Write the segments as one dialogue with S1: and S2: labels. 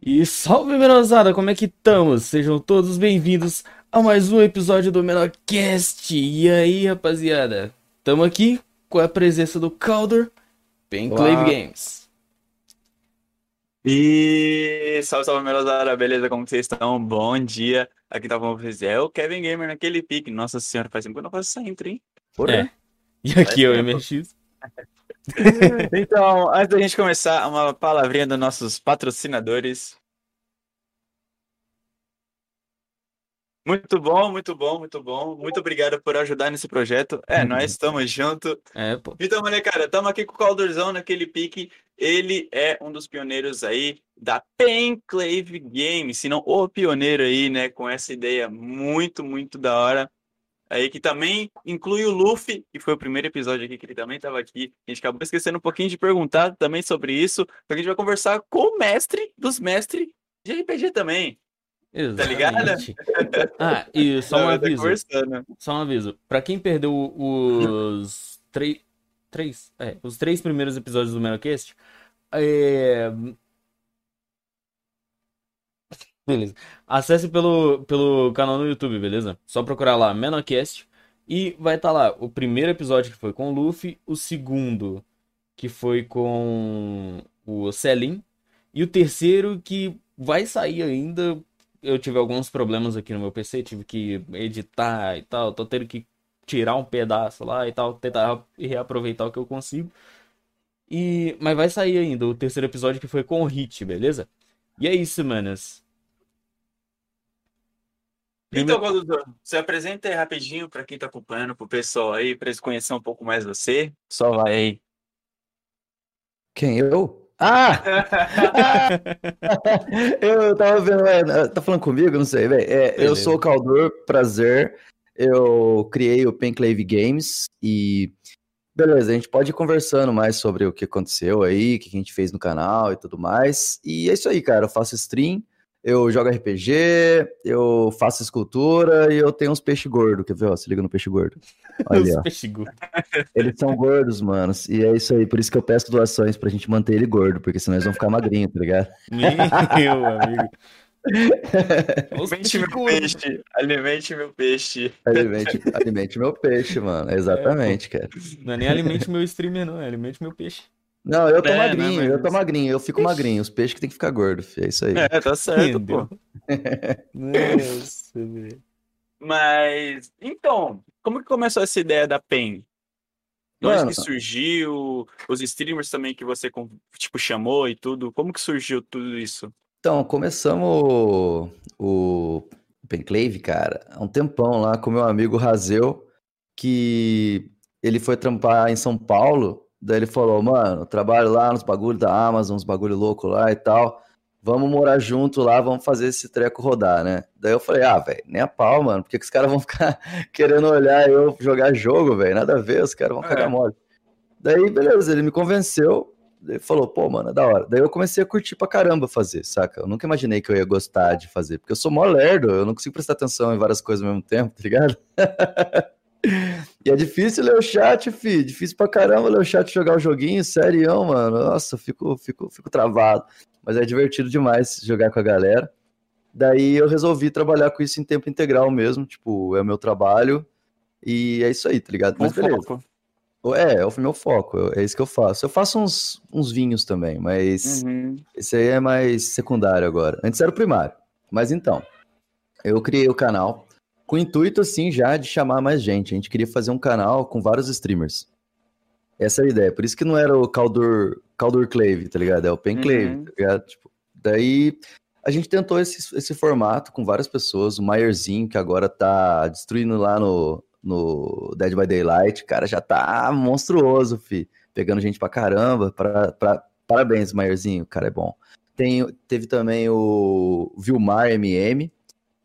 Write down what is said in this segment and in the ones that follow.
S1: E salve, menosada, como é que estamos? Sejam todos bem-vindos a mais um episódio do Menorcast. E aí, rapaziada? Tamo aqui com a presença do Calder, Penclave Games.
S2: E salve, salve, menosada, beleza? Como vocês estão? Bom dia. Aqui tá com vocês é o Kevin Gamer naquele pique. Nossa senhora, faz tempo que eu não faço essa intro, hein?
S1: Porra. É. E aqui é o MX.
S2: então, antes da gente começar, uma palavrinha dos nossos patrocinadores. Muito bom, muito bom, muito bom. Muito obrigado por ajudar nesse projeto. É, uhum. nós estamos junto.
S1: É, pô.
S2: Então, molecada, estamos aqui com o Caldorzão naquele pique. Ele é um dos pioneiros aí da Penclave Games, se não o pioneiro aí, né, com essa ideia muito, muito da hora aí que também inclui o Luffy, que foi o primeiro episódio aqui que ele também estava aqui. A gente acabou esquecendo um pouquinho de perguntar também sobre isso, porque a gente vai conversar com o mestre dos mestres de RPG também.
S1: Exatamente.
S2: Tá ligado?
S1: ah, e só um aviso. Só um aviso. Pra quem perdeu os três. Três. É, os três primeiros episódios do Menocast, é, Beleza. Acesse pelo, pelo canal no YouTube, beleza? Só procurar lá Menocast. E vai estar tá lá o primeiro episódio que foi com o Luffy, o segundo que foi com o Selim, e o terceiro que vai sair ainda. Eu tive alguns problemas aqui no meu PC, tive que editar e tal, tô tendo que tirar um pedaço lá e tal, tentar reaproveitar o que eu consigo. E mas vai sair ainda o terceiro episódio que foi com o Hit, beleza? E é isso, manas.
S2: Então, Goduzor, você apresenta aí rapidinho para quem está acompanhando, para o pessoal aí, para eles conhecerem um pouco mais você. Só vai aí.
S3: Quem, eu? Ah! eu tava vendo, é, tá falando comigo? Não sei, velho. É, eu sou o Caldor, prazer. Eu criei o Penclave Games e beleza, a gente pode ir conversando mais sobre o que aconteceu aí, o que a gente fez no canal e tudo mais. E é isso aí, cara. Eu faço stream eu jogo RPG, eu faço escultura e eu tenho uns peixes gordos. Quer ver? Ó, se liga no peixe gordo.
S1: Olha, os peixes gordos.
S3: Eles são gordos, manos. E é isso aí. Por isso que eu peço doações pra gente manter ele gordo, porque senão eles vão ficar magrinhos, tá ligado?
S2: Meu amigo. Alimente meu peixe. Alimente meu peixe.
S3: Alimente, alimente meu peixe, mano. Exatamente, é, cara.
S1: Não é nem alimente meu streamer, não. É alimente meu peixe.
S3: Não, eu tô é, magrinho, eu tô magrinho, eu fico magrinho. Os peixes que tem que ficar gordo, filho. é isso aí.
S2: É, tá certo, pô. Nossa, Mas, então, como que começou essa ideia da PEN? Onde que surgiu? Os streamers também que você, tipo, chamou e tudo. Como que surgiu tudo isso?
S3: Então, começamos o, o Penclave, cara, há um tempão lá com meu amigo Razel, que ele foi trampar em São Paulo Daí ele falou, mano, trabalho lá nos bagulhos da Amazon, uns bagulho louco lá e tal. Vamos morar junto lá, vamos fazer esse treco rodar, né? Daí eu falei, ah, velho, nem a pau, mano, porque que os caras vão ficar querendo olhar eu jogar jogo, velho? Nada a ver, os caras vão é. cagar mole. Daí, beleza, ele me convenceu, ele falou, pô, mano, é da hora. Daí eu comecei a curtir pra caramba fazer, saca? Eu nunca imaginei que eu ia gostar de fazer, porque eu sou mó lerdo, eu não consigo prestar atenção em várias coisas ao mesmo tempo, tá ligado? E é difícil ler o chat, fi. Difícil pra caramba ler o chat jogar o joguinho, sério, mano. Nossa, fico, fico, fico travado. Mas é divertido demais jogar com a galera. Daí eu resolvi trabalhar com isso em tempo integral mesmo. Tipo, é o meu trabalho. E é isso aí, tá ligado? Mas beleza. Foco. É, é o meu foco, é isso que eu faço. Eu faço uns, uns vinhos também, mas uhum. esse aí é mais secundário agora. Antes era o primário. Mas então, eu criei o canal com o intuito, assim, já de chamar mais gente. A gente queria fazer um canal com vários streamers. Essa é a ideia. Por isso que não era o Caldur, Caldur Clave, tá ligado? É o Pen Clave, uhum. tá ligado? Tipo, daí a gente tentou esse, esse formato com várias pessoas. O Maierzinho, que agora tá destruindo lá no, no Dead by Daylight, cara, já tá monstruoso, fi. Pegando gente pra caramba. Pra, pra, parabéns, Maierzinho, cara é bom. Tem, teve também o Vilmar MM,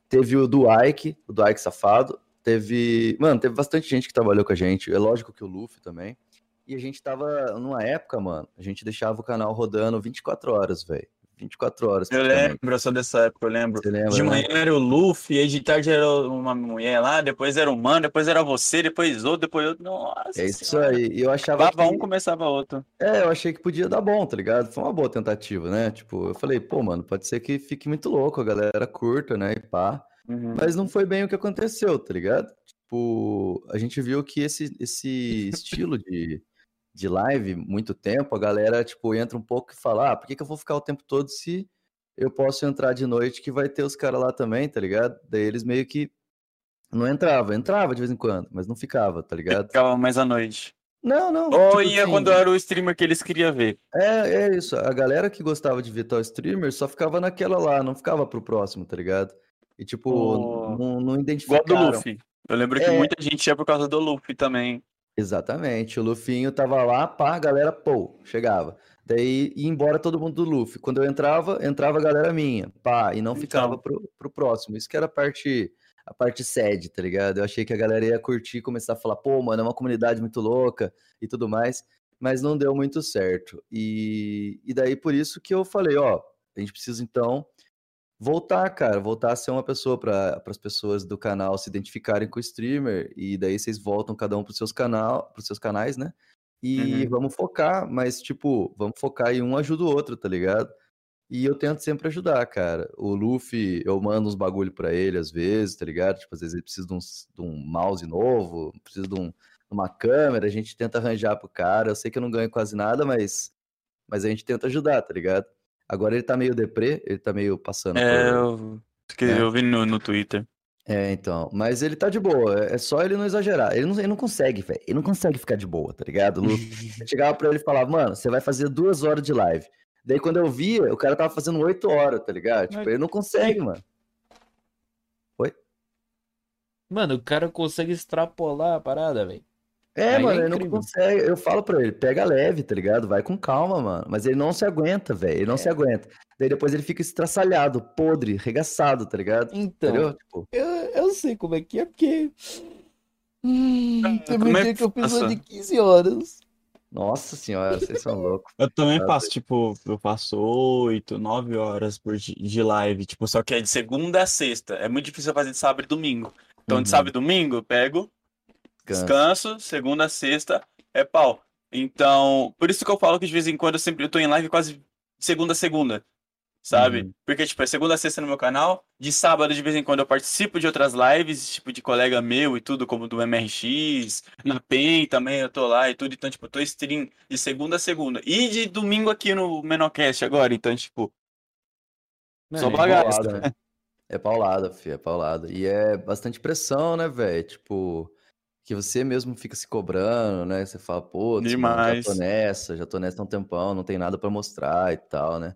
S3: Teve o do Ike, o do Ike Safado. Teve. Mano, teve bastante gente que trabalhou com a gente. É lógico que o Luffy também. E a gente tava numa época, mano, a gente deixava o canal rodando 24 horas, velho. 24 horas.
S2: Eu lembro, sou dessa época, eu lembro.
S3: Lembra,
S2: De
S3: né?
S2: manhã era o Luffy, aí de tarde era uma mulher lá, depois era um mano, depois era você, depois outro, depois outro. Nossa
S3: É isso
S2: senhora.
S3: aí. E eu achava
S2: Acabava
S3: que...
S2: um, começava outro.
S3: É, eu achei que podia dar bom, tá ligado? Foi uma boa tentativa, né? Tipo, eu falei, pô, mano, pode ser que fique muito louco, a galera curta, né? E pá.
S2: Uhum.
S3: Mas não foi bem o que aconteceu, tá ligado? Tipo, a gente viu que esse, esse estilo de, de live, muito tempo, a galera, tipo, entra um pouco e fala, ah, por que, que eu vou ficar o tempo todo se eu posso entrar de noite que vai ter os caras lá também, tá ligado? Daí eles meio que não entrava, entrava de vez em quando, mas não ficava, tá ligado?
S2: Ficava mais à noite.
S3: Não, não.
S2: Ou
S3: tipo
S2: ia
S3: assim,
S2: quando era o streamer que eles queriam ver.
S3: É, é isso. A galera que gostava de ver tal streamer só ficava naquela lá, não ficava pro próximo, tá ligado? E tipo,
S2: Oh.
S3: não, não
S2: Igual
S3: identificaram.
S2: do Luffy. Eu lembro que
S3: É.
S2: muita gente ia por causa do Luffy também.
S3: Exatamente. O Lufinho tava lá, pá, a galera, pô, chegava. Daí ia embora todo mundo do Luffy. Quando eu entrava, entrava a galera minha, pá, e não ficava
S2: Então.
S3: pro, pro próximo. Isso que era a parte, a parte sede, tá ligado? Eu achei que a galera ia curtir e começar a falar, pô, mano, é uma comunidade muito louca e tudo mais, mas não deu muito certo. E, e daí por isso que eu falei, ó, a gente precisa então voltar, cara, voltar a ser uma pessoa para as pessoas do canal se identificarem com o streamer e daí vocês voltam cada um para seus canal, pros seus canais, né? E
S2: Uhum.
S3: vamos focar, mas tipo, vamos focar em um ajuda o outro, tá ligado? E eu tento sempre ajudar, cara. O Luffy, eu mando uns bagulho pra ele às vezes, tá ligado? Tipo, às vezes ele precisa de, uns- de um mouse novo, precisa de, um- de uma câmera, a gente tenta arranjar pro cara. Eu sei que eu não ganho quase nada, mas, mas a gente tenta ajudar, tá ligado? Agora ele tá meio deprê, ele tá meio passando
S2: É,
S3: por...
S2: eu,
S3: É.
S2: eu vi no, no Twitter.
S3: É, então. Mas ele tá de boa. É só ele não exagerar. Ele não, ele não consegue, velho. Ele não consegue ficar de boa, tá ligado? Eu chegava pra ele e falava, mano, você vai fazer duas horas de live. Daí quando eu via, o cara tava fazendo oito horas, tá ligado? Tipo,
S1: Mas
S3: ele não consegue, mano.
S1: Mano, o cara consegue extrapolar a parada, velho.
S3: É,
S1: Aí é
S3: mano, ele não consegue. Eu falo pra ele, pega leve, tá ligado? Vai com calma, mano. Mas ele não se aguenta, velho. Ele não se
S1: É.
S3: aguenta. Daí depois ele fica estraçalhado, podre, regaçado, tá ligado?
S1: Então,
S3: Entendeu? Tipo,
S1: eu, eu sei como é que é, porque. Hum, um
S2: é
S1: dia
S2: que
S1: que eu fiz de 15 horas.
S3: nossa senhora, vocês são loucos.
S2: Eu também
S3: Ah,
S2: faço, tipo, eu faço 8, 9 horas por de live, tipo, só que é de segunda a sexta. É muito difícil eu fazer de sábado e domingo. Então,
S3: Uhum.
S2: de sábado e domingo, eu pego,
S3: Cansa.
S2: descanso, segunda sexta é pau. Então, por isso que eu falo que de vez em quando eu sempre eu tô em live quase segunda a segunda, sabe?
S3: Uhum.
S2: Porque, tipo, é segunda a sexta no meu canal, de sábado de vez em quando eu participo de outras lives, tipo, de colega meu e tudo, como do MRX, na PEN também eu tô lá e tudo, então, tipo, eu tô stream de segunda a segunda. E de domingo aqui no Menocast agora, então, tipo,
S1: Mano,
S2: Só
S1: é
S2: bagaço.
S3: paulada, né? É paulada, filho, é paulada. E é bastante pressão, né, velho? Tipo, que você mesmo fica se cobrando, né? Você fala, pô, já tô nessa, já tô nessa há um tempão, não tem nada pra mostrar e tal, né?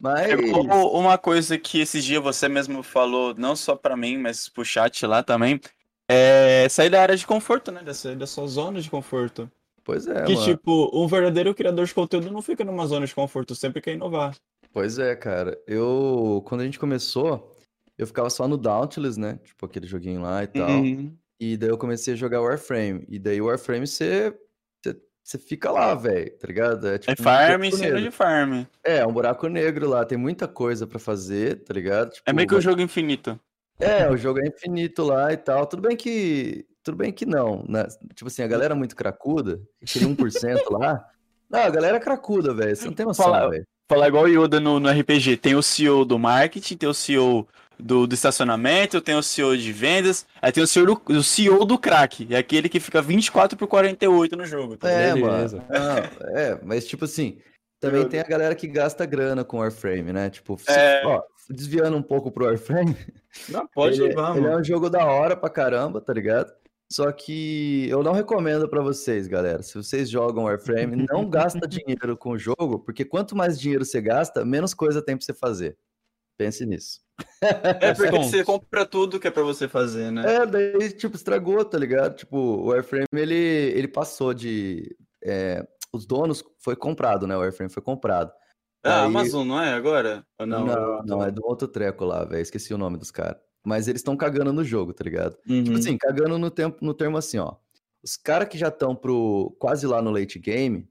S3: Mas,
S2: É igual uma coisa que esses dias você mesmo falou, não só pra mim, mas pro chat lá também, é sair da área de conforto, né? Da sua, da sua zona de conforto.
S3: pois é,
S2: que,
S3: mano.
S2: tipo, um verdadeiro criador de conteúdo não fica numa zona de conforto, sempre quer inovar.
S3: Pois é, cara. Eu, quando a gente começou, eu ficava só no Dauntless, né? Tipo, aquele joguinho lá e tal.
S2: Uhum.
S3: E daí eu comecei a jogar Warframe. E daí o Warframe você, você, fica lá, velho, tá ligado? É tipo
S2: É
S3: um
S2: farm
S3: buraco
S2: em cima de farm.
S3: É, um buraco negro lá, tem muita coisa pra fazer, tá ligado?
S2: É
S3: Tipo,
S2: meio que um
S3: vai-
S2: jogo infinito.
S3: É, o jogo é infinito lá e tal. Tudo bem que. Tudo bem que não, né? Tipo assim, a galera é muito cracuda, aquele 1% lá. Não, a galera é cracuda, velho. Você não tem noção, velho.
S2: Falar igual o Yoda no, no RPG, tem o CEO do marketing, tem o CEO do, do estacionamento, tem o CEO de vendas, aí tem o CEO do, o CEO do crack, é aquele que fica 24 por 48 no jogo. tá
S3: É,
S1: Beleza.
S3: mano. Não, é, mas tipo assim, também
S2: Eu-
S3: tem a galera que gasta grana com Warframe, né? Tipo, se-
S2: É.
S3: ó, desviando um pouco pro Warframe,
S2: Não, pode
S3: ele,
S2: levar,
S3: ele é um jogo da hora pra caramba, tá ligado? Só que eu não recomendo pra vocês, galera. Se vocês jogam Warframe, não gasta dinheiro com o jogo, porque quanto mais dinheiro você gasta, menos coisa tem pra você fazer. Pense nisso.
S2: É porque você compra tudo que é pra você fazer, né?
S3: É, daí, tipo, estragou, tá ligado? Tipo, o Warframe, ele, ele passou de... é, os donos, foi comprado, né? O Warframe foi comprado.
S2: Ah,
S3: Aí-
S2: Amazon, não é agora? Ou
S3: Não,
S2: não?
S3: não, é do outro treco lá, velho. Esqueci o nome dos caras. Mas eles estão cagando no jogo, tá ligado?
S2: Uhum.
S3: Tipo assim, cagando no, tempo, no termo assim, ó. Os caras que já estão pro quase lá no late game,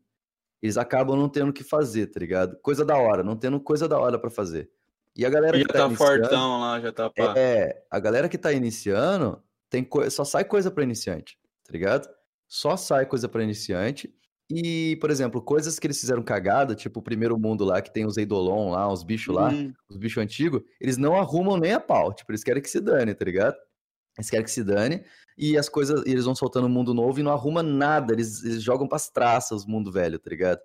S3: eles acabam não tendo o que fazer, tá ligado? Coisa da hora, não tendo coisa da hora pra fazer. E a galera
S2: E
S3: que
S2: já
S3: tá
S2: tá
S3: iniciando,
S2: fortão lá, já tá pá.
S3: é, a galera que tá iniciando, tem coi- só sai coisa pra iniciante, tá ligado? Só sai coisa pra iniciante. E, por exemplo, coisas que eles fizeram cagada, tipo o primeiro mundo lá, que tem os Eidolon lá, os bichos lá,
S2: Hum,
S3: os bichos antigos, eles não arrumam nem a pau. Tipo, eles querem que se dane, tá ligado? Eles querem que se dane. E as coisas, e eles vão soltando o mundo novo e não arruma nada. Eles, eles jogam pras traças os mundo velho, tá ligado?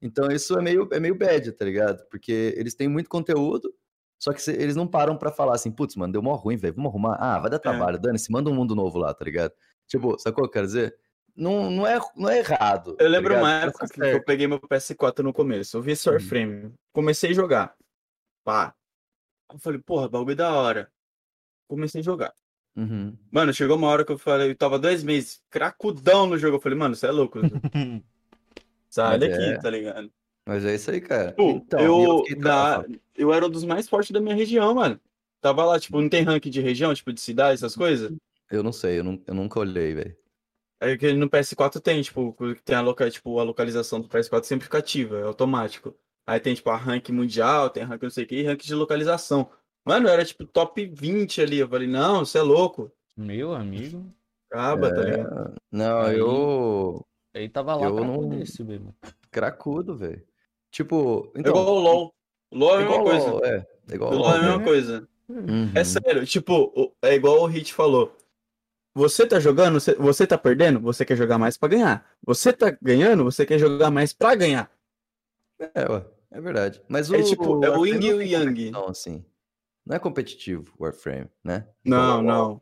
S3: Então isso é meio, é meio bad, tá ligado? Porque eles têm muito conteúdo, só que eles não param pra falar assim, putz, mano, deu mó ruim, velho, vamos arrumar. Ah, vai dar trabalho, dane-se, manda um mundo novo lá, tá ligado? Tipo, sacou o que eu quero dizer? Não, não, é, não é errado.
S2: Eu
S3: tá
S2: lembro
S3: ligado?
S2: uma
S3: Tá
S2: época que
S3: certo.
S2: eu peguei meu PS4 no começo. Eu vi esse
S3: Uhum.
S2: Warframe. Comecei a jogar. Pá. Eu falei, porra, bagulho da hora. Comecei a jogar.
S3: Uhum.
S2: Mano, chegou uma hora que eu falei, eu tava dois meses, cracudão no jogo. Eu falei, mano, você é louco. Sai
S3: Mas
S2: daqui,
S3: é.
S2: tá ligado?
S3: Mas é isso aí, cara.
S2: Pô,
S3: então,
S2: eu,
S3: fiquei
S2: da, eu era um dos mais fortes da minha região, mano. Tava lá, tipo, não tem rank de região, tipo, de cidade, essas coisas?
S3: Eu não sei, eu, não, eu nunca olhei, velho.
S2: Aí que no PS4 tem, tipo, tem a, loca, tipo, a localização do PS4 sempre fica ativa, é automático. Aí tem, tipo, a rank mundial, tem rank não sei o que, e rank de localização. Mano, eu era, tipo, top 20 ali. Eu falei, não, você é louco.
S1: Meu amigo.
S2: Acaba, tá
S3: É,
S2: ligado?
S3: Não,
S1: Aí-
S3: eu.
S1: Ele tava lá
S3: Eu
S1: pra
S3: não-
S1: mesmo.
S3: Cracudo, velho. Tipo,
S2: É
S3: então.
S2: igual o LoL. O LoL é a mesma
S3: igual
S2: coisa.
S3: LOL, é. É igual
S2: O
S3: o
S2: LoL é a
S3: LOL,
S2: mesma
S3: né?
S2: coisa.
S3: Uhum.
S2: É sério, tipo, o- é igual o Hit falou. Você tá jogando, você- tá perdendo, você quer jogar mais pra ganhar. Você tá ganhando, você quer jogar mais pra ganhar.
S3: É, ué, é verdade. Mas o.
S2: É tipo, é o
S3: Warframe
S2: Ying e
S3: não
S2: o Yang.
S3: competição, assim. Não é competitivo o Warframe, né?
S2: Não, não.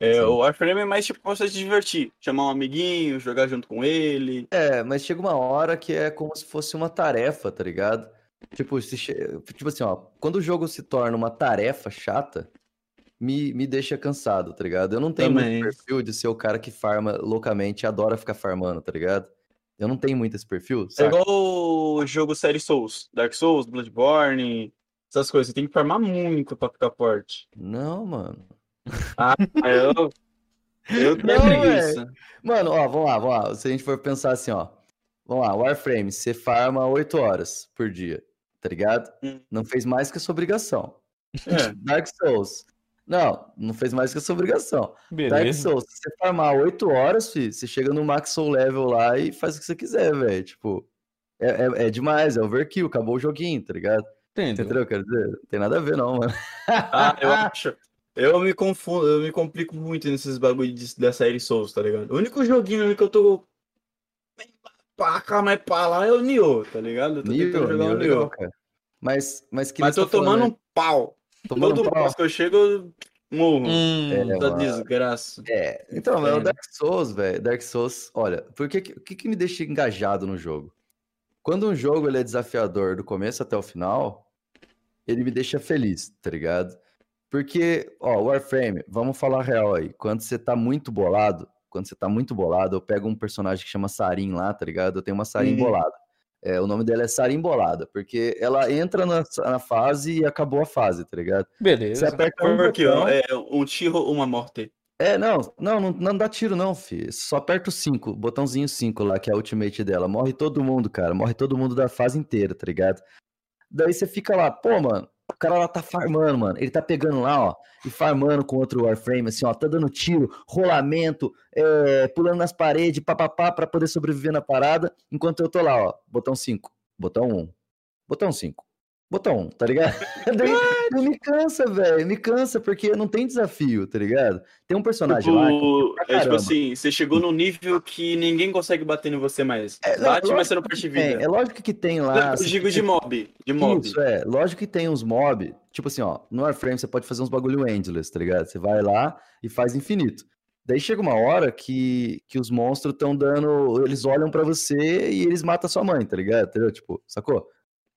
S2: É,
S3: Sim.
S2: o Warframe é mais tipo pra você se divertir. Chamar um amiguinho, jogar junto com ele.
S3: É, mas chega uma hora que é como se fosse uma tarefa, tá ligado? Tipo, se che- tipo assim, ó, quando o jogo se torna uma tarefa chata, me, me deixa cansado, tá ligado? Eu não tenho
S2: Também.
S3: muito perfil de ser o cara que farma loucamente e adora ficar farmando, tá ligado? Eu não tenho muito esse perfil,
S2: É
S3: saca?
S2: igual o jogo série Souls. Dark Souls, Bloodborne, essas coisas. Você tem que farmar muito pra ficar forte.
S3: Não, mano.
S2: Ah, eu. Eu tenho preguiça.
S3: Mano, ó, vamos lá, vamos lá. Se a gente for pensar assim, ó. Vamos lá, Warframe, você farma 8 horas por dia, tá ligado?
S2: Hum.
S3: Não fez mais que a sua obrigação.
S2: É.
S3: Dark Souls. Não, não fez mais que a sua obrigação. Dark
S1: Beleza.
S3: Souls, se você farmar 8 horas, filho, você chega no max soul level lá e faz o que você quiser, velho. Tipo, é, é, é demais, é overkill, acabou o joguinho, tá ligado?
S1: Entendeu?
S3: Entendeu? Quero dizer, não tem nada a ver, não, mano.
S2: Ah, eu acho. Eu me confundo, eu me complico muito nesses bagulho de, da série Souls, tá ligado? O único joguinho que eu tô. Pá, cá, mas pá lá é o Nioh, tá ligado? Eu tô
S3: Nioh,
S2: tentando jogar
S3: Nioh
S2: o
S3: é legal,
S2: Nioh.
S3: cara. Mas, mas que
S2: Mas tô
S3: tá falando,
S2: tomando
S3: né?
S2: um pau.
S3: Tomando
S2: Todo
S3: um pau.
S2: que eu chego, eu morro.
S1: Hum,
S3: É,
S2: Da
S3: mano.
S2: desgraça.
S3: É, então, mas o. Dark Souls, velho, Dark Souls, olha, por que, que- o que, que me deixa engajado no jogo? Quando um jogo ele é desafiador do começo até o final, ele me deixa feliz, tá ligado? Porque, ó, Warframe, vamos falar real aí, quando você tá muito bolado, quando você tá muito bolado, eu pego um personagem que chama Sarin lá, tá ligado? Eu tenho uma Sarin
S2: Hum.
S3: bolada. É, o nome dela é Sarin Bolada, porque ela entra na, na fase e acabou a fase, tá ligado? Você
S1: beleza.
S3: aperta um
S2: Porque
S3: botão,
S2: ó, é um tiro, uma morte.
S3: é, não, não, não, não dá tiro não, fi. Só aperta o 5, botãozinho 5 lá, que é a ultimate dela. Morre todo mundo, cara. Morre todo mundo da fase inteira, tá ligado? Daí você fica lá, pô, mano, o cara lá tá farmando, mano. Ele tá pegando lá, ó, e farmando com outro Warframe, assim, ó, tá dando tiro, rolamento, é, pulando nas paredes, papapá, pra poder sobreviver na parada, enquanto eu tô lá, ó, botão 5, botão 1, botão 5, botão 1, tá ligado? Daí, daí me cansa, velho, me cansa, porque não tem desafio, tá ligado? Tem um personagem lá. que-
S2: Tipo,
S3: pra
S2: é tipo assim, você chegou num nível que ninguém consegue bater em você mais.
S3: É,
S2: Bate, mas você não perde
S3: tem,
S2: vida.
S3: é lógico que tem lá.
S2: eu
S3: você
S2: digo de mob. De mob.
S3: Isso, é. Lógico que tem uns mob. Tipo assim, ó, no Warframe você pode fazer uns bagulho endless, tá ligado? Você vai lá e faz infinito. Daí chega uma hora que, que os monstros estão dando. Eles olham pra você e eles matam a sua mãe, tá ligado? Entendeu? Tipo, sacou?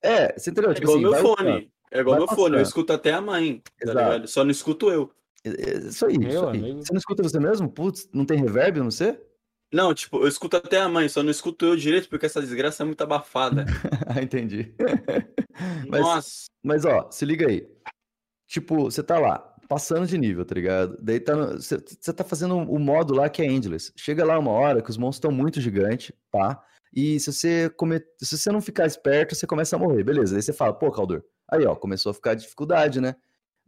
S3: É, você entendeu?
S2: É
S3: Tipo
S2: igual
S3: assim,
S2: meu fone. É igual
S3: Vai
S2: meu fone. Eu escuto até a mãe. Tá
S3: Exato.
S2: ligado? Só não escuto eu.
S3: É, é Isso aí,
S1: Meu
S3: isso aí.
S1: amigo.
S3: Você não escuta você mesmo? Putz, não tem reverb no você?
S2: Não, tipo, eu escuto até a mãe, só não escuto eu direito porque essa desgraça é muito abafada.
S3: ah, entendi. Mas-
S2: Nossa.
S3: Mas ó, se liga aí. Tipo, você tá lá, passando de nível, tá ligado? Daí tá você tá fazendo o modo lá que é Endless. Chega lá uma hora que os monstros estão muito gigantes, tá? E se você, come... se você não ficar esperto, você começa a morrer. Beleza. Aí você fala, pô, Caldur. Aí, ó, começou a ficar dificuldade, né?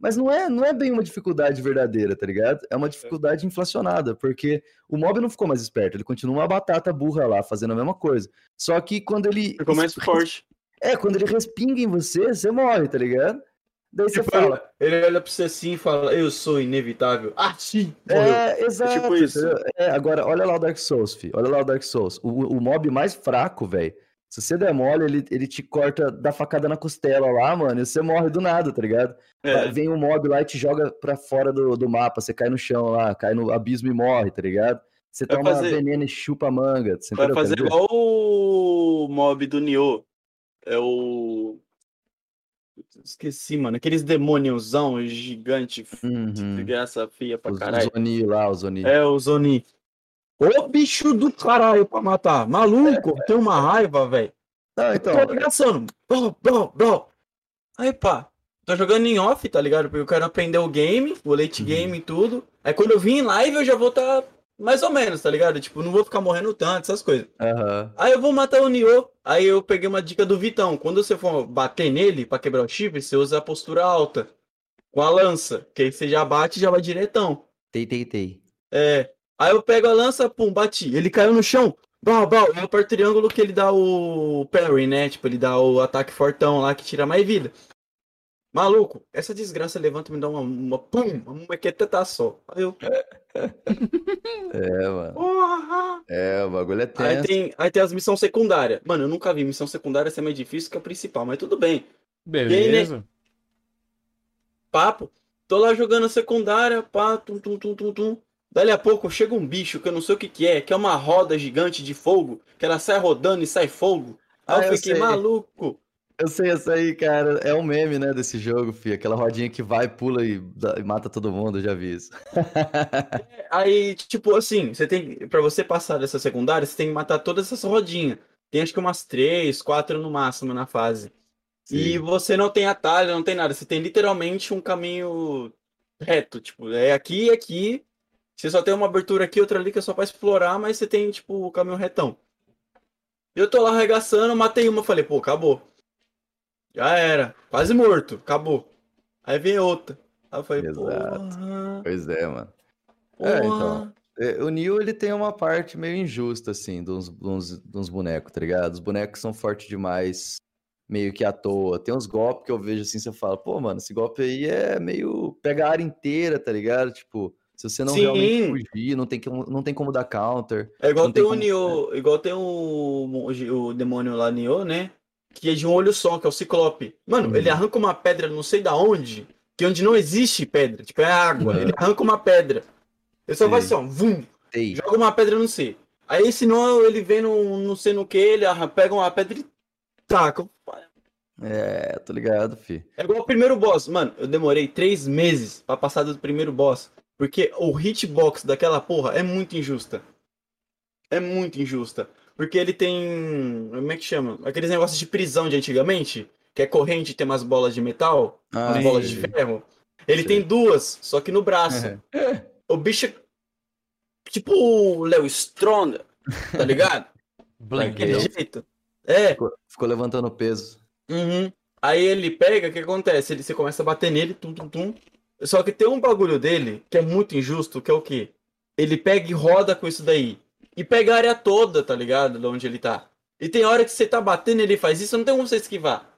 S3: Mas não é, não é bem uma dificuldade verdadeira, tá ligado? É uma dificuldade inflacionada, porque o mob não ficou mais esperto, ele continua uma batata burra lá, fazendo a mesma coisa. Só que quando ele.
S4: Ficou mais forte.
S3: É, quando ele respinga em você, você morre, tá ligado? Daí você
S2: Tipo,
S3: fala.
S2: ele olha pra você assim e fala, eu sou inevitável. Ah, sim! Morreu.
S3: É, exato.
S4: tipo isso.
S3: É, agora, olha lá o Dark Souls, fi. Olha lá o Dark Souls. O, o mob mais fraco, velho. Se você der mole, ele, ele te corta, dá facada na costela lá, mano, e você morre do nada, tá ligado?
S4: É.
S3: Vem um mob lá e te joga pra fora do, do mapa, você cai no chão lá, cai no abismo e morre, tá ligado? Você
S4: Vai
S3: toma
S4: fazer-
S3: veneno e chupa a manga. Você
S4: Vai fazer igual o mob do Nioh. É o. Esqueci, mano. Aqueles demôniozão gigante,
S3: Uhum.
S4: de graça feia pra
S3: Os,
S4: caralho.
S3: os Oni lá, os Oni.
S4: É o Zoni.
S2: Ô bicho do caralho pra matar. Maluco, tem uma raiva, velho.
S3: Não, então,
S2: Tô abraçando. Blá, blá, blá. Aí, pá. Tô jogando em off, tá ligado? Porque eu quero aprender o game, o late
S3: Uhum.
S2: game e tudo. Aí quando eu vim em live, eu já vou tá mais ou menos, tá ligado? Tipo, não vou ficar morrendo tanto, essas coisas.
S3: aham.
S2: Aí eu vou matar o Nioh. Aí eu peguei uma dica do Vitão. Quando você for bater nele pra quebrar o chifre, você usa a postura alta. Com a lança. Que aí você já bate e já vai diretão.
S3: Tei, tei, tei.
S2: É. Aí eu pego a lança, pum, bati. Ele caiu no chão. Bal, bal. Eu aperto o triângulo que ele dá o parry, né? Tipo, ele dá o ataque fortão lá que tira mais vida. Maluco, essa desgraça levanta e me dá uma, uma pum, uma mequeteta só. Aí eu.
S3: É, mano.
S2: Porra!
S3: É, o bagulho é
S2: Aí
S3: tenso.
S2: tem, aí tem as missões secundárias. Mano, eu nunca vi missão secundária ser mais difícil que a principal, mas tudo bem.
S1: Beleza.
S2: Papo. Tô lá jogando a secundária, pá, tum, tum, tum, tum, tum. Dali a pouco chega um bicho que eu não sei o que que é, que é uma roda gigante de fogo, que ela sai rodando e sai fogo. Aí
S3: Ah,
S2: eu
S3: eu
S2: fiquei
S3: sei.
S2: maluco.
S3: Eu sei essa aí, cara. É um meme, né, desse jogo, fi. Aquela rodinha que vai, pula e, e mata todo mundo, eu já vi isso.
S2: Aí, tipo, assim, você tem. Pra você passar dessa secundária, você tem que matar todas essas rodinhas. Tem acho que umas três, quatro no máximo na fase. E
S3: Sim.
S2: você não tem atalho, não tem nada. Você tem literalmente um caminho reto. Tipo, é aqui e aqui. Você só tem uma abertura aqui, outra ali que é só pra explorar, mas você tem, tipo, o caminho retão. Eu tô lá arregaçando, matei uma, falei, pô, acabou. Já era. Quase morto, acabou. Aí vem outra. Aí eu falei,
S3: Exato.
S2: porra,
S3: Pois é, mano. É, então.
S2: porra.
S3: É, O Neo, ele tem uma parte meio injusta, assim, uns- de uns bonecos, tá ligado? Os bonecos são fortes demais, meio que à toa. Tem uns golpes que eu vejo assim, você fala, pô, mano, esse golpe aí é meio. pega a área inteira, tá ligado? Tipo, se você não
S2: Sim.
S3: realmente fugir, não tem, como, não tem como dar counter.
S2: É igual
S3: tem
S2: tem o
S3: como-
S2: Nioh, igual tem o, o, o demônio lá, Nioh, né? Que é de um olho só, que é o Ciclope. Mano,
S3: Uhum.
S2: ele arranca uma pedra não sei da onde, que onde não existe pedra, tipo, é água.
S3: Uhum.
S2: Ele arranca uma pedra. Ele só vai assim, ó, vum, joga uma pedra não sei. Aí senão ele vem no não sei no que, ele pega uma pedra e taca.
S3: É, tô ligado, fi.
S2: É igual o primeiro boss. Mano, eu demorei três meses pra passar do primeiro boss. Porque o hitbox daquela porra é muito injusta. É muito injusta. Porque ele tem. Como é que chama? Aqueles negócios de prisão de antigamente. Que é corrente tem umas bolas de metal,
S3: Ah,
S2: umas bolas de ferro. Ele
S3: Sim.
S2: tem duas, só que no braço. O bicho é. Tipo o Léo Stronda, tá ligado? Daquele jeito. É.
S3: Ficou, ficou levantando peso.
S2: Uhum. Aí ele pega, o que acontece? Ele, você começa a bater nele, tum, tum, tum. Só que tem um bagulho dele que é muito injusto, que é o quê? Ele pega e roda com isso daí. E pega a área toda, tá ligado? De onde ele tá. E tem hora que você tá batendo ele faz isso, não tem como você esquivar.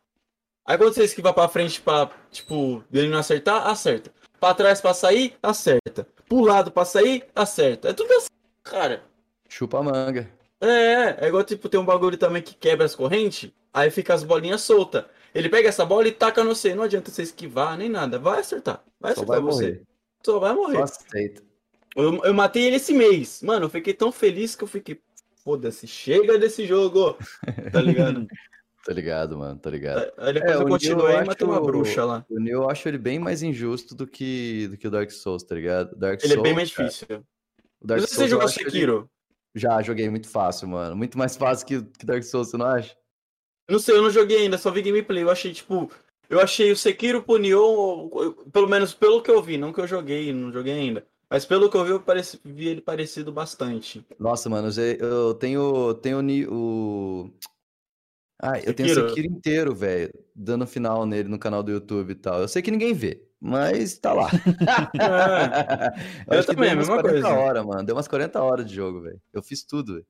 S2: Aí quando você esquiva pra frente pra, tipo, ele não acertar, acerta. Pra trás pra sair, acerta. Pro lado pra sair, acerta. É tudo assim, cara.
S3: Chupa a manga.
S2: É, é igual tipo, tem um bagulho também que quebra as correntes, aí fica as bolinhas soltas. Ele pega essa bola e taca no você. Não adianta você esquivar nem nada. Vai acertar. Vai
S3: Só
S2: acertar
S3: vai
S2: você.
S3: morrer.
S2: Só vai morrer.
S3: Só aceita.
S2: Eu, eu matei ele esse mês. Mano, eu fiquei tão feliz que eu fiquei. Foda-se, chega desse jogo. Tá ligado?
S3: Tô ligado, mano, tô ligado.
S2: aí depois
S3: É,
S2: eu
S3: Neo
S2: continuei e matei uma bruxa lá.
S3: O Neo eu acho ele bem mais injusto do que, do que o Dark Souls, tá ligado? Dark
S2: Ele é
S3: Souls,
S2: bem mais
S3: cara,
S2: difícil.
S3: o Dark
S2: você
S3: Souls eu
S2: jogou
S3: acho ele-
S2: Sekiro.
S3: Já joguei muito fácil, mano. Muito mais fácil que, que Dark Souls, você não acha?
S2: Não sei, eu não joguei ainda, só vi gameplay. Eu achei, tipo. Eu achei o Sekiro pro eu- pelo menos pelo que eu vi, não que eu joguei, não joguei ainda. Mas pelo que eu vi, eu pareci- vi ele parecido bastante.
S3: Nossa, mano, eu eu tenho, tenho o. Ah, eu tenho o
S2: Sekiro?
S3: Sekiro inteiro, velho, dando final nele no canal do YouTube e tal. Eu sei que ninguém vê, mas tá lá.
S2: eu
S3: acho que
S2: também,
S3: deu
S2: a
S3: umas
S2: mesma
S3: 40
S2: coisa.
S3: horas, mano. Deu umas 40 horas de jogo, velho. Eu fiz tudo, velho.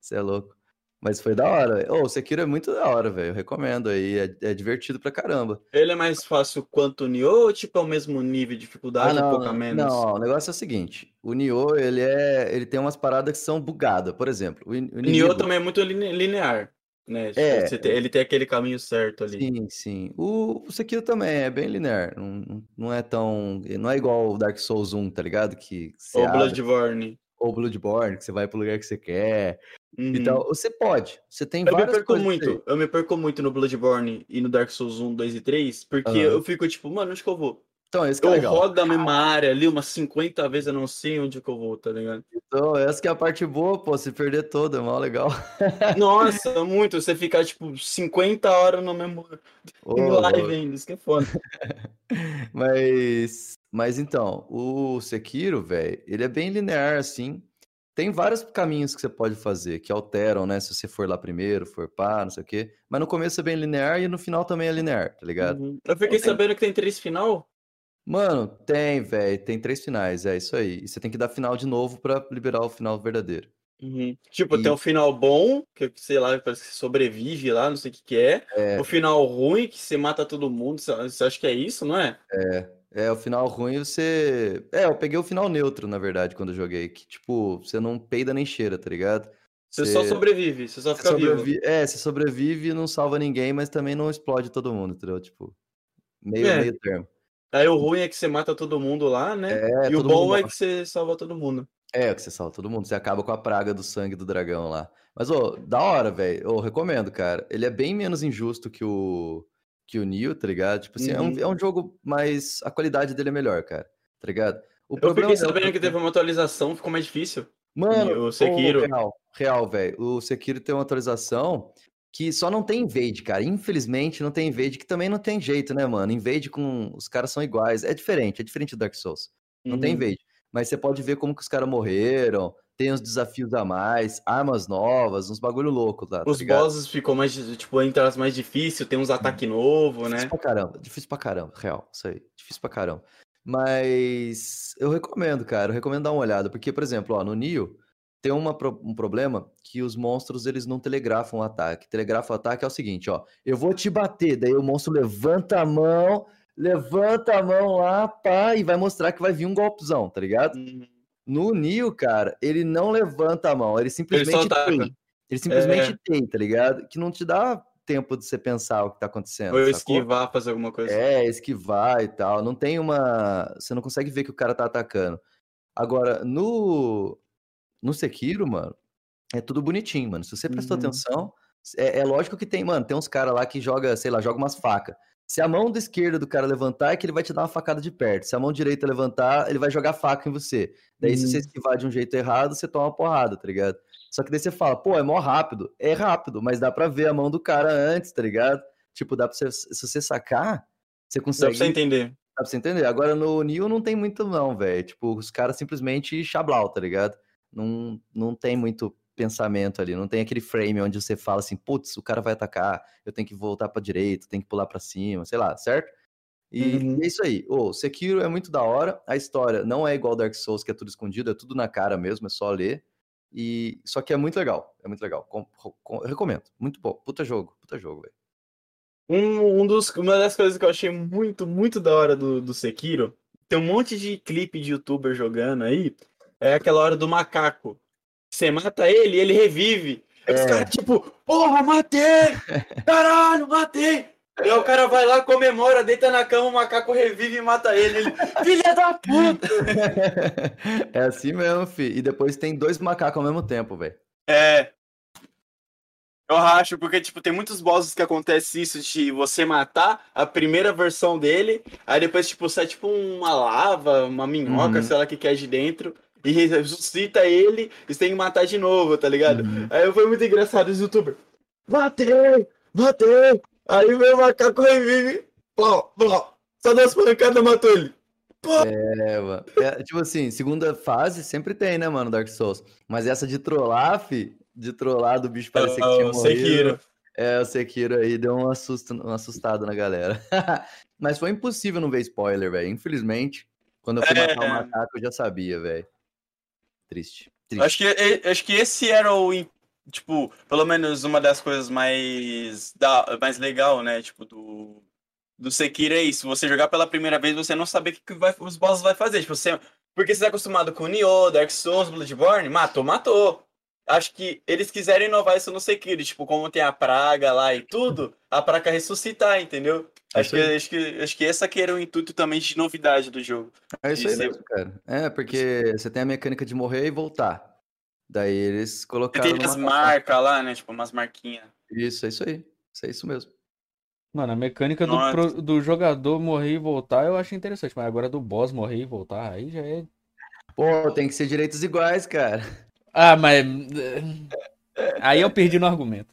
S3: Você é louco. Mas foi da hora, velho. Ô, o Sekiro é muito da hora, velho. Eu recomendo aí. É, é divertido pra caramba.
S2: Ele é mais fácil quanto o Nioh ou tipo é o mesmo nível de dificuldade,
S3: Ah,
S2: um
S3: não,
S2: pouco a menos?
S3: não, o negócio é o seguinte. O Nioh, ele é... Ele tem umas paradas que são bugadas. Por exemplo, o, in- o
S2: O
S3: inimigo...
S2: Nioh também é muito line- linear, né? Tipo,
S3: É.
S2: tem- ele tem aquele caminho certo ali.
S3: Sim, sim. O, o Sekiro também é bem linear. Não, não- é tão. Não é igual o Dark Souls 1, tá ligado? Que você
S2: Ou
S3: abre,
S2: Bloodborne.
S3: ou Bloodborne, que você vai pro lugar que você quer.
S2: Uhum.
S3: Então, você pode. Você tem
S2: Eu me
S3: várias
S2: perco
S3: coisas
S2: muito,
S3: aí.
S2: eu me perco muito no Bloodborne e no Dark Souls 1, 2 e 3, porque
S3: Aham.
S2: eu fico tipo, mano, onde que eu vou?
S3: Então, esse que é
S2: Eu
S3: legal.
S2: rodo a mesma área ali umas 50 vezes, eu não sei onde que eu vou, tá ligado?
S3: Então, essa que é a parte boa, pô. Se perder toda, é mó legal.
S2: Nossa, muito, você ficar tipo 50 horas no mesmo em live ainda, isso que é foda.
S3: Mas, mas então, o Sekiro, velho, ele é bem linear, assim. Tem vários caminhos que você pode fazer, que alteram, né? Se você for lá primeiro, for pá, não sei o quê. Mas no começo é bem linear e no final também é linear, tá ligado?
S2: Uhum. Eu fiquei
S3: Tem-
S2: sabendo que tem três final.
S3: Mano, tem, velho. Tem três finais, é isso aí. E você tem que dar final de novo pra liberar o final verdadeiro.
S2: Uhum. Tipo,
S3: E-
S2: tem o final bom, que sei lá, parece que você sobrevive lá, não sei o que que é.
S3: É.
S2: O final ruim, que você mata todo mundo. Você acha que é isso, não é?
S3: É, o final ruim você. É, eu peguei o final neutro, na verdade, quando eu joguei. Que, tipo, você não peida nem cheira, tá ligado?
S2: Você só
S3: Você-
S2: sobrevive, você só
S3: Você
S2: fica vivo.
S3: sobrevi- É, você sobrevive e não salva ninguém, mas também não explode todo mundo, entendeu? Tipo, meio,
S2: É.
S3: meio termo.
S2: Aí o ruim é que você mata todo mundo lá, né?
S3: É,
S2: e o bom é que você salva todo mundo.
S3: É, que você salva todo mundo, você acaba com a praga do sangue do dragão lá. Mas, ô, da hora, velho. Eu recomendo, cara. Ele é bem menos injusto que o que o Neo, tá ligado? Tipo assim, é, um,
S2: Uhum.
S3: é um jogo mais. A qualidade dele é melhor, cara. Tá ligado? O
S2: Eu fiquei
S3: é
S2: sabendo que teve uma atualização, ficou mais difícil.
S3: Mano,
S2: o Sekiro.
S3: real, real, velho. O Sekiro tem uma atualização que só não tem invade, cara. Infelizmente não tem invade, que também não tem jeito, né, mano? Invade com os caras são iguais. É diferente, é diferente do Dark Souls. Não tem
S2: Uhum.
S3: invade. Mas você pode ver como que os caras morreram, tem uns desafios a mais, armas novas, uns bagulho louco lá, tá
S2: Os
S3: ligado?
S2: bosses ficou mais, tipo, entre as mais difícil, tem uns ataques novos,
S3: Difícil
S2: né?
S3: pra caramba, difícil pra caramba, real, isso aí, difícil pra caramba. Mas eu recomendo, cara, eu recomendo dar uma olhada, porque, por exemplo, ó, no Nioh tem uma um problema que os monstros, eles não telegrafam o ataque. Telegrafa o ataque é o seguinte, ó, eu vou te bater, daí o monstro levanta a mão, levanta a mão lá, pá, e vai mostrar que vai vir um golpezão, tá ligado?
S2: Uhum.
S3: No Neo, cara, ele não levanta a mão, ele simplesmente
S2: ataca.
S3: tem. Ele simplesmente
S2: É.
S3: tem, tá ligado? Que não te dá tempo de você pensar o que tá acontecendo.
S2: Ou
S3: sacou?
S2: esquivar, fazer alguma coisa.
S3: É, esquivar e tal. Não tem uma. Você não consegue ver que o cara tá atacando. Agora, no. No Sekiro, mano, é tudo bonitinho, mano. Se você prestou
S2: Uhum.
S3: atenção, é, é lógico que tem, mano, tem uns caras lá que joga, sei lá, joga umas facas. Se a mão da esquerda do cara levantar, é que ele vai te dar uma facada de perto. Se a mão direita levantar, ele vai jogar faca em você. Daí, se você
S2: Uhum.
S3: esquivar de um jeito errado, você toma uma porrada, tá ligado? Só que daí você fala, pô, é mó rápido. É rápido, mas dá pra ver a mão do cara antes, tá ligado? Tipo, dá pra você, se você sacar, você
S2: Dá
S3: consegue.
S2: pra você entender.
S3: Dá pra você entender. Agora no Neo não tem muito, não, velho. Tipo, os caras simplesmente chablau, tá ligado? Não, não tem muito pensamento ali. Não tem aquele frame onde você fala assim, putz, o cara vai atacar, eu tenho que voltar pra direita, tenho que pular pra cima, sei lá, certo? E
S2: Uhum.
S3: é isso aí. O Sekiro é muito da hora. A história não é igual Dark Souls, que é tudo escondido, é tudo na cara mesmo, é só ler. E só que é muito legal. É muito legal. Com- com- eu recomendo. Muito bom. Puta jogo. Puta jogo, velho.
S2: Um, um dos, uma das coisas que eu achei muito, muito da hora do, do Sekiro, tem um monte de clipe de youtuber jogando aí, é aquela hora do macaco. Você mata ele ele revive. Aí os
S3: É.
S2: caras, tipo, porra, matei! Caralho, matei! Aí o cara vai lá, comemora, deita na cama, o macaco revive e mata ele. ele Filha da puta!
S3: é assim mesmo, fi. E depois tem dois macacos ao mesmo tempo, velho.
S2: É. Eu acho, porque, tipo, tem muitos bosses que acontece isso de você matar a primeira versão dele, aí depois, tipo, sai tipo uma lava, uma minhoca,
S3: Uhum.
S2: sei lá o que que é de dentro, e ressuscita ele, e tem que matar de novo, tá ligado?
S3: Uhum.
S2: Aí foi muito engraçado os youtubers. Matei! Matei! Aí veio o macaco revive. Pló, pló. Só das pancadas matou ele.
S3: É, mano. É, tipo assim, segunda fase sempre tem, né, mano, Dark Souls. Mas essa de trollar, fi, de trollar do bicho parecer que tinha
S5: o
S3: morrido.
S5: Sekiro.
S3: É, o Sekiro aí deu um, assusto, um assustado na galera. Mas foi impossível não ver spoiler, velho. Infelizmente, quando eu fui
S2: É.
S3: matar o macaco, eu já sabia, velho. Triste. Triste.
S2: Acho que, acho que esse era o. Tipo, pelo menos uma das coisas mais. Da, mais legal, né? Tipo, do. Do Sekiro é isso. Você jogar pela primeira vez, você não saber o que, que vai, os bosses vai fazer. Tipo, você, porque você tá acostumado com Nioh, Dark Souls, Bloodborne, matou, matou. Acho que eles quiseram inovar isso no Sekiro, tipo, como tem a praga lá e tudo, a praga ressuscitar, entendeu?
S3: É
S2: Acho que, acho, que, acho que esse aqui era o intuito também de novidade do jogo.
S3: É isso aí mesmo, cara. É, porque você tem a mecânica de morrer e voltar. Daí eles
S2: Você
S3: colocaram.
S2: tem as marcas lá, né? Tipo, umas marquinhas.
S3: Isso, é isso aí. Isso é isso mesmo.
S1: Mano, a mecânica do, pro- do jogador morrer e voltar eu achei interessante, mas agora do boss morrer e voltar, aí já é.
S3: Pô, tem que ser direitos iguais, cara.
S1: Ah, mas. Aí eu perdi no argumento.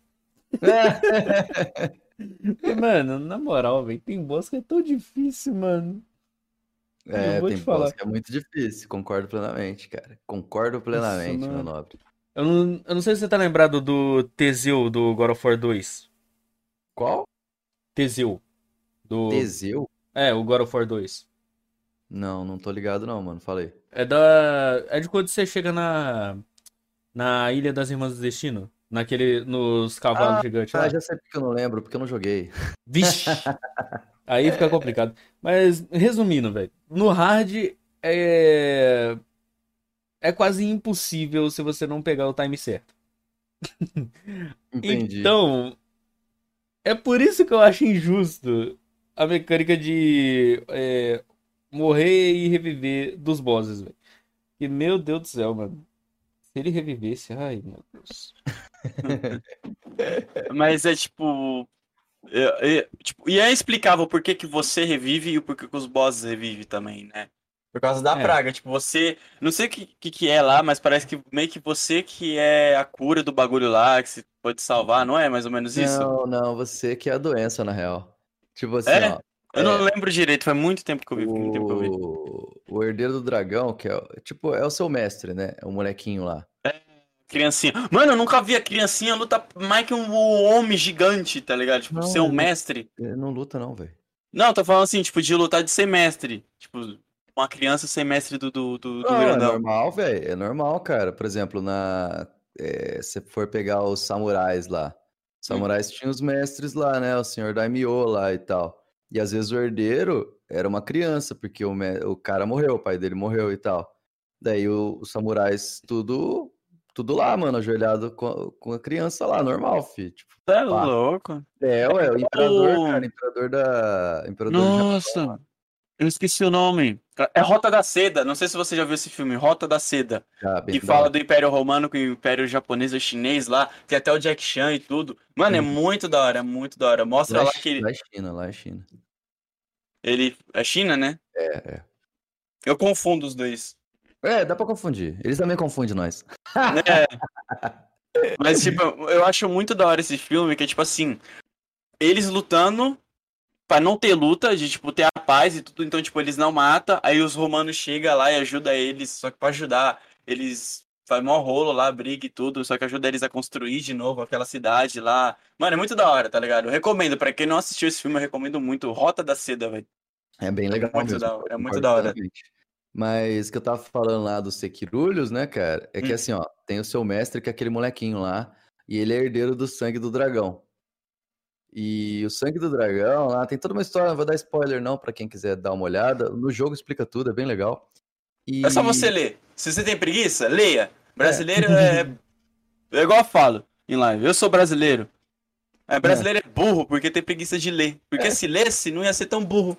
S1: Mano, na moral, velho, tem boss que é tão difícil, mano.
S3: É, tem
S1: te falar.
S3: boss que é muito difícil. Concordo plenamente, cara. Concordo plenamente, meu
S1: mano.
S3: nobre.
S1: Eu não, eu não sei se você tá lembrado do Teseu do God of War 2.
S3: Qual?
S1: Teseu. Do...
S3: Teseu?
S1: É, o God of War 2.
S3: Não, não tô ligado não, mano. Falei.
S1: É da. É de quando você chega na. Na Ilha das Irmãs do Destino. Naquele. Nos cavalos gigantes lá.
S3: Ah, já sei porque eu não lembro, porque eu não joguei.
S1: Vixe! Aí fica complicado. Mas, resumindo, velho. No hard é. É quase impossível se você não pegar o time certo.
S3: Entendi.
S1: Então. É por isso que eu acho injusto a mecânica de é, morrer e reviver dos bosses, velho. E meu Deus do céu, mano. Se ele revivesse, ai meu Deus.
S2: Mas é tipo. é- é- tipo, e é explicável por que, que você revive e o porquê que os bosses revivem também, né? Por causa da
S1: É.
S2: praga. Tipo, você. Não sei o que, que, que é lá, mas parece que meio que você que é a cura do bagulho lá, que você pode salvar, não é mais ou menos isso?
S3: Não, não, você que é a doença, na real. Tipo assim,
S2: É?
S3: ó.
S2: Eu não lembro direito, faz muito tempo que eu vi. Muito tempo que eu vi.
S3: O... o herdeiro do dragão, que é, o- tipo, é o seu mestre, né? É o molequinho lá.
S2: Criancinha. Mano, eu nunca vi a criancinha lutar mais que um homem gigante, tá ligado? Tipo,
S3: Não,
S2: ser um mestre.
S3: Ele não luta, não, velho.
S2: Não, tô falando assim, tipo, de lutar de ser mestre. Tipo, uma criança ser mestre do, do, do, do
S3: Não, é
S2: grandão.
S3: normal, velho. É normal, cara. Por exemplo, na. é, se for pegar os samurais lá. Os samurais tinham os mestres lá, né? O senhor Daimyo lá e tal. E às vezes o herdeiro era uma criança, porque o, me- o cara morreu, o pai dele morreu e tal. Daí o- os samurais, tudo. Tudo lá, mano, ajoelhado com, a- com a criança lá, normal, fi. Tipo,
S2: Tá
S3: pá.
S2: louco.
S3: é, ué, o imperador,
S2: Oh.
S3: cara, imperador da. Imperador do
S2: Nossa, eu esqueci o nome. É Rota da Seda. Não sei se você já viu esse filme, Rota da Seda.
S3: Bem
S2: Que fala
S3: hora.
S2: do Império Romano com o Império Japonês ou Chinês lá. Tem até o Jack Chan e tudo. Mano, é muito da hora, é muito da hora. Mostra
S3: Lá,
S2: lá
S3: é
S2: que ele.
S3: lá é China, lá é China.
S2: ele é China, né?
S3: É, é.
S2: Eu confundo os dois.
S3: É, dá pra confundir. Eles também confundem nós.
S2: É. Mas, tipo, eu acho muito da hora esse filme, que é tipo assim, eles lutando pra não ter luta, de tipo, ter a paz e tudo, então, tipo, eles não matam, aí os romanos chegam lá e ajudam eles, só que pra ajudar, eles fazem mó rolo lá, briga e tudo, só que ajuda eles a construir de novo aquela cidade lá. Mano, é muito da hora, tá ligado? Eu recomendo, pra quem não assistiu esse filme, eu recomendo muito. Rota da Seda, velho.
S3: É bem legal
S2: muito
S3: mesmo.
S2: da hora, é muito da hora.
S3: Mas o que eu tava falando lá dos Sekirulhos, né, cara? É que
S2: Hum.
S3: assim, ó, tem o seu mestre, que é aquele molequinho lá, e ele é herdeiro do sangue do dragão. E o sangue do dragão lá tem toda uma história, não vou dar spoiler não, pra quem quiser dar uma olhada. No jogo explica tudo, é bem legal. E...
S2: É só você ler. Se você tem preguiça, leia. Brasileiro é. É igual eu falo em live. Eu sou brasileiro. É, brasileiro é burro porque tem preguiça de ler. Porque se lesse, não ia ser tão burro.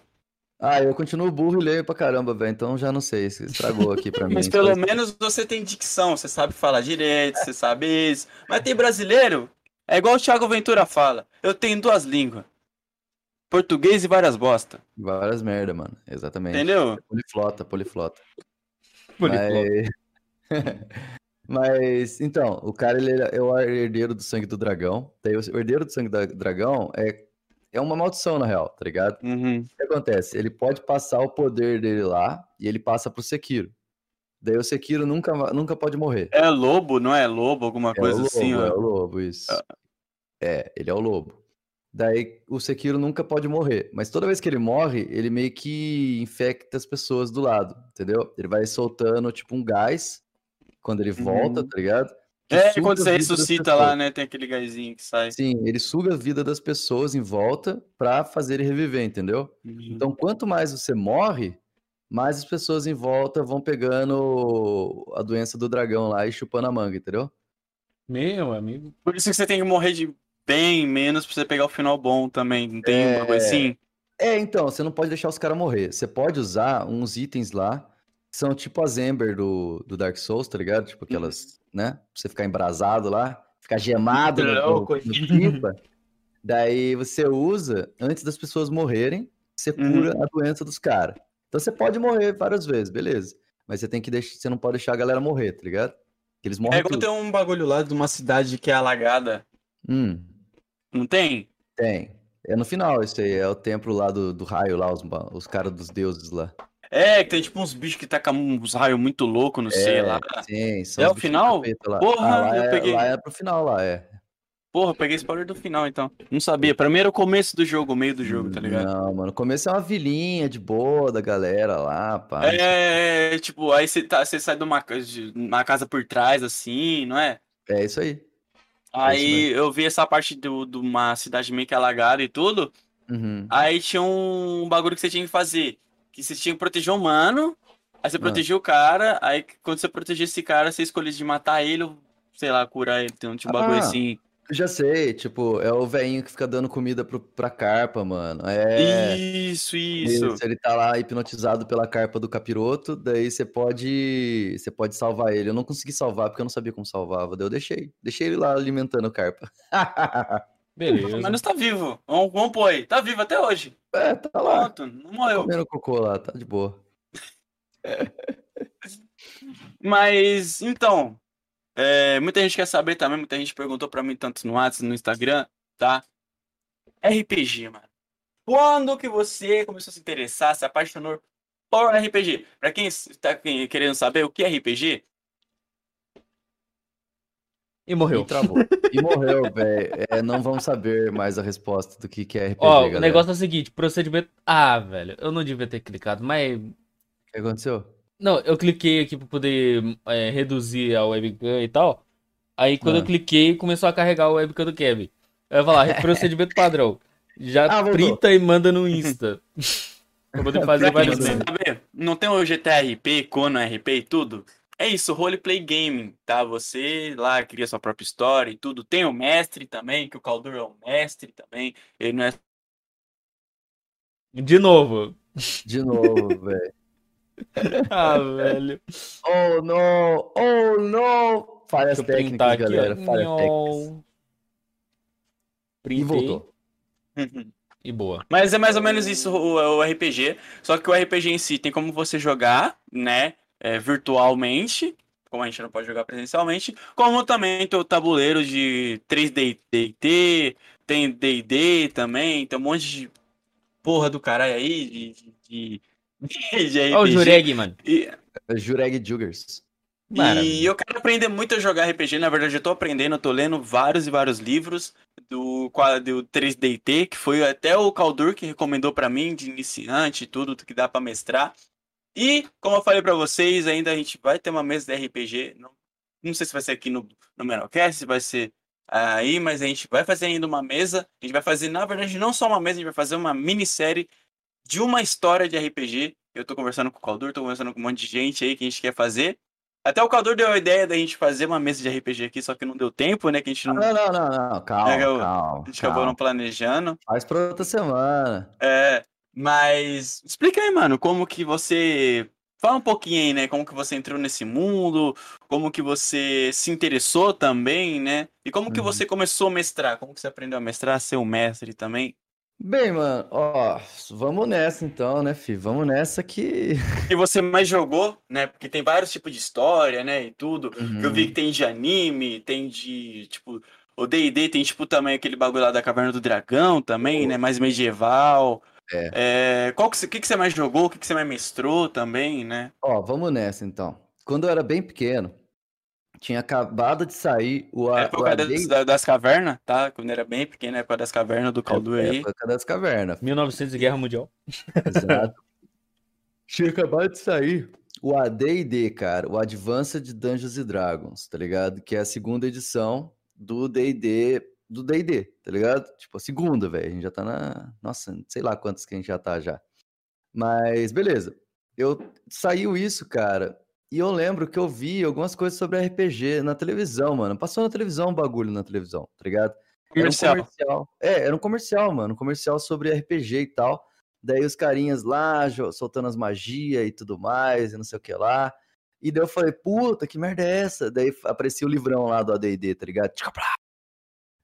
S3: Ah, eu continuo burro e leio pra caramba, velho, então já não sei, se estragou aqui pra mim.
S2: Mas pelo menos você tem dicção, você sabe falar direito, você sabe isso. Mas tem brasileiro, é igual o Thiago Ventura fala. Eu tenho duas línguas. Português e várias bosta.
S3: Várias merda, mano, exatamente.
S2: Entendeu?
S3: Poliflota, poliflota.
S1: Poliflota.
S3: Mas... Mas, então, o cara ele é o herdeiro do sangue do dragão. Daí o herdeiro do sangue do dragão é, é uma maldição, na real, tá ligado?
S2: Uhum.
S3: O que acontece? Ele pode passar o poder dele lá e ele passa pro Sekiro. Daí o Sekiro nunca, nunca pode morrer.
S2: É lobo, não é lobo? Alguma
S3: É
S2: coisa
S3: o lobo,
S2: assim,
S3: é
S2: ó.
S3: o lobo, isso. É, ele é o lobo. Daí o Sekiro nunca pode morrer. Mas toda vez que ele morre, ele meio que infecta as pessoas do lado, entendeu? Ele vai soltando tipo um gás quando ele volta,
S2: Uhum.
S3: tá ligado?
S2: É, quando você ressuscita lá, né? Tem aquele gásinho que sai.
S3: Sim, ele suga a vida das pessoas em volta pra fazer ele reviver, entendeu?
S2: Uhum.
S3: Então, quanto mais você morre, mais as pessoas em volta vão pegando a doença do dragão lá e chupando a manga, entendeu?
S1: Meu amigo.
S2: Por isso que você tem que morrer de bem menos pra você pegar o final bom também. Não tem
S3: É.
S2: uma coisa assim?
S3: É, então, você não pode deixar os caras morrer. Você pode usar uns itens lá, que são tipo as Ember do, do Dark Souls, tá ligado? Tipo aquelas, né? Pra você ficar embrasado lá, ficar gemado no, no,
S5: Louco.
S3: no. Daí você usa antes das pessoas morrerem, você cura a doença dos caras. Então você pode morrer várias vezes, beleza. Mas você tem que deixar, você não pode deixar a galera morrer, tá ligado? Que eles
S2: É
S3: morrem
S2: igual
S3: tudo.
S2: tem um bagulho lá de uma cidade que é alagada.
S3: Hum,
S2: Não tem?
S3: tem. É no final isso aí, é o templo lá do, do raio lá, os, os caras dos deuses lá.
S2: É, que tem tipo uns bichos que tacam uns raios muito loucos, não sei lá.
S3: Sim, são
S2: É o final? Porra,
S3: Ah,
S2: eu
S3: é,
S2: peguei.
S3: lá é pro final, lá é.
S2: Porra, eu peguei spoiler do final então. Não sabia. Pra mim era o começo do jogo, o meio do jogo, tá ligado?
S3: Não, mano, o começo é uma vilinha de boa da galera lá, pá.
S2: É, tipo, aí você, tá, sai de uma, de uma casa por trás, assim, não é?
S3: É isso aí.
S2: Aí eu vi essa parte do- de uma cidade meio que alagada e tudo.
S3: Uhum.
S2: Aí tinha um bagulho que você tinha que fazer. Que você tinha que proteger o humano. Aí você
S3: Ah.
S2: protegia o cara. Aí quando você protegia esse cara, você escolhia de matar ele ou, sei lá, curar ele. Tem um tipo de bagulho
S3: Ah.
S2: assim.
S3: Já sei, tipo, é o velhinho que fica dando comida pro, pra carpa, mano. É.
S2: Isso, isso.
S3: Ele tá lá hipnotizado pela carpa do capiroto, daí você pode. Você pode salvar ele. Eu não consegui salvar porque eu não sabia como salvava. Daí eu deixei. Deixei ele lá alimentando o carpa.
S2: Pelo
S1: Beleza.
S2: menos tá vivo. Vamos, vamos pôr aí. Tá vivo até hoje.
S3: é, tá lá.
S2: Pronto, não morreu.
S3: Comendo cocô lá, tá de boa.
S2: Mas, então, é, muita gente quer saber também, muita gente perguntou pra mim, tanto no WhatsApp, no Instagram, tá? RPG, mano. Quando que você começou a se interessar, se apaixonou por RPG? Pra quem está querendo saber o que é RPG,
S1: E morreu.
S3: E travou. E morreu, velho. É, não vamos saber mais a resposta do que, que é RPG,
S1: Ó, o
S3: galera.
S1: negócio é o seguinte, procedimento. Ah, velho, eu não devia ter clicado, mas.
S3: O que aconteceu?
S1: Não, eu cliquei aqui pra poder é, reduzir a webcam e tal. Aí quando
S3: Ah.
S1: eu cliquei, começou a carregar o webcam do Kevin. Eu ia falar, procedimento padrão. Já
S3: Ah,
S1: printa e manda no Insta. pra poder fazer
S2: pra
S1: vários
S2: não
S1: memes.
S2: não tem o GTRP, Cono RP e tudo? É isso, roleplay gaming, tá? Você lá cria sua própria história e tudo. Tem o mestre também, que o Caldur é um mestre também. Ele não é
S1: De novo.
S3: De novo, velho.
S1: Ah, velho.
S3: Oh, não! Oh, não! Falhas técnicas,
S1: aqui,
S3: galera. Falhas técnicas.
S1: Nhon.
S3: E
S1: Printei
S3: voltou.
S1: e boa.
S2: Mas é mais ou menos isso o, o RPG. Só que o RPG em si tem como você jogar, né? É, virtualmente, como a gente não pode jogar presencialmente, como também tem o tabuleiro de 3D DT, tem DD também, tem um monte de porra do caralho aí de, de, de, de RPG.
S1: Ó, o Jureg, mano.
S2: E,
S3: É Jureg Jugers.
S2: e
S1: Maravilha.
S2: eu quero aprender muito a jogar RPG. Na verdade, eu tô aprendendo, eu tô lendo vários e vários livros do, do 3DT, que foi até o Caldur que recomendou pra mim, de iniciante e tudo que dá pra mestrar. E, como eu falei pra vocês, ainda a gente vai ter uma mesa de RPG. Não, não sei se vai ser aqui no, no Menocast, se vai ser aí, mas a gente vai fazer ainda uma mesa. A gente vai fazer, na verdade, não só uma mesa, a gente vai fazer uma minissérie de uma história de RPG. Eu tô conversando com o Caldur, tô conversando com um monte de gente aí que a gente quer fazer. Até o Caldur deu a ideia da gente fazer uma mesa de RPG aqui, só que não deu tempo, né? Que a gente não,
S3: Não, não, não, não. Calma,
S2: eu-
S3: calma.
S2: a gente acabou
S3: calma.
S2: não planejando.
S3: Faz pra outra semana.
S2: É, mas explica aí, mano, como que você. Fala um pouquinho aí, né? Como que você entrou nesse mundo, como que você se interessou também, né? E como que
S3: Uhum.
S2: você começou a mestrar? Como que você aprendeu a mestrar, a ser um mestre também?
S3: Bem, mano, ó, vamos nessa então, né, fi? Vamos nessa que.
S2: E você mais jogou, né? Porque tem vários tipos de história, né? E tudo. Eu vi que tem de anime, tem de, tipo, o D&D tem, tipo, também aquele bagulho lá da Caverna do Dragão também, né? Mais medieval. É. qual que, você- que, que você mais jogou? O que, que você mais mestrou também, né?
S3: Ó, vamos nessa então. Quando eu era bem pequeno, tinha acabado de sair o, a, o
S2: época das,
S3: AD&D
S2: da- das cavernas, tá? Quando era bem pequeno, época das cavernas do Caldu aí.
S3: época das cavernas.
S1: 1900 e Guerra Mundial.
S3: Exato. Tinha acabado de sair o AD&D, cara, o Advanced Dungeons and Dragons, tá ligado? Que é a segunda edição do D&D, do D&D, tá ligado? Tipo, a segunda, velho. A gente já tá na, nossa, sei lá quantos que a gente já tá já. Mas beleza. Eu saiu isso, cara. E eu lembro que eu vi algumas coisas sobre RPG na televisão, mano. Passou na televisão um bagulho na televisão, tá ligado?
S2: Comercial.
S3: Era um comercial. É, era um comercial, mano. Um comercial sobre RPG e tal. Daí os carinhas lá, soltando as magias e tudo mais, e não sei o que lá. E daí eu falei, puta, que merda é essa? Daí aparecia o livrão lá do AD&D, tá ligado?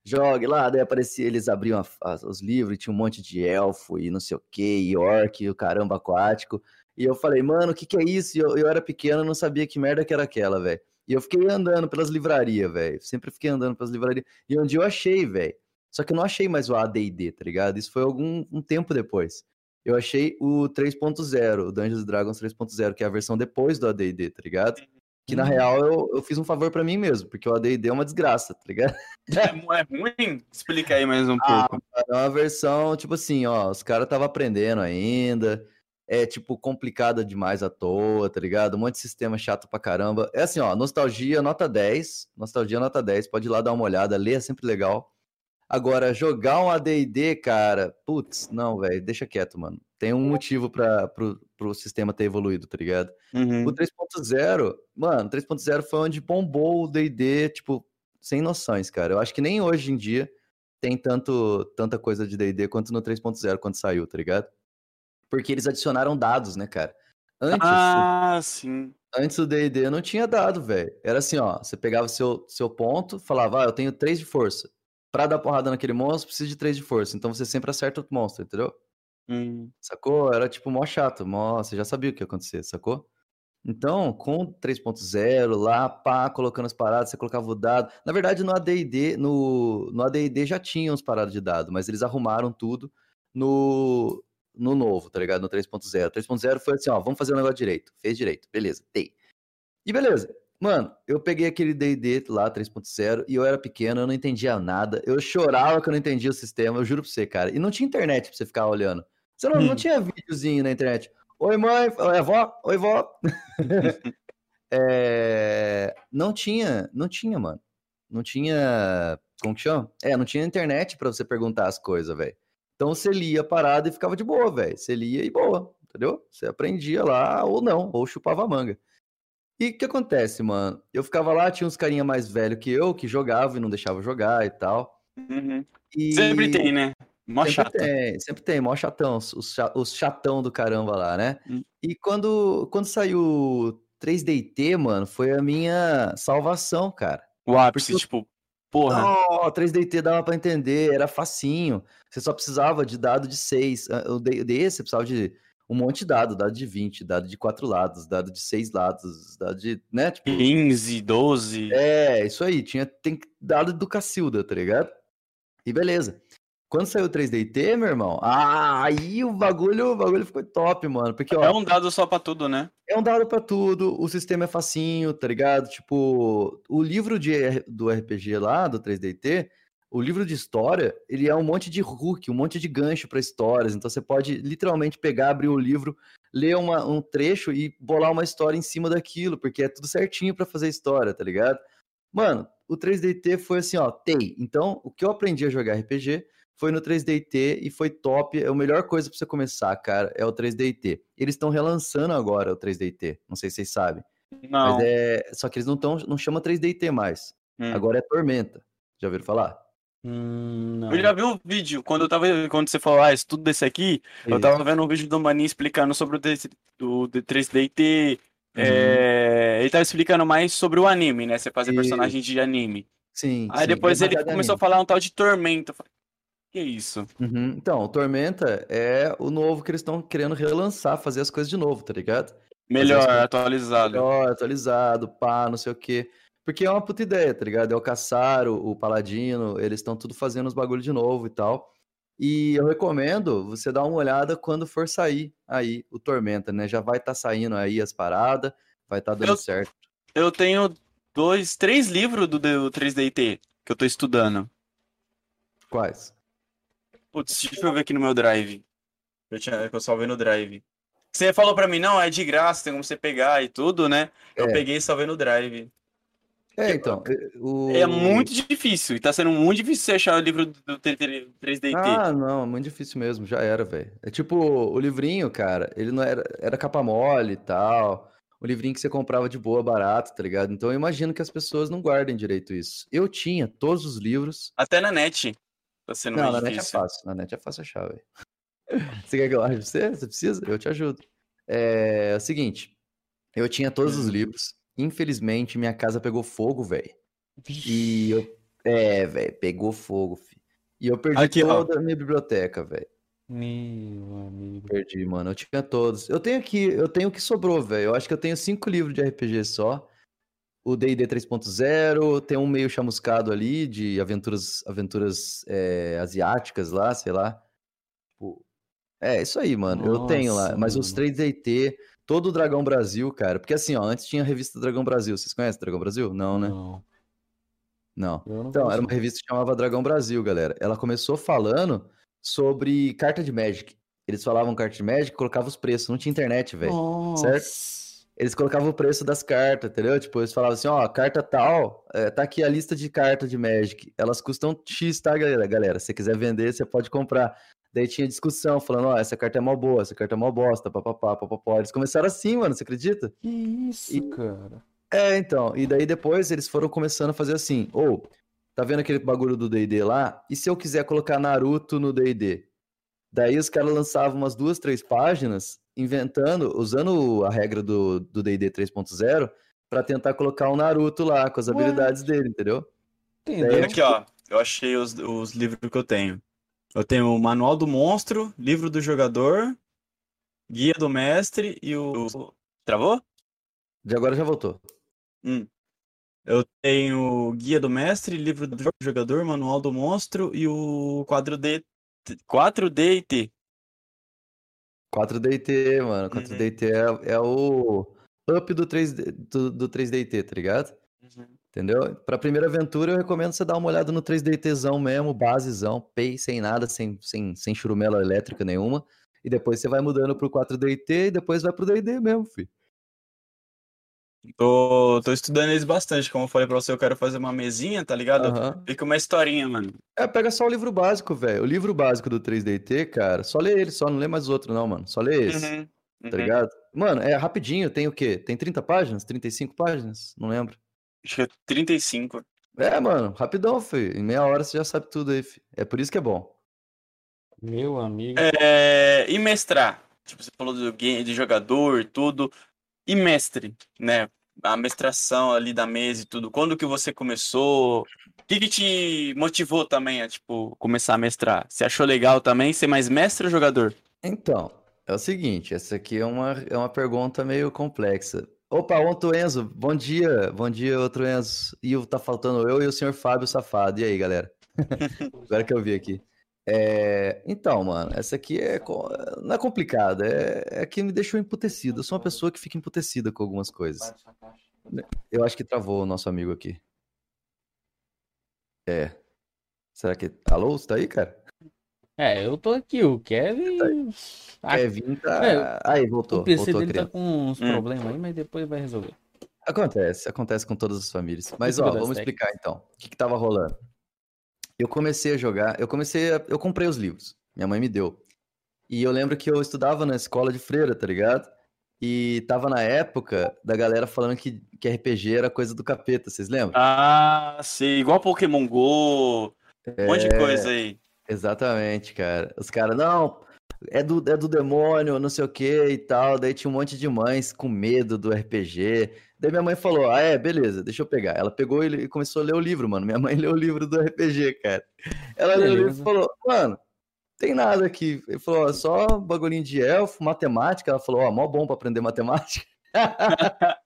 S3: Jogue lá, daí aparecia, eles abriam a- as- os livros e tinha um monte de elfo e não sei o que, e orc, e o caramba aquático. E eu falei, mano, o que que é isso? E eu, eu era pequeno, não sabia que merda que era aquela, velho. E eu fiquei andando pelas livrarias, velho. Sempre fiquei andando pelas livrarias. E um dia eu achei, velho. Só que eu não achei mais o AD&D, tá ligado? Isso foi algum um tempo depois. Eu achei o 3.0, o Dungeons Dragons 3.0, que é a versão depois do AD&D, tá ligado? Que na
S1: Hum.
S3: real eu, eu fiz um favor pra mim mesmo, porque o AD&D é uma desgraça, tá ligado?
S2: É, mu- é ruim? Explica aí mais um
S3: Ah,
S2: pouco.
S3: É uma versão, tipo assim, ó, os caras estavam aprendendo ainda, é, tipo, complicada demais à toa, tá ligado? Um monte de sistema chato pra caramba. É assim, ó, nostalgia, nota 10, nostalgia, nota 10, pode ir lá dar uma olhada, ler é sempre legal. Agora, jogar um AD&D, cara, putz, não, velho, deixa quieto, mano. Tem um motivo para pro, pro sistema ter evoluído, tá ligado?
S2: Uhum.
S3: O 3.0, mano, 3.0 foi onde bombou o D&D, tipo, sem noções, cara. Eu acho que nem hoje em dia tem tanto, tanta coisa de D&D quanto no 3.0 quando saiu, tá ligado? Porque eles adicionaram dados, né, cara? Antes,
S2: Ah, sim.
S3: antes o D&D não tinha dado, velho. Era assim, ó, você pegava seu, seu ponto, falava, ah, eu tenho 3 de força. Pra dar porrada naquele monstro, precisa de 3 de força. Então você sempre acerta o monstro, entendeu?
S2: Hum.
S3: Sacou? Era tipo mó chato, mó, você já sabia o que ia acontecer, sacou? Então, com 3.0 lá, pá, colocando as paradas, você colocava o dado. Na verdade, no AD&D, no, no AD&D já tinha uns paradas de dado, mas eles arrumaram tudo no, no novo, tá ligado? No 3.0. 3.0 foi assim, ó, vamos fazer o negócio direito. Fez direito, beleza, dei. E beleza. Mano, eu peguei aquele D&D lá, 3.0, e eu era pequeno, eu não entendia nada. Eu chorava que eu não entendia o sistema, eu juro pra você, cara. E não tinha internet pra você ficar olhando. Você não, não
S1: Hum.
S3: tinha videozinho na internet. Oi, mãe. Oi, avó. Oi, vó. É, Não tinha, não tinha, mano. Não tinha. Como que chama? É, não tinha internet pra você perguntar as coisas, velho. Então você lia a parada e ficava de boa, velho. Você lia e boa, entendeu? Você aprendia lá ou não, ou chupava a manga. E o que acontece, mano? Eu ficava lá, tinha uns carinha mais velho que eu, que jogavam e não deixavam jogar e tal.
S2: Uhum.
S3: E...
S2: Sempre tem, né? Mó
S3: Sempre
S2: chato.
S3: tem, sempre tem, mó chatão, os, cha- os chatão do caramba lá, né?
S2: Hum.
S3: E quando, quando saiu o 3DT, mano, foi a minha salvação, cara.
S2: O ápice,
S3: Porque-
S2: tipo, porra.
S3: Ó, 3DT dava pra entender, era facinho. Você só precisava de dado de 6. O D&D você precisava de um monte de dado, dado de 20, dado de 4 lados, dado de 6 lados, dado de, né, tipo,
S2: 15, 12.
S3: é, isso aí, tinha tem dado do Cacilda, tá ligado? E beleza. Quando saiu o 3DT, meu irmão, ah, aí o bagulho, o bagulho ficou top, mano, porque ó,
S2: É um dado só pra tudo, né?
S3: é um dado pra tudo, o sistema é facinho, tá ligado? Tipo, o livro de, do RPG lá, do 3DT, o livro de história, ele é um monte de hook, um monte de gancho pra histórias. Então você pode literalmente pegar, abrir o livro, ler uma- um trecho e bolar uma história em cima daquilo, porque é tudo certinho pra fazer história, tá ligado? Mano, o 3DT foi assim, ó, TEI. Então, o que eu aprendi a jogar RPG foi no 3DT e foi top. É a melhor coisa pra você começar, cara, é o 3DT. Eles estão relançando agora o 3DT. Não sei se vocês sabem.
S2: Não.
S3: Mas é. Só que eles não, tão, não chamam 3DT mais.
S2: Hum.
S3: Agora é Tormenta. Já ouviram falar?
S1: Hum.
S2: Eu já vi o vídeo, quando eu tava. Quando você falou, ah, estudo desse aqui, eu tava vendo um vídeo do Maninho explicando sobre o, D- o D3DT.
S3: Uhum.
S2: é, ele tava explicando mais sobre o anime, né? Você fazer
S3: Isso.
S2: personagem de anime.
S3: Sim.
S2: Aí
S3: sim,
S2: depois ele começou a
S3: anime.
S2: falar um tal de Tormenta. Eu falei, que isso?
S3: Uhum. Então, o Tormenta é o novo que eles estão querendo relançar, fazer as coisas de novo, tá ligado?
S2: Melhor,
S3: eu-
S2: atualizado.
S3: Melhor, atualizado, pá, não sei o quê. Porque é uma puta ideia, tá ligado? É o Caçaro, o Paladino, eles estão tudo fazendo os bagulho de novo e tal. E eu recomendo você dar uma olhada quando for sair aí o Tormenta, né? Já vai estar tá saindo aí as paradas, vai estar tá dando
S2: Eu-
S3: certo.
S2: Eu tenho dois, três livros do, do 3DT que eu tô estudando.
S3: Quais?
S2: Putz, deixa eu ver aqui no meu drive. Eu, tinha, que eu salvei no drive. Você falou pra mim, não, é de graça, tem como você pegar e tudo, né? Eu
S3: É.
S2: peguei e salvei no drive.
S3: É, então. eh, O...
S2: É muito difícil, e tá sendo muito difícil você achar o livro do 3DT.
S3: Ah, não, é muito difícil mesmo, já era, velho. É tipo, o livrinho, cara, ele não era, era capa mole e tal. O livrinho que você comprava de boa, barato, tá ligado? Então eu imagino que as pessoas não guardem direito isso. Eu tinha todos os livros.
S2: Até na net. Tá sendo
S3: Não,
S2: mais
S3: na net é
S2: difícil.
S3: fácil, na net é fácil achar, velho. Você quer que eu ache pra você? Você precisa? Eu te ajudo. É, é o seguinte, eu tinha todos os livros. Infelizmente, minha casa pegou fogo, velho. E eu. É, velho, pegou fogo, fi. E eu perdi
S2: Aqui, ó.
S3: toda a minha biblioteca, velho.
S1: Meu amigo.
S3: Perdi, mano. Eu tinha todos. Eu tenho aqui, eu tenho o que sobrou, velho. Eu acho que eu tenho cinco livros de RPG só. O D&D 3.0, tem um meio chamuscado ali de aventuras, aventuras é, asiáticas lá, sei lá. Tipo, É, isso aí, mano. eu tenho lá.
S1: Nossa,
S3: Mas os
S1: mano.
S3: 3DT, todo o Dragão Brasil, cara. Porque assim, ó, antes tinha a revista Dragão Brasil. Vocês conhecem Dragão Brasil? Não, né?
S1: Não.
S3: Não.
S1: Não
S3: Então, era uma revista que chamava Dragão Brasil, galera. Ela começou falando sobre carta de Magic. Eles falavam carta de Magic, colocavam os preços. Não tinha internet, velho.
S1: Nossa.
S3: Eles colocavam o preço das cartas, entendeu? Tipo, eles falavam assim, ó, carta tal, é, tá aqui a lista de cartas de Magic. Elas custam X, tá, galera? Galera, se você quiser vender, você pode comprar. Daí tinha discussão, falando, ó, essa carta é mó boa, essa carta é mó bosta, papapá, papapá. Eles começaram assim, mano, você acredita?
S1: Que isso,
S3: E-
S1: cara?
S3: É, então. E daí depois eles foram começando a fazer assim. Ou, tá vendo aquele bagulho do DD lá? E se eu quiser colocar Naruto no DD? Daí os caras lançavam umas duas, três páginas, inventando, usando a regra do do DD 3.0 pra tentar colocar o Naruto lá, com as
S1: Ué.
S3: habilidades dele, entendeu?
S1: Entendeu?
S2: Aqui, ó. Eu achei os, os livros que eu tenho. Eu tenho o Manual do Monstro, Livro do Jogador, Guia do Mestre e o. Travou?
S3: De agora já voltou.
S2: Hum. Eu tenho Guia do Mestre, Livro do Jogador, Manual do Monstro e o quadro D. 4D e T.
S3: 4DT, mano.
S2: Uhum.
S3: 4DT é, é o up do 3D, do, do 3DT, tá ligado? Entendeu? Pra primeira aventura, eu recomendo você dar uma olhada no 3DTzão mesmo, basezão, pay, sem nada, sem, sem, sem churumela elétrica nenhuma. E depois você vai mudando pro 4DT e depois vai pro D&D mesmo, filho.
S2: Tô, tô estudando eles bastante. Como eu falei pra você, eu quero fazer uma mesinha, tá ligado?
S3: Aham.
S2: Fica uma historinha, mano.
S3: É, pega só o livro básico, velho. O livro básico do 3DT, cara, só lê ele, só não lê mais os outros não, mano. Só lê esse,
S2: Uhum,
S3: tá
S2: uhum.
S3: ligado? Mano, é rapidinho, tem o quê? Tem 30 páginas? 35 páginas? Não lembro.
S2: Acho que é 35.
S3: É, mano, rapidão, filho. Em meia hora você já sabe tudo aí, filho. É por isso que é bom.
S1: Meu amigo.
S2: É, e mestrar? Tipo, você falou do game, de jogador e tudo. E mestre, né? A mestração ali da mesa e tudo. Quando que você começou? O que que te motivou também a, tipo, começar a mestrar? Você achou legal também ser mais mestre ou jogador?
S3: Então, é o seguinte, essa aqui é uma, é uma pergunta meio complexa. Opa, outro Enzo, bom dia, bom dia, outro Enzo. E tá faltando eu e o senhor Fábio Safado. E aí, galera? Agora que eu vi aqui. É, então, mano, essa aqui é, não é complicada, é, é que me deixou emputecido. Eu sou uma pessoa que fica emputecida com algumas coisas. Eu acho que travou o nosso amigo aqui. É. Será que. Alô, você tá aí, cara?
S1: É, eu tô aqui, o Kevin. Ah,
S3: Kevin tá.
S1: É,
S3: aí, voltou.
S1: o PC
S3: voltou
S1: dele tá com uns
S2: Hum.
S1: problemas aí, mas depois vai resolver.
S3: Acontece, acontece com todas as famílias. Mas, ó, vamos explicar então. O que que tava rolando? Eu comecei a jogar, eu comecei a, eu comprei os livros. Minha mãe me deu. E eu lembro que eu estudava na escola de freira, tá ligado? E tava na época da galera falando que, que RPG era coisa do capeta, vocês lembram?
S2: Ah, sei. Igual Pokémon Go. Um monte
S3: É.
S2: de coisa aí.
S3: Exatamente, cara. Os caras, não, é do, é do demônio, não sei o que e tal. Daí tinha um monte de mães com medo do RPG. Daí minha mãe falou: Ah, é, beleza, deixa eu pegar. Ela pegou e e começou a ler o livro, mano. Minha mãe leu o livro do RPG, cara. Ela leu o livro e
S1: Beleza.
S3: falou: Mano, tem nada aqui. Ele falou: ó, só bagulhinho de elfo, matemática. Ela falou: Ó, mó bom pra aprender matemática.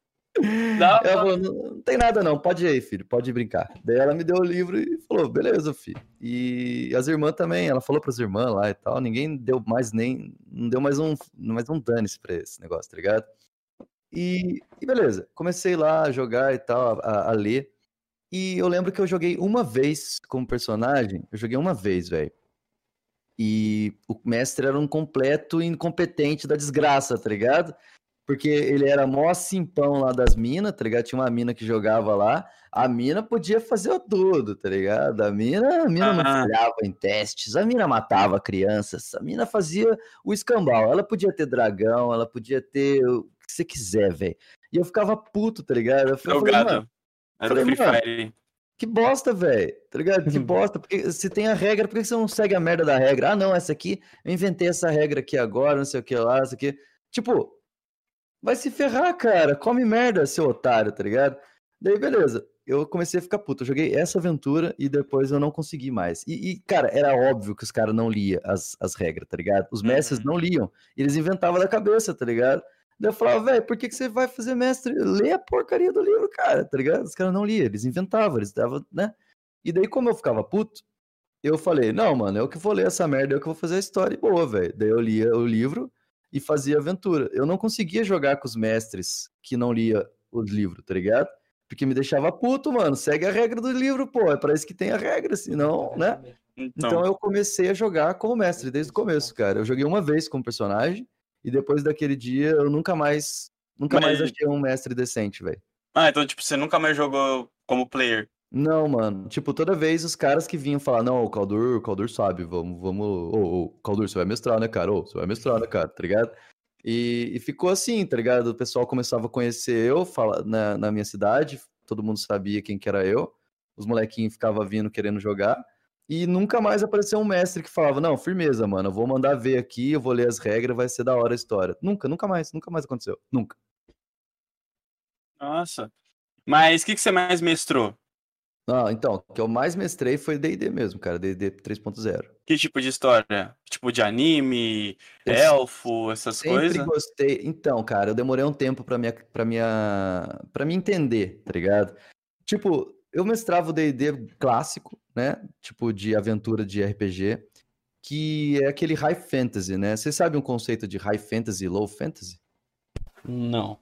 S2: Dá
S3: Ela falou, não, não tem nada não, pode ir aí, filho, pode ir brincar. Daí ela me deu o livro e falou, beleza, filho. E as irmãs também, ela falou pras irmãs lá e tal, ninguém deu mais nem, não deu mais um, mais um dane-se pra esse negócio, tá ligado? E, e beleza, comecei lá a jogar e tal, a, a ler. E eu lembro que eu joguei uma vez como personagem, eu joguei uma vez, velho. E o mestre era um completo incompetente da desgraça, tá ligado? Porque ele era mó simpão lá das minas, tá ligado? Tinha uma mina que jogava lá. A mina podia fazer tudo, tá ligado? A mina, a mina não
S2: Ah.
S3: falhava em testes, a mina matava crianças, a mina fazia o escambau. Ela podia ter dragão, ela podia ter que você quiser, velho. E eu ficava puto, tá ligado? Eu falei,
S2: o
S3: mano.
S2: Era
S3: falei,
S2: Free Fire.
S3: que bosta, velho. Tá ligado? Que bosta. Porque se tem a regra, por que você não segue a merda da regra? Ah, não, essa aqui, eu inventei essa regra aqui agora, não sei o que lá, isso aqui. Tipo, vai se ferrar, cara. Come merda, seu otário, tá ligado? Daí, beleza. Eu comecei a ficar puto. Eu joguei essa aventura e depois eu não consegui mais. E, e, cara, era óbvio que os caras não liam as, as regras, tá ligado? Os mestres
S2: Uhum.
S3: não liam. Eles inventavam da cabeça, tá ligado? Daí eu falava, velho, por que, que você vai fazer mestre? Lê a porcaria do livro, cara, tá ligado? Os caras não liam, eles inventavam, eles davam, né? E daí, como eu ficava puto, eu falei, não, mano, eu que vou ler essa merda, eu que vou fazer a história e boa, velho. Daí eu lia o livro e fazia aventura. Eu não conseguia jogar com os mestres que não lia os livros, tá ligado? Porque me deixava puto, mano. Segue a regra do livro, pô. É pra isso que tem a regra, senão, né?
S2: Então,
S3: Então eu comecei a jogar como mestre desde o começo, cara. Eu joguei uma vez como personagem e depois daquele dia eu nunca mais, nunca mais
S2: Mas-
S3: achei um mestre decente, velho.
S2: Ah, então, tipo, você nunca mais jogou como player.
S3: Não, mano. Tipo, toda vez os caras que vinham falar, não, o Caldur, o Caldur sabe, vamos, vamos. Ô, ô, Caldur, você vai mestrar, né, cara? Ô, você vai mestrar, né, cara? Tá ligado? E, e ficou assim, tá ligado? O pessoal começava a conhecer eu fala, na, na minha cidade, todo mundo sabia quem que era eu. Os molequinhos ficavam vindo querendo jogar. E nunca mais apareceu um mestre que falava, não, firmeza, mano, eu vou mandar ver aqui, eu vou ler as regras, vai ser da hora a história. Nunca, nunca mais, nunca mais aconteceu. Nunca.
S2: Nossa. Mas o que, que você mais mestrou?
S3: Ah, então, o que eu mais mestrei foi D&D mesmo, cara, D&D 3.0.
S2: Que tipo de história? Tipo de anime,
S3: Eu
S2: elfo, essas
S3: Sempre
S2: coisas?
S3: gostei. Então, cara, eu demorei um tempo pra minha, pra minha, pra me entender, tá ligado? Tipo, eu mestrava o D&D clássico, né? Tipo de aventura de RPG, que é aquele high fantasy, né? Você sabe um conceito de high fantasy e low fantasy?
S1: Não.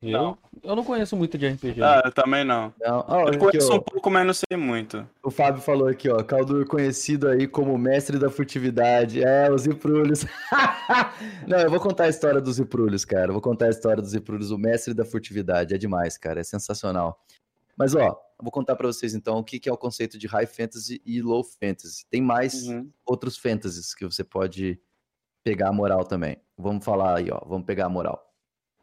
S1: Eu,
S2: Não.
S1: eu não conheço muito de RPG.
S2: Ah, eu também não.
S3: Não.
S2: Eu
S3: aqui,
S2: conheço
S3: ó,
S2: um pouco, mas não sei muito.
S3: O Fábio falou aqui, ó, Caldur conhecido aí como mestre da furtividade. É, os Ziprulhos. Não, eu vou contar a história dos Ziprulhos, cara. Eu vou contar a história dos Ziprulhos, o mestre da furtividade. É demais, cara. É sensacional. Mas, ó, vou contar pra vocês então o que que é o conceito de high fantasy e low fantasy. Tem mais
S2: Uhum.
S3: outros fantasies que você pode pegar a moral também. Vamos falar aí, ó. Vamos pegar a moral.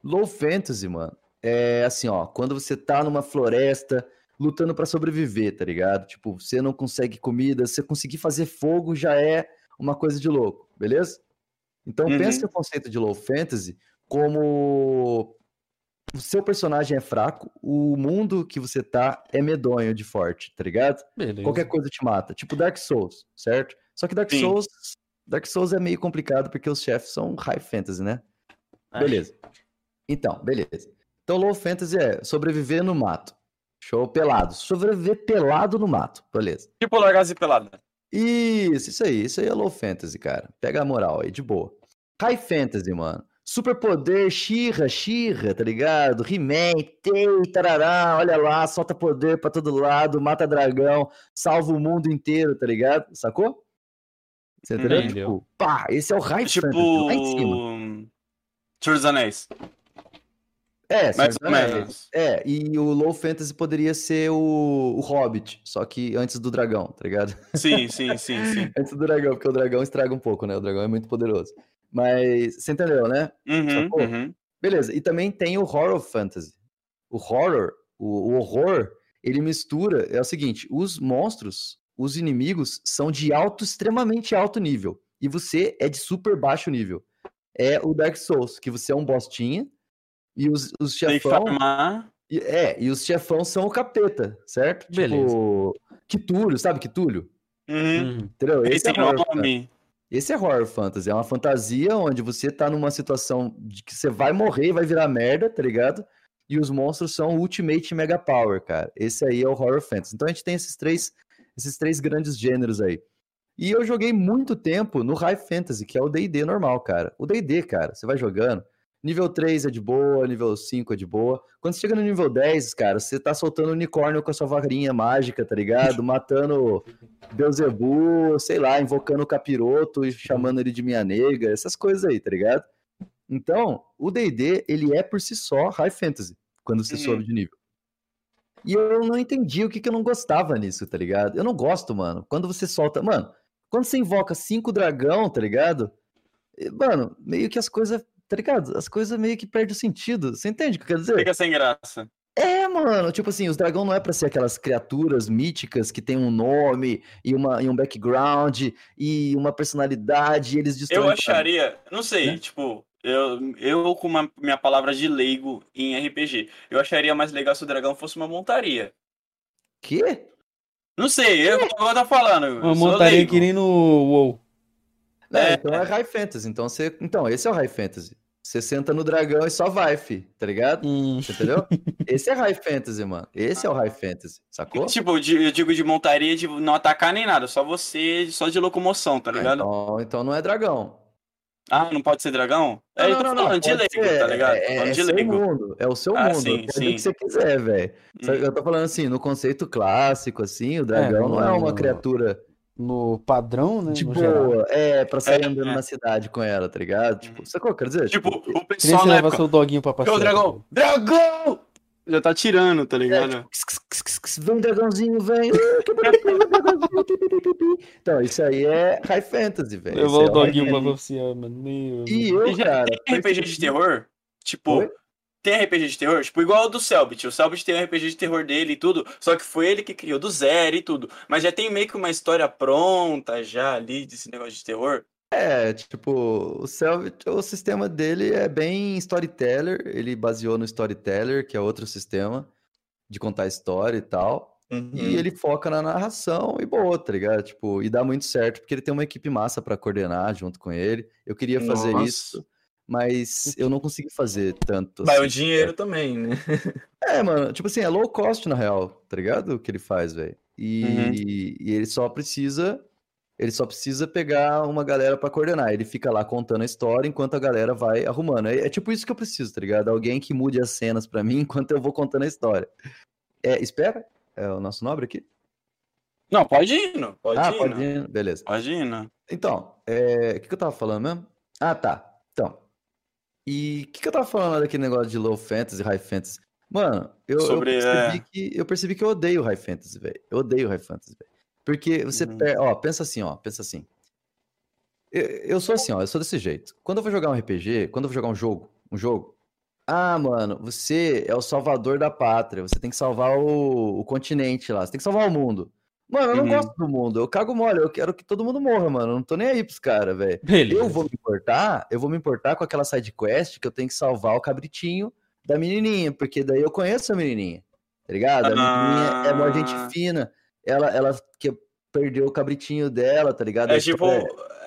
S3: Low fantasy, mano, é assim, ó. Quando você tá numa floresta lutando pra sobreviver, tá ligado? Tipo, você não consegue comida, você conseguir fazer fogo já é uma coisa de louco, beleza? Então
S2: Uhum.
S3: pensa no conceito de low fantasy como o seu personagem é fraco, o mundo que você tá é medonho de forte, tá ligado?
S1: Beleza.
S3: Qualquer coisa te mata. Tipo Dark Souls, certo? Só que Dark
S2: Sim.
S3: Souls. Dark Souls é meio complicado porque os chefes são high fantasy, né?
S1: Ai.
S3: Beleza. Então, beleza. Então, low fantasy é sobreviver no mato. Show pelado. Sobreviver pelado no mato. Beleza.
S2: Tipo largados e pelada.
S3: Isso, isso aí. Isso aí é low fantasy, cara. Pega a moral aí, de boa. High fantasy, mano. Superpoder, Xirra, Xirra, tá ligado? He-Man, Tei, tarará, olha lá, solta poder pra todo lado, mata dragão, salva o mundo inteiro, tá ligado? Sacou? Você entendeu? Tipo, pá, esse é o High
S2: Tipo.
S3: fantasy, lá em cima.
S2: Senhor dos Anéis.
S3: É,
S2: Mais ou menos.
S3: É, e o Low Fantasy poderia ser o, o Hobbit, só que antes do dragão, tá ligado?
S2: Sim, sim, sim, sim.
S3: Antes do dragão, porque o dragão estraga um pouco, né? O dragão é muito poderoso. Mas, você entendeu, né?
S2: Uhum,
S3: Sacou?
S2: uhum.
S3: Beleza, e também tem o Horror Fantasy. O horror, o, o horror, ele mistura, é o seguinte, os monstros, os inimigos, são de alto, extremamente alto nível, e você é de super baixo nível. É o Dark Souls, que você é um bostinha, e os, os chefão... E- É, e os chefão são o capeta, certo?
S1: Beleza.
S3: Tipo, Quitúlio, sabe Quitúlio?
S2: Uhum.
S1: Uhum.
S3: Entendeu?
S2: Ele
S3: Esse é,
S2: nome.
S3: Esse é horror fantasy. É uma fantasia onde você tá numa situação de que você vai morrer vai virar merda, tá ligado? e os monstros são Ultimate Mega Power, cara. Esse aí é o Horror Fantasy. Então a gente tem esses três, esses três grandes gêneros aí. E eu joguei muito tempo no High Fantasy, que é o D&D normal, cara. O D&D, cara, você vai jogando, nível 3 é de boa, nível 5 é de boa. Quando você chega no nível 10, cara, você tá soltando unicórnio com a sua varinha mágica, tá ligado? Matando Beuzebu, sei lá, invocando o capiroto e chamando ele de minha nega, essas coisas aí, tá ligado? Então, o D&D, ele é por si só High Fantasy, quando você
S2: Uhum.
S3: sobe de nível. E eu não entendi o que, que eu não gostava nisso, tá ligado? Eu não gosto, mano. Quando você solta. Mano, quando você invoca cinco dragão, tá ligado? Mano, meio que as coisas. Tá ligado? As coisas meio que perdem o sentido. Você entende o que eu quero dizer?
S2: Fica sem graça.
S3: É, mano, tipo assim, os dragão não é pra ser aquelas criaturas míticas que tem um nome e, uma, e um background e uma personalidade e eles destroem.
S2: Eu acharia, não sei,
S3: Né?
S2: tipo, eu, eu com uma, minha palavra de leigo em RPG, eu acharia mais legal se o dragão fosse uma montaria.
S3: Quê?
S2: Não sei, eu eu tô falando. eu
S1: Uma montaria
S2: leigo.
S1: que nem no WoW.
S3: É,
S2: É.
S3: então é High Fantasy. Então, você... então, esse é o High Fantasy. Você senta no dragão e só vai, fi, tá ligado?
S1: Hum.
S3: Entendeu? Esse é High Fantasy, mano. Esse é o High Fantasy, sacou?
S2: Tipo, de- eu digo de montaria de não atacar nem nada, só você, só de locomoção, tá
S3: Ah,
S2: ligado?
S3: Então, então não é dragão.
S2: Ah, não pode ser dragão? É, eu tô falando de
S3: pode
S2: leigo,
S3: ser.
S2: tá ligado?
S3: É, é
S2: de
S3: seu mundo, é o seu
S2: Ah,
S3: mundo.
S2: sim,
S3: pode
S2: sim.
S3: o que você quiser, velho.
S2: Hum.
S3: Eu tô falando assim, no conceito clássico, assim, o dragão não é uma criatura
S1: No padrão, né?
S3: de
S1: no geral.
S3: boa, é, pra sair
S2: É,
S3: andando
S2: é.
S3: na cidade com ela, tá ligado? Tipo, sacou? Quer dizer,
S2: Tipo, o
S1: Que nem
S2: pessoal
S1: você leva
S2: época...
S1: seu doguinho pra passear.
S2: o dragão? Dragão! Já tá tirando, tá
S3: É,
S2: ligado?
S3: tipo, "Ks, ks, ks, ks, ks, vem um dragãozinho, vem. Então, isso aí é High Fantasy, velho.
S1: Levar
S3: Esse
S1: o
S3: é
S1: doguinho pra passear, mano.
S3: E eu, cara.
S2: tem RPG de terror? Tipo,
S3: Oi?
S2: Tem RPG de terror? Tipo, igual o do Selbit. O Selbit tem um RPG de terror dele e tudo, só que foi ele que criou do zero e tudo. Mas já tem meio que uma história pronta já ali desse negócio de terror.
S3: É, tipo, o Selvit, o sistema dele é bem storyteller, ele baseou no storyteller, que é outro sistema de contar história e tal.
S2: Uhum.
S3: E ele foca na narração e boa, tá ligado? Tipo, e dá muito certo, porque ele tem uma equipe massa pra coordenar junto com ele. Eu queria fazer
S2: Nossa.
S3: isso, mas eu não consegui fazer tanto.
S5: Vai o
S3: assim.
S5: dinheiro também, né?
S3: É, mano, tipo assim, é low cost na real, tá ligado? O que ele faz, velho. E,
S2: Uhum.
S3: e ele só precisa. Ele só precisa pegar uma galera pra coordenar. Ele fica lá contando a história enquanto a galera vai arrumando. É, é tipo isso que eu preciso, tá ligado? Alguém que mude as cenas pra mim enquanto eu vou contando a história. É, espera. É o nosso nobre aqui?
S2: Não, pode ir, não. Pode
S3: ah,
S2: ir.
S3: pode
S2: não.
S3: ir. Beleza.
S2: Pode ir, não.
S3: Então, é, o que, que eu tava falando mesmo? Ah, tá. E o que, que eu tava falando daquele negócio de low fantasy, high fantasy? Mano, eu, eu
S2: Sobre,
S3: percebi
S2: é.
S3: que eu percebi que eu odeio high fantasy, velho. Eu odeio high fantasy, velho. Porque você,
S2: Uhum.
S3: ó, pensa assim, ó, pensa assim. Eu, eu sou assim, ó, eu sou desse jeito. Quando eu vou jogar um RPG, quando eu vou jogar um jogo, um jogo, ah, mano, você é o salvador da pátria, você tem que salvar o, o continente lá, você tem que salvar o mundo. Mano, eu não
S2: Uhum.
S3: gosto do mundo, eu cago mole, eu quero que todo mundo morra, mano. Eu não tô nem aí pros caras, velho. Eu vou me importar, eu vou me importar com aquela side quest que eu tenho que salvar o cabritinho da menininha, porque daí eu conheço a menininha, tá ligado? A menininha é uma gente
S2: Ah.
S3: fina, ela, ela que perdeu o cabritinho dela, tá ligado?
S2: É tipo,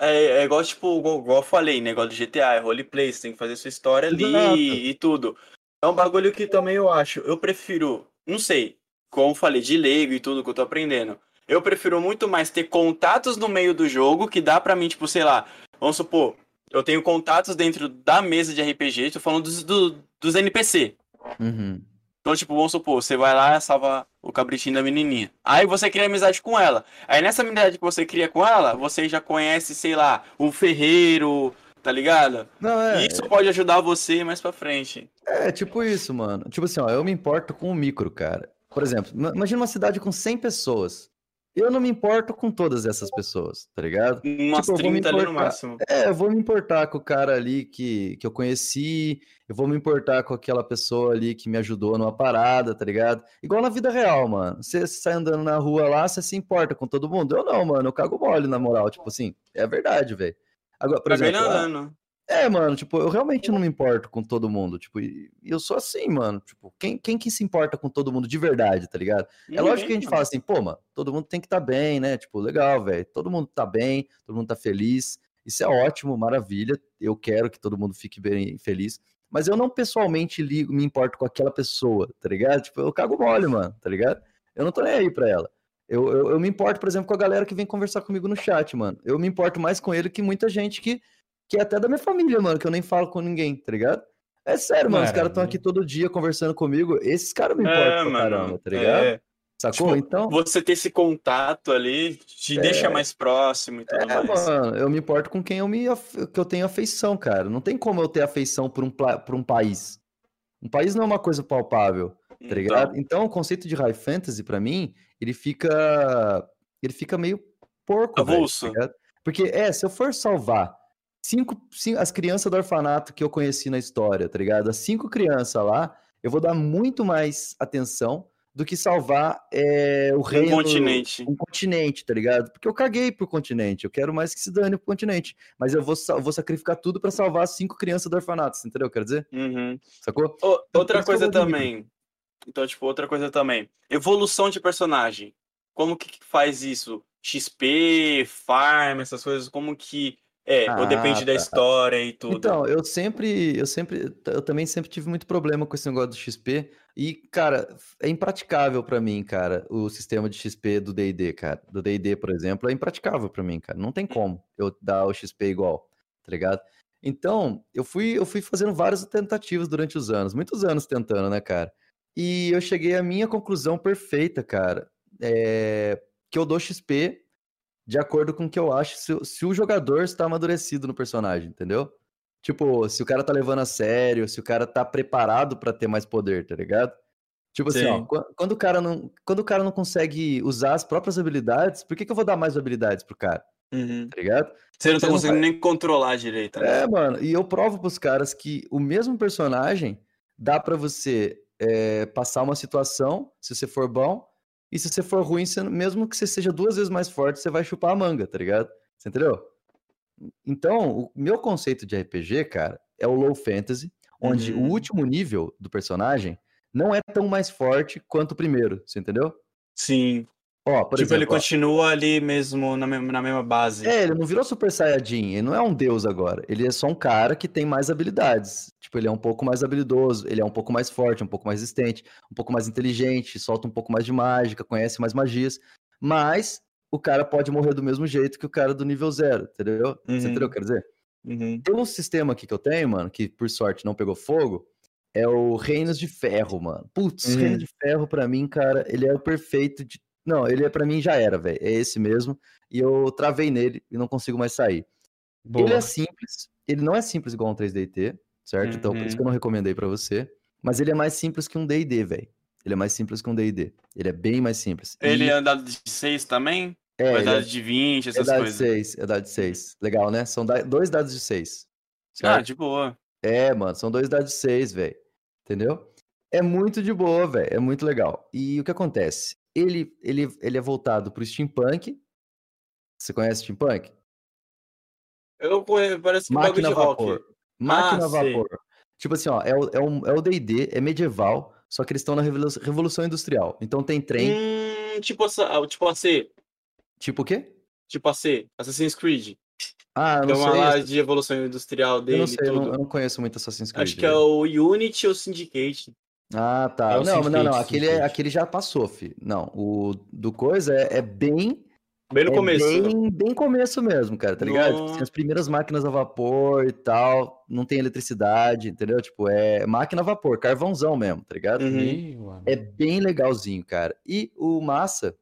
S2: é, é igual, tipo, igual, eu falei, negócio do GTA, é roleplay, você tem que fazer sua história ali
S3: Exato.
S2: e tudo. É um bagulho que também eu acho, eu prefiro, não sei, como eu falei, de leigo e tudo que eu tô aprendendo. Eu prefiro muito mais ter contatos no meio do jogo, que dá pra mim, tipo, sei lá, vamos supor, eu tenho contatos dentro da mesa de RPG, tô falando dos, do- dos NPC.
S3: Uhum.
S2: Então, tipo, vamos supor, você vai lá e salva o cabritinho da menininha. Aí você cria amizade com ela. Aí nessa amizade que você cria com ela, você já conhece, sei lá, o ferreiro, tá ligado?
S3: Não, é,
S2: isso pode ajudar você mais pra frente.
S3: é tipo isso, mano. Tipo assim, ó, eu me importo com o micro, cara. Por exemplo, ima- imagina uma cidade com 100 pessoas. Eu não me importo com todas essas pessoas, tá ligado?
S2: Umas
S3: Tipo, eu vou me
S2: 30 ali no
S3: importar.
S2: máximo.
S3: É, eu vou me importar com o cara ali que, que eu conheci, eu vou me importar com aquela pessoa ali que me ajudou numa parada, tá ligado? Igual na vida real, mano. Você sai andando na rua lá, você se importa com todo mundo? Eu não, mano, eu cago mole, na moral. Tipo assim, é verdade, velho. Agora, por
S2: Tá
S3: exemplo, lá-. É, mano, tipo, eu realmente não me importo com todo mundo, tipo, e eu sou assim, mano, tipo, quem, quem que se importa com todo mundo de verdade, tá ligado? É lógico que a gente fala assim, pô, mano, todo mundo tem que estar bem, né? Tipo, legal, velho. Todo mundo tá bem, todo mundo tá feliz. Isso é ótimo, maravilha. Eu quero que todo mundo fique bem feliz. Mas eu não pessoalmente ligo, me importo com aquela pessoa, tá ligado? Tipo, eu cago mole, mano, tá ligado? Eu não tô nem aí pra ela. Eu, eu, eu me importo, por exemplo, com a galera que vem conversar comigo no chat, mano. Eu me importo mais com ele que muita gente que, que é até da minha família, mano, que eu nem falo com ninguém, tá ligado? É sério, mano. Os caras estão aqui todo dia conversando comigo. Esses caras me importam
S2: É,
S3: pra
S2: mano,
S3: caramba, tá ligado?
S2: é.
S3: Sacou?
S2: Tipo,
S3: então.
S2: Você ter esse contato ali te deixa mais próximo e tudo
S3: É,
S2: mais.
S3: mano, eu me importo com quem eu, me, af- que eu tenho afeição, cara. Não tem como eu ter afeição por um, pla- por um país. Um país não é uma coisa palpável, tá ligado? Então, o conceito de high fantasy, pra mim, ele fica. Ele fica meio porco, velho,
S2: Avulso.
S3: tá? Porque, é, se eu for salvar cinco, cinco- as crianças do orfanato que eu conheci na história, tá ligado? As cinco crianças lá, eu vou dar muito mais atenção do que salvar é, o
S2: um
S3: reino
S2: continente.
S3: um continente, tá ligado? Porque eu caguei pro continente, eu quero mais que se dane pro continente. Mas eu vou, eu vou sacrificar tudo pra salvar as cinco crianças do orfanato, entendeu? Quer dizer?
S2: Uhum.
S3: Sacou? Por
S2: outra coisa também. Então, tipo, outra coisa também. Evolução de personagem. Como que faz isso? XP, farm, essas coisas, como que é? Ou
S3: Ah,
S2: depende da
S3: tá.
S2: história e tudo?
S3: Então, eu sempre, eu sempre, eu também sempre tive muito problema com esse negócio do XP. E, cara, é impraticável pra mim, cara, o sistema de XP do D&D, cara. Do D&D, por exemplo, é impraticável pra mim, cara. Não tem como eu dar o XP igual, tá ligado? Então, eu fui, eu fui fazendo várias tentativas durante os anos, muitos anos tentando, né, cara? E eu cheguei à minha conclusão perfeita, cara, é, que eu dou XP de acordo com o que eu acho, se, o- se o jogador está amadurecido no personagem, entendeu? Tipo, se o cara tá levando a sério, se o cara tá preparado pra ter mais poder, tá ligado? Tipo assim, ó,
S2: Sim.
S3: quan- quando o cara não, quando o cara não consegue usar as próprias habilidades, por que, que eu vou dar mais habilidades pro cara,
S2: Uhum.
S3: tá ligado?
S2: Você não tá
S3: Você não
S2: conseguindo nem controlar direito. né?
S3: É, mano, e eu provo pros caras que o mesmo personagem dá pra você é, passar uma situação, se você for bom, e se você for ruim, você- mesmo que você seja duas vezes mais forte, você vai chupar a manga, tá ligado? Você entendeu? Então, o meu conceito de RPG, cara, é o low fantasy, onde
S2: Uhum.
S3: o último nível do personagem não é tão mais forte quanto o primeiro, você entendeu?
S2: Sim.
S3: Ó, por
S2: tipo, ele
S3: exemplo, ó,
S2: continua ali mesmo na, mesma- na mesma base.
S3: É, ele não virou Super Saiyajin, ele não é um deus agora. Ele é só um cara que tem mais habilidades. Tipo, ele é um pouco mais habilidoso, ele é um pouco mais forte, um pouco mais resistente, um pouco mais inteligente, solta um pouco mais de mágica, conhece mais magias. Mas o cara pode morrer do mesmo jeito que o cara do nível zero, entendeu? Você
S2: Uhum.
S3: entendeu o que eu quero dizer?
S2: Uhum.
S3: Tem um sistema aqui que eu tenho, mano, que por sorte não pegou fogo, é o Reinos de Ferro, mano. Putz,
S2: Uhum.
S3: Reino de Ferro pra mim, cara, ele é o perfeito de... Não, ele é para mim já era, velho. É esse mesmo. E eu travei nele e não consigo mais sair.
S1: Boa.
S3: Ele é simples, ele não é simples igual um 3DT, certo? Então por isso
S2: Uhum.
S3: que eu não recomendei pra você. Mas ele é mais simples que um D&D, velho. Ele é mais simples que um D&D. Ele é bem mais simples.
S2: Ele
S3: E-
S2: é dado de 6 também?
S3: é,
S2: é
S3: ele
S2: dado
S3: é,
S2: de 20,
S3: é
S2: essas
S3: dado de
S2: coisas?
S3: 6, é dado de 6. Legal, né? São da- dois dados de 6.
S2: Ah, de boa.
S3: É, mano, são dois dados de 6, velho. Entendeu? É muito de boa, velho. É muito legal. E o que acontece? Ele, ele, ele é voltado pro steampunk. Você conhece steampunk?
S2: Eu conhe- parece que bagulho
S3: Máquina
S2: de
S3: a
S2: rock.
S3: vapor. Máquina a
S2: Ah, sei.
S3: vapor. Tipo assim, ó, é o, é um- é o D&D, é medieval, só que eles estão na revolu- Revolução Industrial. Então tem trem,
S2: Hum, tipo, essa, ah, tipo AC.
S3: tipo o quê?
S2: Tipo AC. Assassin's Creed.
S3: Ah, eu
S2: Tem
S3: não
S2: uma lá
S3: sei.
S2: de evolução industrial
S3: Eu
S2: dele
S3: não
S2: e
S3: sei, eu não, eu não conheço muito Assassin's Creed.
S2: Acho que é
S3: velho.
S2: o Unity ou Syndicate.
S3: Ah, tá.
S1: É
S3: não, não, não, aquele, é, aquele já passou, fi. Não, o do coisa é, é bem
S2: Bem no
S3: É
S2: começo.
S3: Bem, bem começo mesmo, cara, tá ligado? Tipo, assim, as primeiras máquinas a vapor e tal, não tem eletricidade, entendeu? Tipo, é máquina a vapor, carvãozão mesmo, tá ligado?
S2: Uhum.
S3: É bem legalzinho, cara. E o massa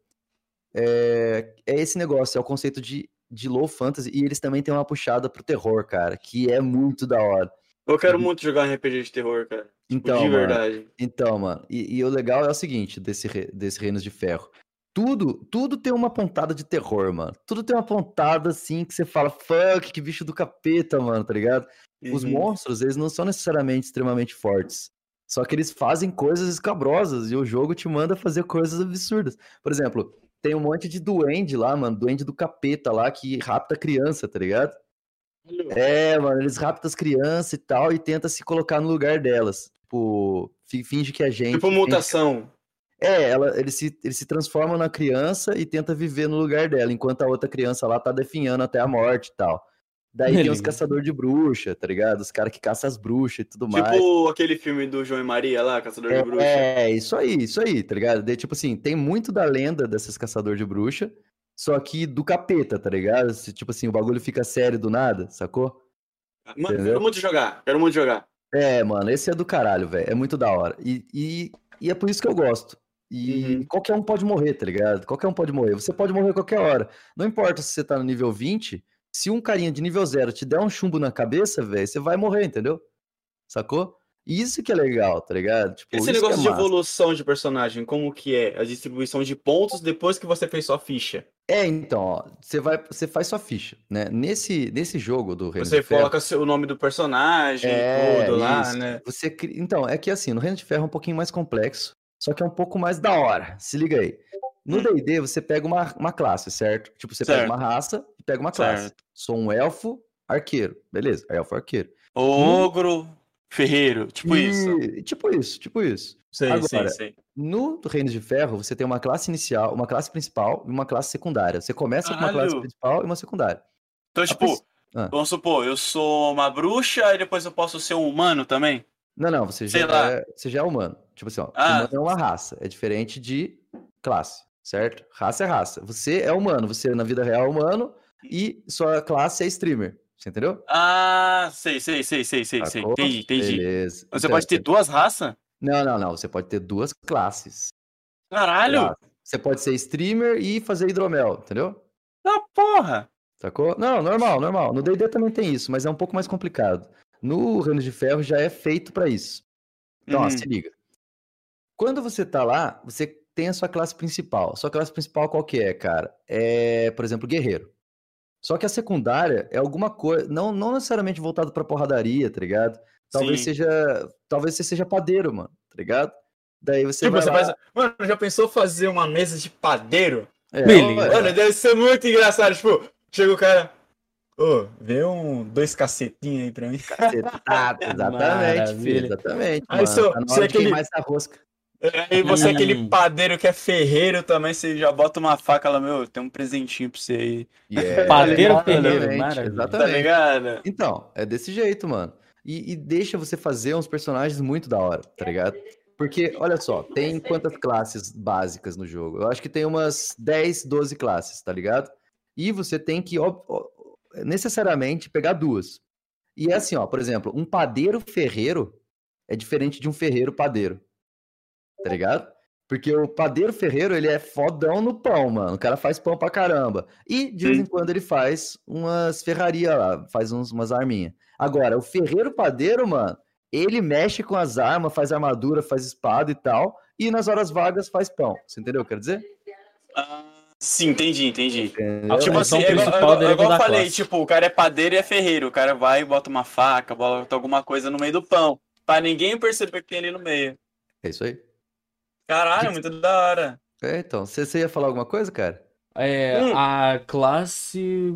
S3: é, é esse negócio, é o conceito de, de low fantasy, e eles também têm uma puxada pro terror, cara, que é muito da hora.
S2: Eu quero muito jogar um RPG de terror, cara. Tipo,
S3: Então,
S2: de
S3: mano,
S2: verdade.
S3: Então, mano, e, e o legal é o seguinte, desse, desse Reinos de Ferro. Tudo, tudo tem uma pontada de terror, mano. Tudo tem uma pontada assim que você fala, fuck, que bicho do capeta, mano, tá ligado? Os
S2: Uhum.
S3: monstros, eles não são necessariamente extremamente fortes. Só que eles fazem coisas escabrosas e o jogo te manda fazer coisas absurdas. Por exemplo, tem um monte de duende lá, mano, duende do capeta lá que rapta criança, tá ligado? É, mano, eles raptam as crianças e tal e tenta se colocar no lugar delas. Tipo, fi- finge que é gente.
S2: Tipo mutação.
S3: É, ela, ele, se, ele se transforma na criança e tenta viver no lugar dela, enquanto a outra criança lá tá definhando até a morte e tal. Daí tem os caçadores de bruxa, tá ligado? Os caras que caçam as bruxas e tudo mais.
S2: Tipo aquele filme do João e Maria lá, Caçador de Bruxa.
S3: É, isso aí, isso aí, tá ligado? Daí, tipo assim, tem muito da lenda desses caçadores de bruxa, só que do capeta, tá ligado? Se, tipo assim, o bagulho fica sério do nada, sacou?
S2: Mano,
S3: Entendeu?
S2: quero muito jogar, quero muito jogar.
S3: É, mano, esse é do caralho, velho. É muito da hora. E, e, e é por isso que eu gosto. E
S2: Uhum.
S3: qualquer um pode morrer, tá ligado? Qualquer um pode morrer. Você pode morrer a qualquer hora. Não importa se você tá no nível 20, se um carinha de nível 0 te der um chumbo na cabeça, velho, você vai morrer, entendeu? Sacou? Isso que é legal, tá ligado? Tipo,
S2: Esse
S3: é
S2: negócio de
S3: massa.
S2: evolução de personagem, como que é? A distribuição de pontos depois que você fez sua ficha.
S3: É, então, ó, você vai, você faz sua ficha, né? Nesse, nesse jogo do Reino
S2: Você
S3: de Ferro,
S2: coloca seu- o nome do personagem,
S3: É,
S2: tudo lá,
S3: isso.
S2: né?
S3: você. Então, é que assim, no Reino de Ferro é um pouquinho mais complexo, só que é um pouco mais da hora. Se liga aí. No
S2: Hum.
S3: D&D, você pega uma, uma classe, certo? Tipo, você pega
S2: Certo.
S3: uma raça e pega uma classe.
S2: Certo.
S3: Sou um elfo arqueiro. Beleza, elfo arqueiro.
S2: Ogro, ferreiro, tipo isso.
S3: E- Tipo isso, tipo isso.
S2: Sei,
S3: Agora,
S2: sei, sei.
S3: No Reino de Ferro, você tem uma classe inicial, uma classe principal e uma classe secundária. Você começa com uma classe
S2: Caralho.
S3: principal e uma secundária.
S2: Então,
S3: A
S2: tipo,
S3: Ah.
S2: vamos supor, eu sou uma bruxa e depois eu posso ser um humano também?
S3: Não, não, você já, é, você já é humano. Tipo assim, ó,
S2: Ah.
S3: humano é uma raça, é diferente de classe, certo? Raça é raça. Você é humano, você na vida real é humano e sua classe é streamer. Você entendeu?
S2: Ah, sei, sei, sei, sei, sei, sei. Entendi, entendi.
S3: Beleza.
S2: Você
S3: Então,
S2: pode ter duas raças?
S3: Não, não, não. Você pode ter duas classes.
S2: Caralho!
S3: Você pode ser streamer e fazer hidromel, entendeu?
S2: Ah, porra!
S3: Sacou? Não, normal, normal. No D&D também tem isso, mas é um pouco mais complicado. No Reino de Ferro já é feito pra isso. Então, ó,
S2: Uhum.
S3: se liga. Quando você tá lá, você tem a sua classe principal. Sua classe principal qual que é, cara? É, por exemplo, guerreiro. Só que a secundária é alguma coisa, não, não necessariamente voltado pra porradaria, tá ligado? Talvez
S2: Sim.
S3: seja, talvez você seja padeiro, mano, tá ligado? Daí você
S2: Tipo,
S3: vai
S2: você
S3: lá-
S2: faz. Mano, já pensou fazer uma mesa de padeiro?
S3: É,
S1: Beleza.
S2: Mano, deve ser muito engraçado. Tipo, chega o cara. Ô, vê um dois cacetinhos aí pra mim.
S3: Cacetado, exatamente, filho, exatamente.
S2: Aí
S3: mano.
S2: seu-
S3: Tá na
S2: você
S3: hora de
S2: aquele-
S3: queimar essa rosca.
S2: Aí você é aquele
S1: Hum.
S2: padeiro que é ferreiro também, você já bota uma faca lá, meu, tem um presentinho pra você aí.
S3: Yeah,
S1: Padeiro
S3: exatamente,
S1: ferreiro, maravilha.
S2: Tá
S3: Exatamente.
S2: ligado?
S3: Então, é desse jeito, mano. E, e deixa você fazer uns personagens muito da hora, tá ligado? Porque, olha só, tem quantas classes básicas no jogo? Eu acho que tem umas 10, 12 classes, tá ligado? E você tem que, ó, necessariamente, pegar duas. E é assim, ó, por exemplo, um padeiro ferreiro é diferente de um ferreiro padeiro. Tá ligado? Porque o padeiro ferreiro, ele é fodão no pão, mano. O cara faz pão pra caramba. E de vez
S2: Sim.
S3: em quando ele faz umas ferrarias lá, faz uns, umas arminhas. Agora, o ferreiro padeiro, mano, ele mexe com as armas, faz armadura, faz espada e tal. E nas horas vagas faz pão. Você entendeu o que eu quero dizer?
S2: Ah, sim, entendi, entendi.
S1: A
S2: Tipo
S1: função
S2: assim, é igual,
S1: é
S2: igual eu falei,
S1: classe.
S2: tipo, o cara é padeiro e é ferreiro. O cara vai e bota uma faca, bota alguma coisa no meio do pão. Pra ninguém perceber que tem ali no meio.
S3: É isso aí.
S2: Caralho, muito da hora.
S3: É, então. Você, você ia falar alguma coisa, cara?
S1: É,
S2: Hum.
S1: a classe.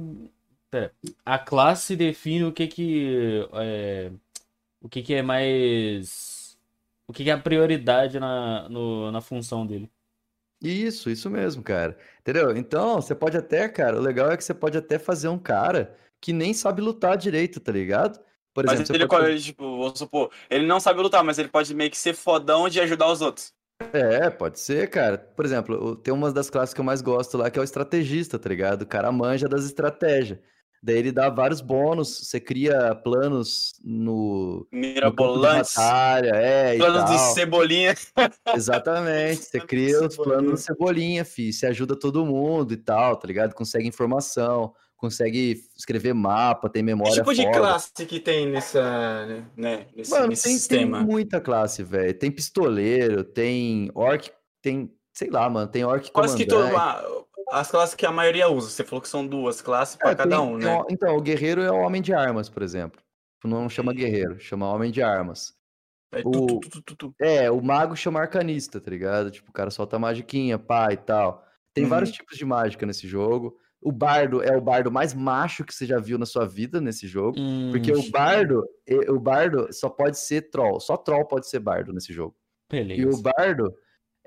S1: Pera. A classe define o que que. É, o que que é mais. O que que é a prioridade na, no- na função dele.
S3: Isso, isso mesmo, cara. Entendeu? Então, você pode até, cara, o legal é que você pode até fazer um cara que nem sabe lutar direito, tá ligado? Por
S2: Mas
S3: exemplo,
S2: ele,
S3: pode
S2: pode, tipo, vamos supor, ele não sabe lutar, mas ele pode meio que ser fodão de ajudar os outros.
S3: É, pode ser, cara. Por exemplo, tem uma das classes que eu mais gosto lá, que é o estrategista, tá ligado? O cara manja das estratégias. Daí ele dá vários bônus, você cria planos no,
S2: Mirabolantes,
S3: batalha, é,
S2: planos de cebolinha.
S3: Exatamente, você cria os planos de cebolinha, fi. Você ajuda todo mundo e tal, tá ligado? Consegue informação, consegue escrever mapa, tem
S2: Que
S3: memória
S2: tipo de
S3: foda.
S2: classe que tem nessa, né, nesse,
S3: Mano,
S2: nesse
S3: tem, tem
S2: sistema?
S3: muita classe, velho. Tem pistoleiro, tem orc, tem, sei lá, mano, tem orc
S2: Quase que ah, as classes que a maioria usa. Você falou que são duas classes pra
S3: É,
S2: cada
S3: tem-
S2: um,
S3: tem
S2: né?
S3: Então, o guerreiro é o homem de armas, por exemplo. Não chama
S2: Hum.
S3: guerreiro, chama homem de armas.
S2: Tu,
S3: o-
S2: tu, tu, tu, tu, tu.
S3: É, o mago chama arcanista, tá ligado? Tipo, o cara solta magiquinha, pá e tal. Tem
S2: Uhum.
S3: vários tipos de mágica nesse jogo. O bardo é o bardo mais macho que você já viu na sua vida nesse jogo. Porque
S1: Hum,
S3: o bardo, o bardo só pode ser troll. Só troll pode ser bardo nesse jogo. E o
S1: Beleza.
S3: bardo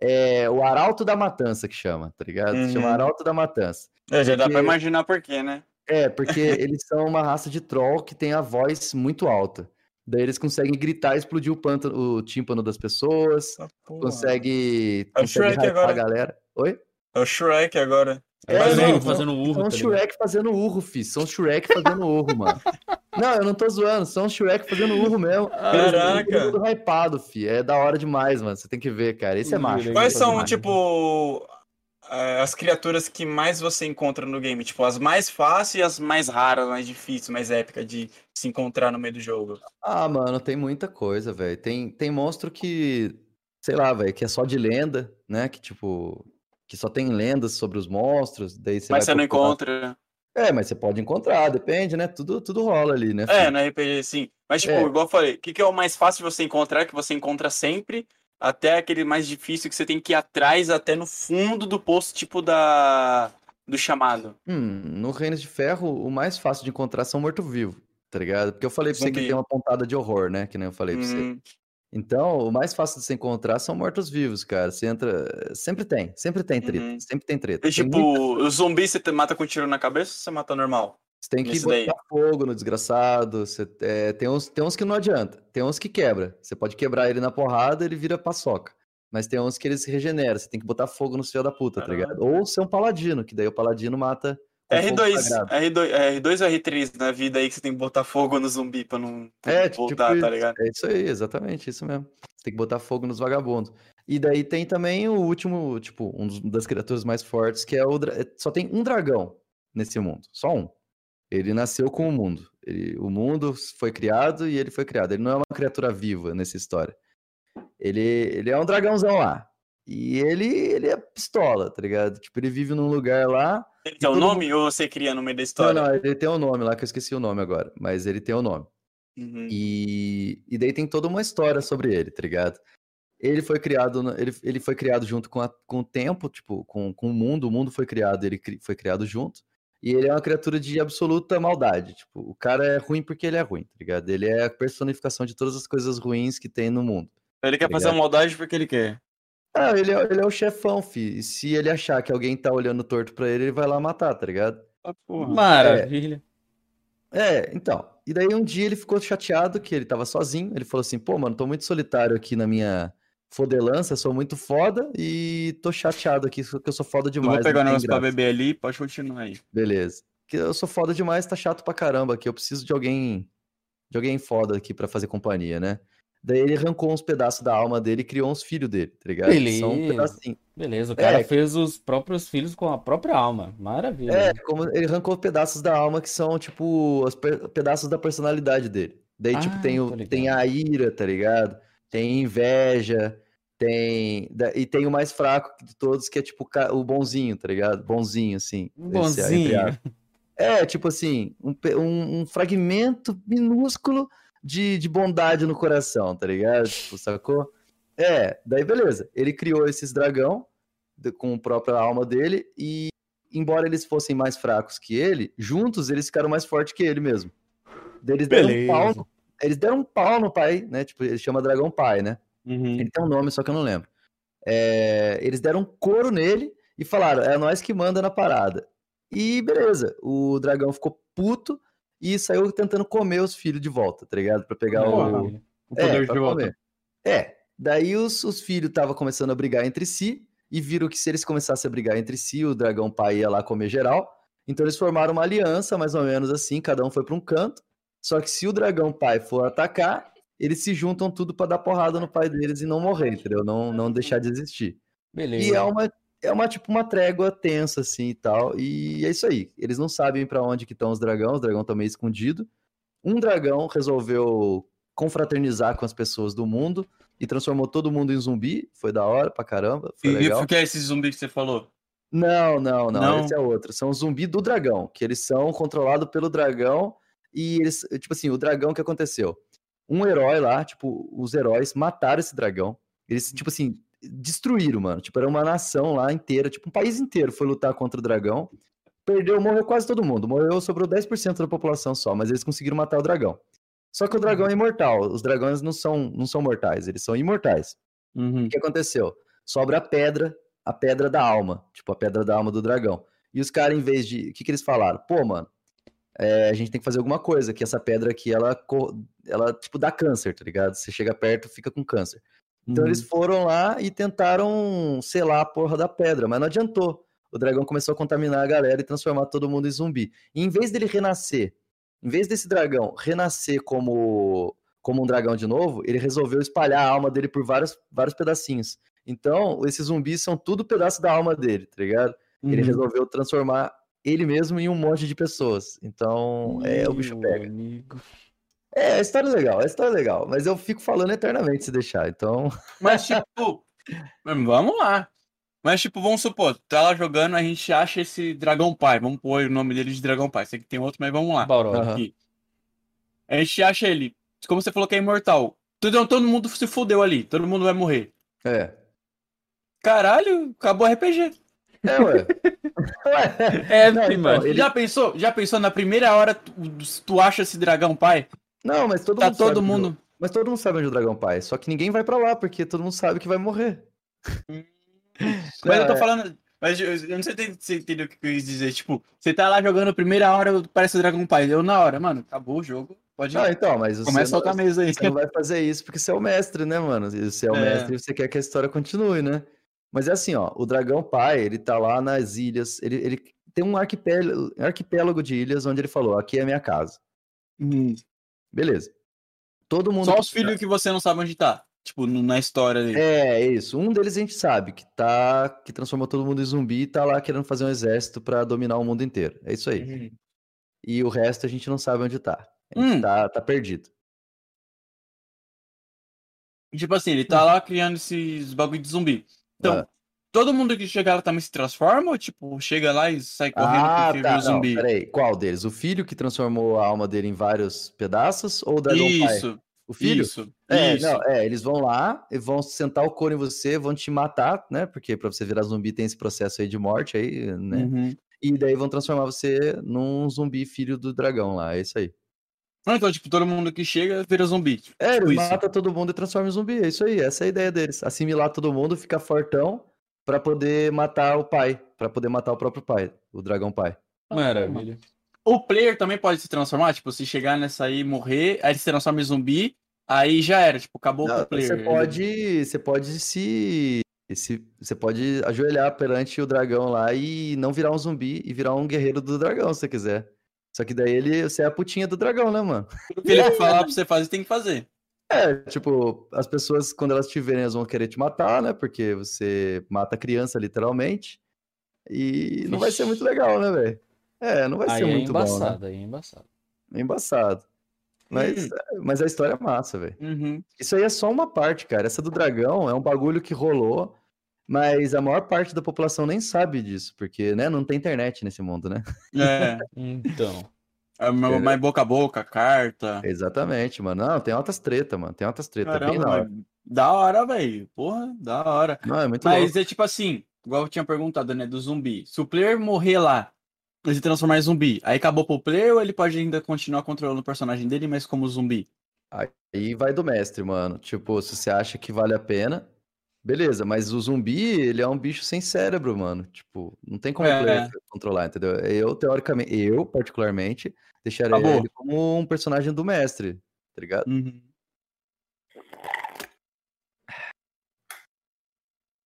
S3: é o arauto da matança que chama, tá ligado? Se Chama
S2: Uhum.
S3: arauto da matança.
S2: É, já dá
S3: Porque-
S2: pra imaginar por quê, né?
S3: É, porque eles são uma raça de troll que tem a voz muito alta. Daí eles conseguem gritar e explodir o, pântano, o tímpano das pessoas,
S2: Ah, porra.
S3: consegue,
S2: É o
S3: consegue
S2: Shrek
S3: hypar a
S2: agora.
S3: galera. Oi?
S2: É o Shrek agora.
S3: É,
S1: fazendo,
S3: não,
S1: fazendo urro,
S3: São
S1: tá?
S3: Shrek fazendo urro, fi. São Shrek fazendo urro, mano. Não, eu não tô zoando. São Shrek fazendo urro mesmo.
S2: Caraca.
S3: Todo mundo hypado, fi. É da hora demais, mano. Você tem que ver, cara. Esse é macho.
S2: Quais
S3: é
S2: são,
S3: macho.
S2: tipo, eh, as criaturas que mais você encontra no game? Tipo, as mais fáceis e as mais raras, mais difíceis, mais épicas de se encontrar no meio do jogo.
S3: Ah, mano, tem muita coisa, velho. Tem, tem monstro que, sei lá, velho, que é só de lenda, né? Que, tipo, que só tem lendas sobre os monstros. Daí você
S2: Mas você não encontra.
S3: É, mas você pode encontrar, depende, né? Tudo, tudo rola ali, né?
S2: É, no RPG sim. Mas, tipo,
S3: É.
S2: igual eu falei, o que, que é o mais fácil de você encontrar, que você encontra sempre, até aquele mais difícil que você tem que ir atrás, até no fundo do poço, tipo da. do chamado.
S3: Hum, no Reinos de Ferro, o mais fácil de encontrar são morto-vivo, tá ligado? Porque eu falei pra você que
S2: Zumbi.
S3: tem uma pontada de horror, né? Que nem eu falei pra você. Então, o mais fácil de se encontrar são mortos-vivos, cara. Você entra. Sempre tem, sempre tem treta.
S2: Uhum.
S3: Sempre tem treta.
S2: e,
S3: Tem
S2: tipo,
S3: muita-
S2: o zumbi você mata com tiro na cabeça ou você mata normal?
S3: Você tem que
S2: nesse
S3: botar
S2: daí.
S3: fogo no desgraçado. Você, é, tem, uns, tem uns que não adianta. Tem uns que quebra. Você pode quebrar ele na porrada, ele vira paçoca. Mas tem uns que ele se regenera. Você tem que botar fogo no filho da puta, tá ligado? Ou ser um paladino, que daí o paladino mata. Com fogo
S2: R2,
S3: sagrado.
S2: R2, R2 ou R3 na vida aí que você tem que botar fogo no zumbi pra não
S3: É, tipo
S2: voltar, tá
S3: isso.
S2: ligado?
S3: É isso aí, exatamente, isso mesmo. Tem que botar fogo nos vagabundos. E daí tem também o último, tipo, um das criaturas mais fortes, que é o. Só tem um dragão nesse mundo, só um. Ele nasceu com o mundo. Ele- o mundo foi criado e ele foi criado. Ele não é uma criatura viva nessa história. Ele, ele é um dragãozão lá. E ele, ele é pistola, tá ligado? Tipo, ele vive num lugar lá.
S2: Ele tem o
S3: todo
S2: nome ou você cria no meio da
S3: Não,
S2: história?
S3: não, ele tem um nome lá, que eu esqueci o nome agora. Mas ele tem o nome.
S2: Uhum.
S3: E, e daí tem toda uma história sobre ele, tá ligado? Ele foi criado, ele, ele foi criado junto com, a- com o tempo, tipo, com, com o mundo. O mundo foi criado, ele cri- foi criado junto. E ele é uma criatura de absoluta maldade. Tipo, o cara é ruim porque ele é ruim, tá ligado? Ele é a personificação de todas as coisas ruins que tem no mundo.
S2: Ele quer
S3: tá
S2: fazer
S3: ligado?
S2: maldade porque ele quer.
S3: Ah, ele é, ele é o chefão, fi. E se ele achar que alguém tá olhando torto pra ele, ele vai lá matar, tá ligado?
S2: Ah, porra.
S1: Maravilha.
S3: É, então. E daí um dia ele ficou chateado que ele tava sozinho. Ele falou assim: pô, mano, tô muito solitário aqui na minha fodelança, sou muito foda e tô chateado aqui, que eu sou foda
S2: Eu
S3: demais.
S2: vou pegar o negócio pra
S3: graça."
S2: beber ali, pode continuar aí.
S3: Beleza. Que eu sou foda demais, tá chato pra caramba aqui. Eu preciso de alguém. De alguém foda aqui pra fazer companhia, né? Daí ele arrancou uns pedaços da alma dele e criou uns filhos dele, tá ligado? São um
S1: Beleza.
S3: pedacinho.
S1: Beleza, o cara
S3: É.
S1: fez os próprios filhos com a própria alma. Maravilha.
S3: É, como ele arrancou pedaços da alma que são, tipo, os pe- pedaços da personalidade dele. Daí, tipo,
S1: Ah,
S3: tem, o, tem a ira, tá ligado? Tem inveja, tem. E tem o mais fraco de todos, que é, tipo, o bonzinho, tá ligado? Bonzinho, assim.
S1: Um
S3: esse, entre
S1: bonzinho.
S3: aspas. É, tipo assim, um, um- um fragmento minúsculo de, de bondade no coração, tá ligado? Tipo, sacou? É, daí beleza. Ele criou esses dragão com a própria alma dele e, embora eles fossem mais fracos que ele, juntos eles ficaram mais fortes que ele mesmo. Eles deram um pau,
S1: Beleza.
S3: no- eles deram um pau no pai, né? Tipo, ele chama dragão pai, né?
S2: Uhum.
S3: Ele tem um nome, só que eu não lembro. É, eles deram um couro nele e falaram: é nós que manda na parada. E beleza, o dragão ficou puto e saiu tentando comer os filhos de volta, tá ligado? Pra pegar o.
S2: O
S3: É,
S2: poder
S3: pra
S2: de volta.
S3: comer. É, daí os, os filhos estavam começando a brigar entre si e viram que se eles começassem a brigar entre si, o dragão pai ia lá comer geral. Então eles formaram uma aliança, mais ou menos assim, cada um foi pra um canto. Só que se o dragão pai for atacar, eles se juntam tudo pra dar porrada no pai deles e não morrer, entendeu? Não, não deixar de existir.
S1: Beleza.
S3: E é uma, é uma tipo uma trégua tensa assim e tal. E é isso aí. Eles não sabem pra onde que estão os dragões, os dragões estão meio escondidos. Um dragão resolveu confraternizar com as pessoas do mundo e transformou todo mundo em zumbi. Foi da hora pra caramba, foi
S2: E
S3: legal.
S2: o que é esse zumbi que você falou?
S3: Não, não, não,
S2: Não?
S3: esse é outro. São zumbi do dragão, que eles são controlados pelo dragão e eles, tipo assim, o dragão que aconteceu? Um herói lá, tipo, os heróis mataram esse dragão. Eles, tipo assim, destruíram, mano. Tipo, era uma nação lá inteira, tipo, um país inteiro foi lutar contra o dragão. Perdeu, morreu quase todo mundo. Morreu, sobrou 10% da população só, mas eles conseguiram matar o dragão. Só que o dragão é imortal. Os dragões não são, não são mortais, eles são imortais.
S2: Uhum.
S3: O que aconteceu? Sobra a pedra, a pedra da alma, tipo a pedra da alma do dragão. E os caras, em vez de. O que, que eles falaram? Pô, mano, é, a gente tem que fazer alguma coisa, que essa pedra aqui, ela, ela tipo, dá câncer, tá ligado? Você chega perto, fica com câncer. Então
S1: Uhum.
S3: eles foram lá e tentaram selar a porra da pedra, mas não adiantou. O dragão começou a contaminar a galera e transformar todo mundo em zumbi. E em vez dele renascer, em vez desse dragão renascer como, como um dragão de novo, ele resolveu espalhar a alma dele por vários, vários pedacinhos. Então, esses zumbis são tudo pedaço da alma dele, tá ligado? Ele
S1: Uhum.
S3: resolveu transformar ele mesmo em um monte de pessoas. Então, é, o bicho
S1: Meu
S3: pega.
S1: amigo.
S3: É, a história é legal, a história é legal, mas eu fico falando eternamente se deixar, então...
S2: Mas, tipo, vamos lá. Mas, tipo, vamos supor, tá lá jogando, a gente acha esse Dragão Pai. Vamos pôr o nome dele de Dragão Pai. Sei que tem outro, mas vamos lá.
S1: Balrog.
S2: Aqui. A gente acha ele, como você falou que é imortal. Todo, todo mundo se fudeu ali, todo mundo vai morrer.
S3: É.
S2: Caralho, acabou o RPG.
S3: É, ué.
S1: É,
S3: Não, então,
S1: mano.
S3: ele-
S2: Já pensou? Já pensou na primeira hora tu, tu acha esse Dragão Pai?
S3: Não, mas todo
S2: Tá
S3: mundo sabe
S2: todo
S3: onde-
S2: mundo.
S3: Mas todo mundo sabe onde o dragão pai. Só que ninguém vai pra lá, porque todo mundo sabe que vai morrer.
S2: Mas eu tô
S3: É.
S2: falando. Mas eu eu não sei se você entendeu o que eu quis dizer. Tipo, você tá lá jogando primeira hora, parece o Dragão Pai. Eu na hora, mano, acabou o jogo. Pode ir.
S3: Ah, então, mas você,
S2: Começa
S3: não,
S2: outra mesa aí.
S3: você não vai fazer isso porque você é o mestre, né, mano? Você é o
S2: É.
S3: mestre e você quer que a história continue, né? Mas é assim, ó, o dragão pai, ele tá lá nas ilhas, ele, ele tem um arquipélago, arquipélago de ilhas onde ele falou, aqui é a minha casa.
S2: Hum.
S3: Beleza. Todo mundo...
S2: Só os filhos que você não sabe onde tá. Tipo, na história ali.
S3: É, isso. Um deles a gente sabe que tá que transformou todo mundo em zumbi e tá lá querendo fazer um exército pra dominar o mundo inteiro. É isso aí.
S2: Uhum.
S3: E o resto a gente não sabe onde tá. A gente
S2: Hum.
S3: tá, tá perdido.
S2: Tipo assim, ele tá lá criando esses bagulho de zumbi. Então,
S3: Ah.
S2: Todo mundo que chega lá também se transforma ou, tipo, chega lá e sai correndo
S3: Ah,
S2: porque
S3: tá.
S2: viu o
S3: Não,
S2: zumbi?
S3: peraí. Qual deles? O filho que transformou a alma dele em vários pedaços ou o dragão pai?
S2: Isso,
S3: O filho?
S2: isso,
S3: É,
S2: isso.
S3: não, é, eles vão lá e vão sentar o couro em você, vão te matar, né? Porque pra você virar zumbi tem esse processo aí de morte aí, né?
S2: Uhum.
S3: E daí vão transformar você num zumbi filho do dragão lá, é isso aí.
S2: Ah, Então, tipo, todo mundo que chega vira zumbi.
S3: É,
S2: Tipo
S3: eles
S2: isso.
S3: matam todo mundo e transformam em zumbi, é isso aí, essa é a ideia deles. Assimilar todo mundo, ficar fortão pra poder matar o pai, pra poder matar o próprio pai, o dragão pai.
S1: Maravilha.
S2: O player também pode se transformar, tipo, se chegar nessa aí e morrer, aí ele se transforma em zumbi, aí já era, tipo, acabou
S3: Não,
S2: o player.
S3: você pode, você pode se, se, você pode ajoelhar perante o dragão lá e não virar um zumbi e virar um guerreiro do dragão, se você quiser. Só que daí ele, você é a putinha do dragão, né, mano?
S2: O que ele falar pra você fazer, tem que fazer.
S3: É, tipo, as pessoas, quando elas te verem, elas vão querer te matar, né? Porque você mata a criança, literalmente. E não vai ser muito legal, né, velho? É, não vai
S1: Aí
S3: ser
S1: é
S3: muito bom, né?
S1: embaçado, aí é embaçado.
S3: É embaçado. Mas, mas a história é massa, velho.
S2: Uhum.
S3: Isso aí é só uma parte, cara. Essa do dragão é um bagulho que rolou, mas a maior parte da população nem sabe disso, porque, né, não tem internet nesse mundo, né?
S2: É,
S1: Então.
S2: É mais mais boca a boca, carta.
S3: Exatamente, mano. Não, tem altas treta, mano. Tem altas treta. é bem
S2: Caramba,
S3: da hora.
S2: mas da hora, velho. Porra, da hora.
S3: Não, é muito louco.
S2: Mas é tipo assim, igual eu tinha perguntado, né, do zumbi. Se o player morrer lá, ele se transformar em zumbi, aí acabou pro player ou ele pode ainda continuar controlando o personagem dele, mas como zumbi?
S3: Aí vai do mestre, mano. Tipo, se você acha que vale a pena, beleza. Mas o zumbi, ele é um bicho sem cérebro, mano. Tipo, não tem como
S2: É.
S3: player controlar, entendeu? Eu, teoricamente, eu, particularmente, deixaria
S2: Acabou.
S3: ele como um personagem do mestre, tá ligado?
S2: Uhum.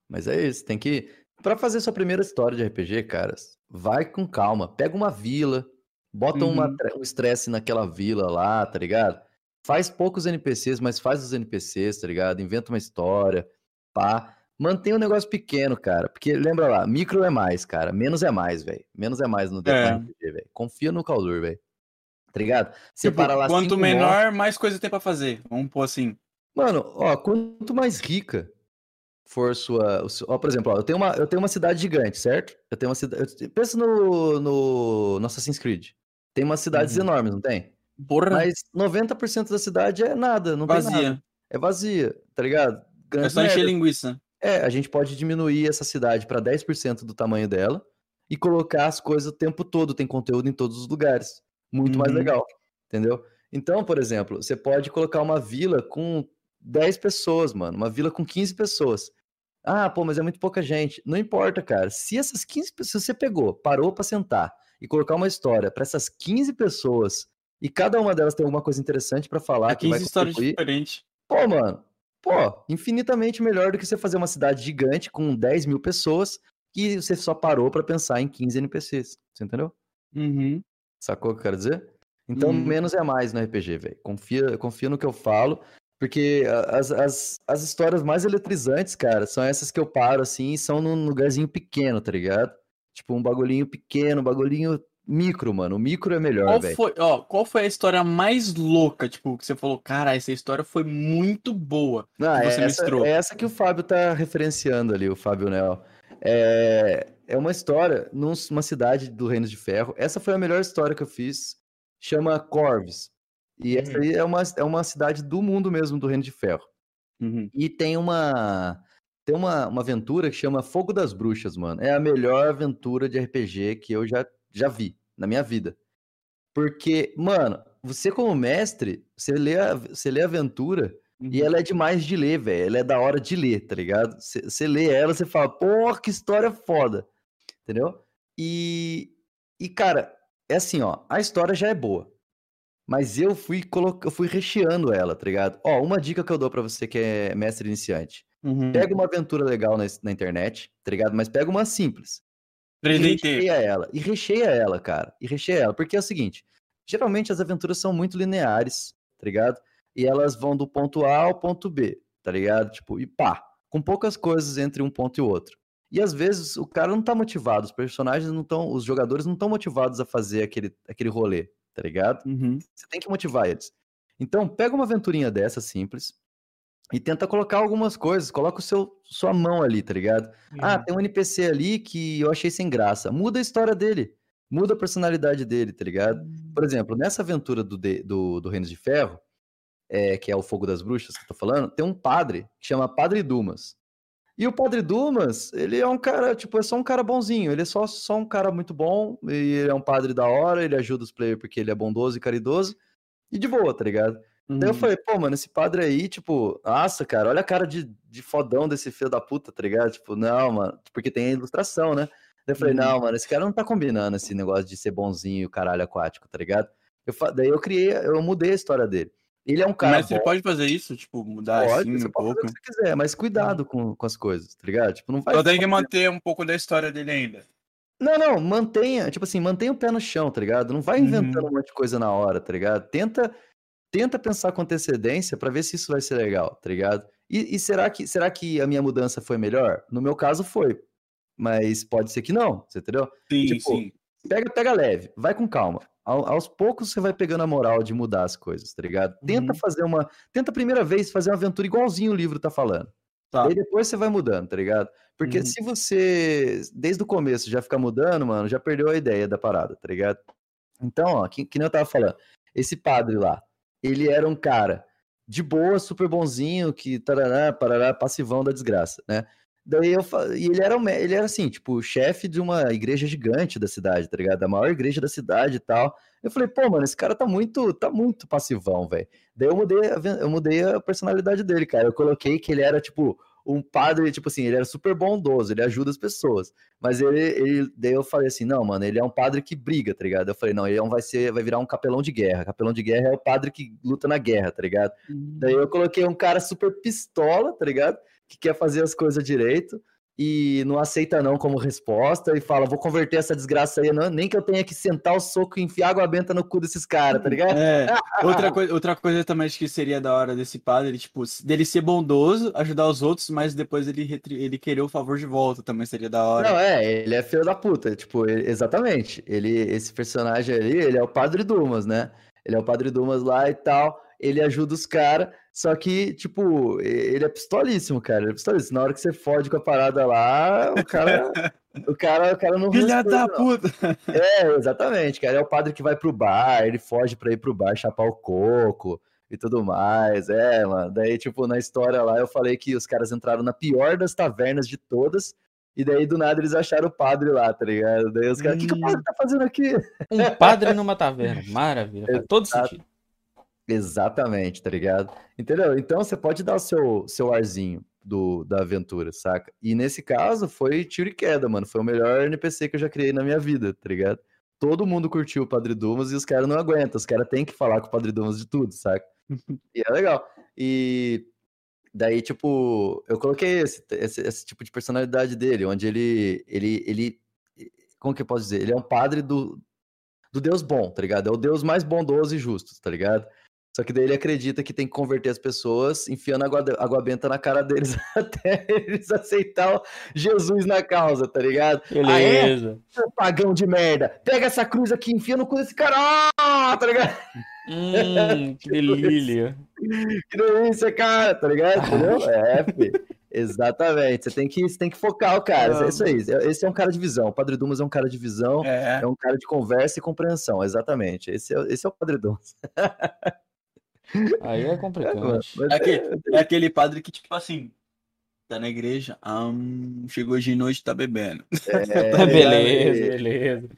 S3: Mas é isso, tem que. Pra fazer sua primeira história de RPG, caras, vai com calma. Pega uma vila, bota uma
S2: Uhum.
S3: tre- um estresse naquela vila lá, tá ligado? Faz poucos NPCs, mas faz os NPCs, tá ligado? Inventa uma história, pá. Mantém o negócio pequeno, cara. Porque lembra lá, micro é mais, cara. Menos é mais, velho. Menos é mais no
S2: É.
S3: RPG, velho. Confia no Caldur, velho. Tá ligado?
S2: Tipo, quanto menor, mais coisa tem pra fazer. Vamos pôr assim.
S3: Mano, ó, quanto mais rica for sua. Ó, por exemplo, ó, eu, tenho uma, eu tenho uma cidade gigante, certo? Eu tenho uma cidade. Pensa no, no, no Assassin's Creed. Tem umas cidades
S2: Uhum.
S3: enormes, não tem?
S2: Porra,
S3: Mas 90% da cidade é nada, não tem nada.
S2: vazia.
S3: É vazia, tá ligado?
S2: É só encher linguiça.
S3: É, a gente pode diminuir essa cidade para 10% do tamanho dela e colocar as coisas o tempo todo, tem conteúdo em todos os lugares. Muito mais
S2: Uhum.
S3: legal, entendeu? Então, por exemplo, você pode colocar uma vila com 10 pessoas, mano, uma vila com 15 pessoas. Ah, pô, mas é muito pouca gente. Não importa, cara. Se essas 15 pessoas você pegou, parou pra sentar e colocar uma história pra essas 15 pessoas e cada uma delas tem alguma coisa interessante pra falar
S5: É
S3: que vai
S5: 15 histórias
S3: contribuir,
S5: diferentes.
S3: Pô, mano, pô, infinitamente melhor do que você fazer uma cidade gigante com 10 mil pessoas que você só parou pra pensar em 15 NPCs. Você entendeu?
S5: Uhum.
S3: Sacou o que eu quero dizer? Então,
S5: Uhum.
S3: menos é mais no RPG, velho. Confia, confia no que eu falo, porque as, as, as histórias mais eletrizantes, cara, são essas que eu paro, assim, e são num lugarzinho pequeno, tá ligado? Tipo, um bagulhinho pequeno, um bagulhinho micro, mano. O micro é melhor,
S5: Qual
S3: velho.
S5: foi, ó, qual foi a história mais louca, tipo, que você falou, cara, essa história foi muito boa.
S3: Não,
S5: que
S3: é
S5: você
S3: essa,
S5: mestrou?
S3: é essa que o Fábio tá referenciando ali, o Fábio Nel. É, é uma história num- numa cidade do Reino de Ferro. Essa foi a melhor história que eu fiz. Chama Corves. E essa
S5: Uhum.
S3: aí é uma, é uma cidade do mundo mesmo, do Reino de Ferro.
S5: Uhum.
S3: E tem uma tem uma, uma aventura que chama Fogo das Bruxas, mano. É a melhor aventura de RPG que eu já, já vi na minha vida. Porque, mano, você como mestre, você lê a, você lê a aventura e
S5: Uhum.
S3: ela é demais de ler, velho. Ela é da hora de ler, tá ligado? Você você lê ela, você fala, porra, que história foda. Entendeu? E, e, cara, é assim, ó, a história já é boa. Mas eu fui, colo... eu fui recheando ela, tá ligado? Ó, uma dica que eu dou pra você que é mestre iniciante.
S5: Uhum.
S3: Pega uma aventura legal na, na internet, tá ligado? Mas pega uma simples. E
S5: 3DT.
S3: recheia ela. E recheia ela, cara. E recheia ela. Porque é o seguinte: geralmente as aventuras são muito lineares, tá ligado? E elas vão do ponto A ao ponto B, tá ligado? Tipo, e pá, com poucas coisas entre um ponto e o outro. E às vezes o cara não tá motivado, os personagens não estão, os jogadores não estão motivados a fazer aquele, aquele rolê, tá ligado?
S5: Uhum.
S3: Você tem que motivar eles. Então, pega uma aventurinha dessa simples e tenta colocar algumas coisas, coloca o seu sua mão ali, tá ligado? Ah, tem um NPC ali que eu achei sem graça. Muda a história dele. Muda a personalidade dele, tá ligado? Por exemplo, nessa aventura do, de- do, do Reino de Ferro, é, que é o Fogo das Bruxas que eu tô falando, tem um padre que chama Padre Dumas. E o Padre Dumas, ele é um cara, tipo, é só um cara bonzinho. Ele é só, só um cara muito bom. E ele é um padre da hora, ele ajuda os players porque ele é bondoso e caridoso. E de boa, tá ligado? Daí eu
S5: Uhum.
S3: falei, pô, mano, esse padre aí, tipo, nossa, cara, olha a cara de, de fodão desse filho da puta, tá ligado? Tipo, não, mano, porque tem a ilustração, né? Daí eu falei,
S5: Uhum.
S3: não, mano, esse cara não tá combinando esse negócio de ser bonzinho e o caralho aquático, tá ligado? Eu, daí eu criei, eu mudei a história dele. Ele é um cara
S5: Mas ele
S3: bom,
S5: pode fazer isso, tipo, mudar
S3: pode,
S5: assim
S3: você
S5: um
S3: pode fazer
S5: pouco.
S3: o que você quiser, mas cuidado com, com as coisas, tá ligado? Tipo, não vai...
S5: Só tem que manter um pouco da história dele ainda.
S3: Não, não, mantenha, tipo assim, mantenha o pé no chão, tá ligado? Não vai inventando
S5: Uhum.
S3: um monte de coisa na hora, tá ligado? Tenta, tenta pensar com antecedência pra ver se isso vai ser legal, tá ligado? E, e será, que, será que a minha mudança foi melhor? No meu caso foi, mas pode ser que não, você entendeu?
S5: Sim,
S3: Tipo,
S5: sim.
S3: Pega, pega leve, vai com calma. Ao- aos poucos você vai pegando a moral de mudar as coisas, tá ligado? Tenta
S5: Uhum.
S3: fazer uma, tenta a primeira vez fazer uma aventura igualzinho o livro tá falando.
S5: Tá.
S3: Daí depois você vai mudando, tá ligado? Porque
S5: Uhum.
S3: se você, desde o começo, já ficar mudando, mano, já perdeu a ideia da parada, tá ligado? Então, ó, que, que nem eu tava falando, esse padre lá, ele era um cara de boa, super bonzinho, que tarará, parará, passivão da desgraça, né? Daí eu e ele era, um ele era assim, tipo, chefe de uma igreja gigante da cidade, tá ligado? Da maior igreja da cidade e tal. Eu falei, pô, mano, esse cara tá muito, tá muito passivão, velho. Daí eu mudei, eu mudei a personalidade dele, cara. Eu coloquei que ele era, tipo, um padre, tipo assim, ele era super bondoso, ele ajuda as pessoas. Mas ele, ele, daí eu falei assim, não, mano, ele é um padre que briga, tá ligado? Eu falei, não, ele é um- vai ser, vai virar um capelão de guerra. Capelão de guerra é o padre que luta na guerra, tá ligado? Daí eu coloquei um cara super pistola, tá ligado? Que quer fazer as coisas direito e não aceita não como resposta e fala, vou converter essa desgraça aí, não, nem que eu tenha que sentar o soco e enfiar água benta no cu desses caras, tá ligado?
S5: É, outra, coi outra coisa também acho que seria da hora desse padre, tipo, dele ser bondoso, ajudar os outros, mas depois ele, ele querer o favor de volta também seria da hora.
S3: Não, é, ele é filho da puta, tipo, ele- exatamente. Ele, esse personagem ali, ele é o Padre Dumas, né? Ele é o Padre Dumas lá e tal, ele ajuda os caras, só que, tipo, ele é pistolíssimo, cara, ele é pistolíssimo. Na hora que você fode com a parada lá, o cara, o cara, o cara não
S5: Filha da
S3: não.
S5: puta!
S3: É, exatamente, cara. É o padre que vai pro bar, ele foge pra ir pro bar chapar o coco e tudo mais. É, mano. Daí, tipo, na história lá, eu falei que os caras entraram na pior das tavernas de todas. E daí, do nada, eles acharam o padre lá, tá ligado? Daí os caras, o que, que o padre tá fazendo aqui?
S1: Um padre numa taverna. Maravilha. Faz todo sentido.
S3: Exatamente, tá ligado? Entendeu? Então você pode dar o seu, seu arzinho do, da aventura, saca? E nesse caso foi tiro e queda, mano. Foi o melhor NPC que eu já criei na minha vida, tá ligado? todo mundo curtiu o Padre Dumas e os caras não aguentam. Os caras têm que falar com o Padre Dumas de tudo, saca? e é legal. E daí, tipo, eu coloquei esse, esse, esse tipo de personalidade dele, onde ele, ele, ele. Como que eu posso dizer? Ele é um padre do, do Deus bom, tá ligado? É o Deus mais bondoso e justo, tá ligado? Só que daí ele acredita que tem que converter as pessoas enfiando água, água benta na cara deles até eles aceitar Jesus na causa, tá ligado?
S1: Beleza.
S3: Ah, é? Pagão de merda, pega essa cruz aqui, enfia no cu desse cara, ah, tá ligado?
S1: Hum, que delícia.
S3: Que delícia, cara, tá ligado? Entendeu? É, filho. Exatamente. Você tem que, você tem que focar o cara. É isso aí. Esse é um cara de visão. O Padre Dumas é um cara de visão,
S5: É.
S3: é um cara de conversa e compreensão. Exatamente. Esse é, esse é o Padre Dumas.
S1: Aí é complicado.
S3: Mas
S5: É aquele, é aquele padre que, tipo assim, tá na igreja, hum, chegou de noite tá bebendo.
S3: é,
S1: beleza,
S3: é,
S1: beleza.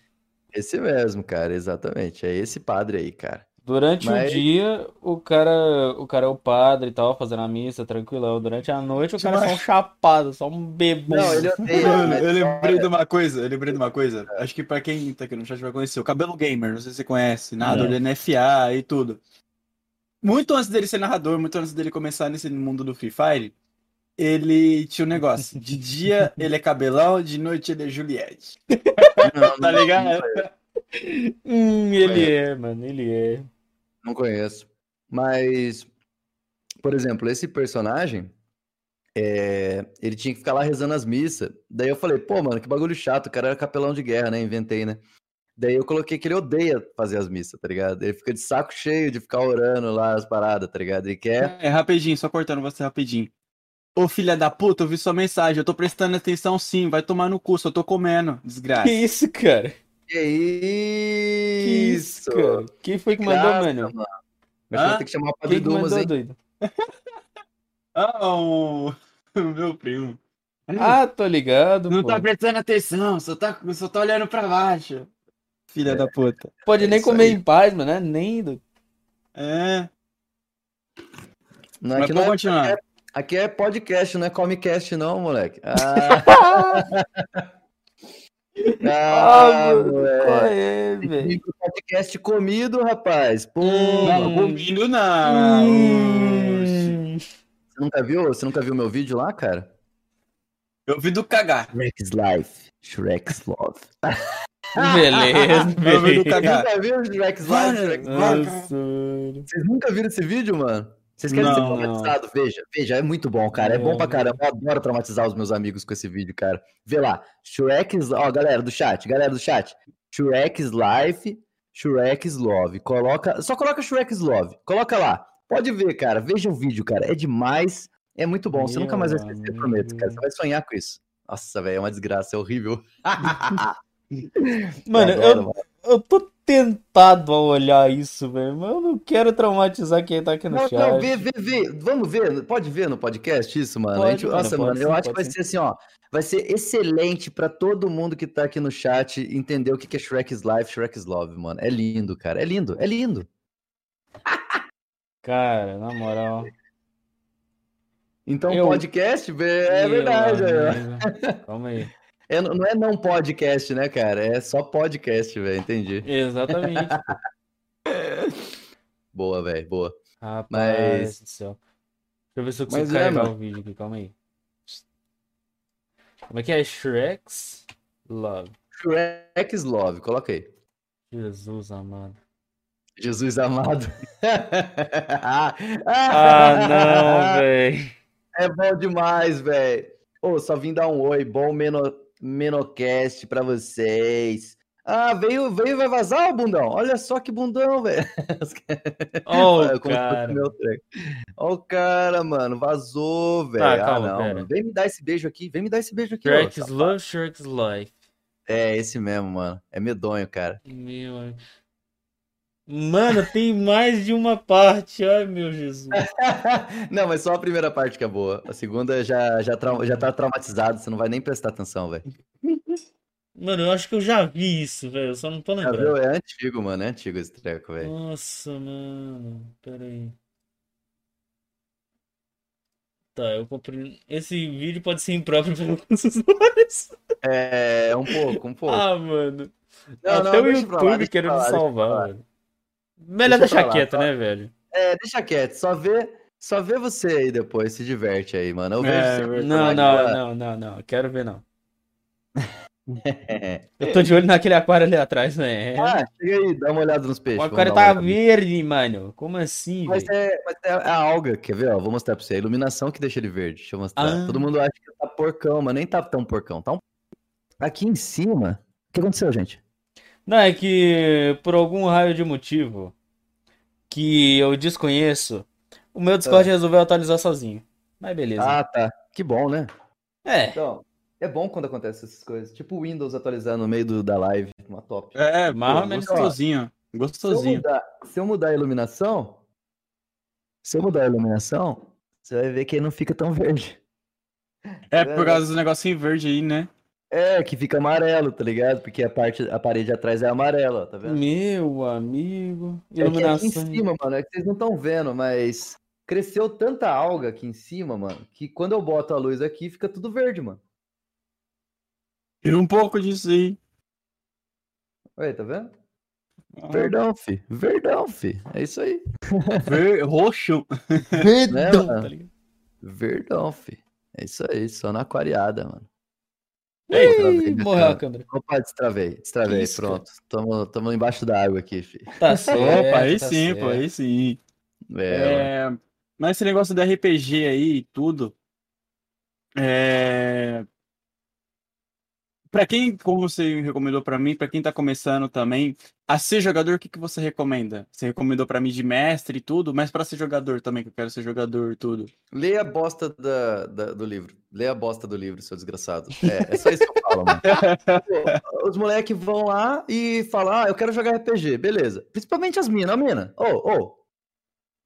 S3: Esse mesmo, cara. Exatamente. É esse padre aí, cara.
S1: Durante
S3: Mas-
S1: o dia, o cara, o cara é o padre e tal, fazendo a missa, tranquilão. Durante a noite, o cara é só um chapado, só um bebum.
S3: Não, ele odeia.
S5: Mano,
S3: mas-
S5: eu lembrei de uma coisa, eu lembrei de uma coisa. Acho que pra quem tá aqui no chat vai conhecer, o Cabelo Gamer, não sei se você conhece,
S1: Não.
S5: de NFA e tudo. Muito antes dele ser narrador, muito antes dele começar nesse mundo do Free Fire, ele tinha um negócio. De dia ele é cabelão, de noite ele é Juliette.
S3: Não,
S5: Tá
S3: não-
S5: ligado?
S1: Hum, ele é, mano, ele é.
S3: Não conheço. Mas, por exemplo, esse personagem, é, ele tinha que ficar lá rezando as missas. Daí eu falei, pô, mano, que bagulho chato, o cara era capelão de guerra, né? Inventei, né? Daí eu coloquei que ele odeia fazer as missas, tá ligado? Ele fica de saco cheio de ficar orando lá as paradas, tá ligado? Ele quer.
S5: É, rapidinho, só cortando você rapidinho. Ô filha da puta, eu vi sua mensagem, eu tô prestando atenção sim, vai tomar no cu, só tô comendo, desgraça.
S1: Que isso, cara?
S3: Que
S1: Que
S3: isso?
S1: isso, cara? Quem foi que mandou,
S3: Graça,
S1: mano?
S3: Acho que vou ter que chamar o Padre Dumas, hein?
S1: doido?
S5: Ah, o... o meu primo.
S1: Ah, tô ligado,
S5: Não
S1: pô.
S5: tá prestando atenção, só tá, só tá olhando pra baixo. Filha da puta.
S1: Pode
S3: É
S1: nem comer
S3: aí.
S1: em paz, mano, né? Nem do...
S5: É,
S3: Não,
S5: mas
S3: aqui, não é,
S5: continuar.
S3: aqui é podcast, não é comecast, não, moleque. Ah,
S1: Ah,
S3: ah
S1: é, velho?
S3: Podcast comido, rapaz. Pô,
S5: Não, comigo não.
S1: Hum.
S3: você nunca viu? Você nunca viu meu vídeo lá, cara?
S5: Eu vi do cagar.
S3: Shrek's Life, Shrek's Love.
S1: Beleza,
S5: do
S1: beleza.
S3: Nunca Shrek's Love?
S1: Nossa, mano.
S3: Vocês nunca viram esse vídeo, mano? Vocês querem ser
S5: Não,
S3: traumatizados? Veja, veja, é muito bom, cara. É bom pra
S1: Não.
S3: caramba. Eu adoro traumatizar os meus amigos com esse vídeo, cara. Vê lá. Shrek's. Ó, galera do chat, galera do chat. Shrek's Life, Shrek's Love. Coloca. Só coloca Shrek's Love. Coloca lá. Pode ver, cara. Veja o vídeo, cara. É demais. É muito bom. Você nunca mais vai esquecer, prometo, cara. Você vai sonhar com isso. Nossa, velho, é uma desgraça, é horrível.
S1: Mano,
S3: Eu adoro,
S1: eu, eu tô tentado a olhar isso, velho, mas eu não quero traumatizar quem tá aqui no
S3: Não,
S1: chat.
S3: não, vê, vê, vê. Vamos ver, pode ver no podcast isso, mano?
S1: Pode,
S3: gente-
S1: mano,
S3: nossa, mano, eu
S1: sim,
S3: acho que vai
S1: sim.
S3: ser assim, ó. Vai ser excelente pra todo mundo que tá aqui no chat entender o que é Shrek's Life, Shrek's Love, mano. É lindo, cara. É lindo, é lindo.
S1: Cara, na moral.
S3: Então,
S1: Eu-
S3: podcast, é
S1: Meu
S3: verdade. é.
S1: amigo. Calma aí.
S3: É, não é não podcast, né, cara? É só podcast, velho. Entendi.
S1: Exatamente.
S3: Boa, velho, boa.
S1: Rapaz
S3: Mas-
S1: do céu. Deixa eu ver se eu consigo
S3: Mas é,
S1: carregar
S3: mano.
S1: o vídeo aqui, calma aí. Como é que é? Shrek's Love.
S3: Shrek's Love, coloca aí.
S1: Jesus amado.
S3: Jesus amado.
S1: Ah, não, velho.
S3: É bom demais, velho. Ô, só vim dar um oi, bom meno, Menocast pra vocês. Ah, veio, veio vai vazar o bundão. Olha só que bundão, velho. Olha
S1: o cara.
S3: o cara, mano, vazou, velho.
S1: Tá,
S3: ah,
S1: calma,
S3: não,
S1: pera.
S3: mano. Vem me dar esse beijo aqui, vem me dar esse beijo aqui, ó.
S1: Shrek's Love, Shrek's Life.
S3: É, esse mesmo, mano. É medonho, cara.
S1: Meu. Mano, tem mais de uma parte. Ai, meu Jesus.
S3: não, mas só a primeira parte que é boa. A segunda já, já, trau- já tá traumatizado, você não vai nem prestar atenção, velho.
S1: Mano, eu acho que eu já vi isso, velho. Eu só não tô
S3: Já
S1: lembrando.
S3: viu? É antigo, mano. É antigo esse treco, velho.
S1: Nossa, mano. Pera aí. Tá, eu comprei. Esse vídeo pode ser impróprio para alguns usuários.
S3: É, um pouco, um pouco.
S1: Ah, mano.
S3: Não,
S1: Até
S3: não,
S1: o YouTube querendo me salvar,
S3: lá.
S1: Melhor
S3: Deixa
S1: deixar quieto, né, velho?
S3: É, deixa quieto. Só vê, só vê você aí depois. Se diverte aí, mano. Eu vejo
S2: É,
S3: você
S2: verdade.
S1: Não, não,
S3: lá.
S1: não, não, não. Quero ver, não. Eu tô de olho naquele aquário ali atrás, né?
S3: Ah, chega aí, dá uma olhada nos
S1: O
S3: peixes. vamos
S1: aquário tá verde, mano. Como assim,
S3: Mas é, mas é a alga, quer ver? Ó, vou mostrar pra você. A iluminação que deixa ele verde. Deixa eu mostrar.
S1: Ah.
S3: Todo mundo acha que tá porcão, mas nem tá tão porcão. Tá um... Aqui em cima. O que aconteceu, gente?
S1: Não, é que por algum raio de motivo que eu desconheço, o meu Discord resolveu atualizar sozinho. Mas beleza.
S3: Ah, tá. Que bom, né?
S1: É,
S3: Então, é bom quando acontece essas coisas. Tipo o Windows atualizar no meio do- da live. Uma top.
S2: É,
S1: Mais
S2: pô,
S1: ou menos.
S2: gostosinho.
S3: Se eu,
S2: Gostosinho.
S3: mudar, se eu mudar a iluminação. Se eu mudar a iluminação, você vai ver que ele não fica tão verde.
S2: É por causa dos negocinho verde aí, né?
S3: É, que fica amarelo, tá ligado? Porque a parte, a parede atrás é amarela, ó, tá vendo?
S1: meu amigo.
S3: É que aqui em
S1: Iluminação.
S3: cima, mano, é que vocês não estão vendo, mas cresceu tanta alga aqui em cima, mano, que quando eu boto a luz aqui, fica tudo verde, mano.
S2: Tira um pouco disso aí.
S3: Olha, tá vendo?
S2: Ah,
S3: Verdão, fi. Verdão, fi. É isso aí.
S2: ver- Roxo.
S1: Verdão, tá ligado?
S3: Verdão, fi. É isso aí, só na aquariada, mano.
S1: Ih,
S3: Travei, né,
S1: morreu a câmera.
S3: Opa, destravei, destravei,
S1: Isso,
S3: pronto. Tamo, tamo embaixo da água aqui, fi.
S1: Tá certo.
S2: Opa, aí
S1: tá
S2: sim, pô,
S1: certo.
S2: aí sim.
S3: É.
S2: É, mas esse negócio do RPG aí e tudo. É. Pra quem, como você recomendou pra mim, pra quem tá começando também, a ser jogador, o que, que você recomenda? Você recomendou pra mim de mestre e tudo, mas pra ser jogador também, que eu quero ser jogador e tudo.
S3: Lê a bosta da, da- do livro. Lê a bosta do livro, seu desgraçado. É, é só isso que eu falo, mano. Os moleques vão lá e falam, ah, eu quero jogar RPG, beleza. Principalmente as minas, ó, mina. Ô, ô.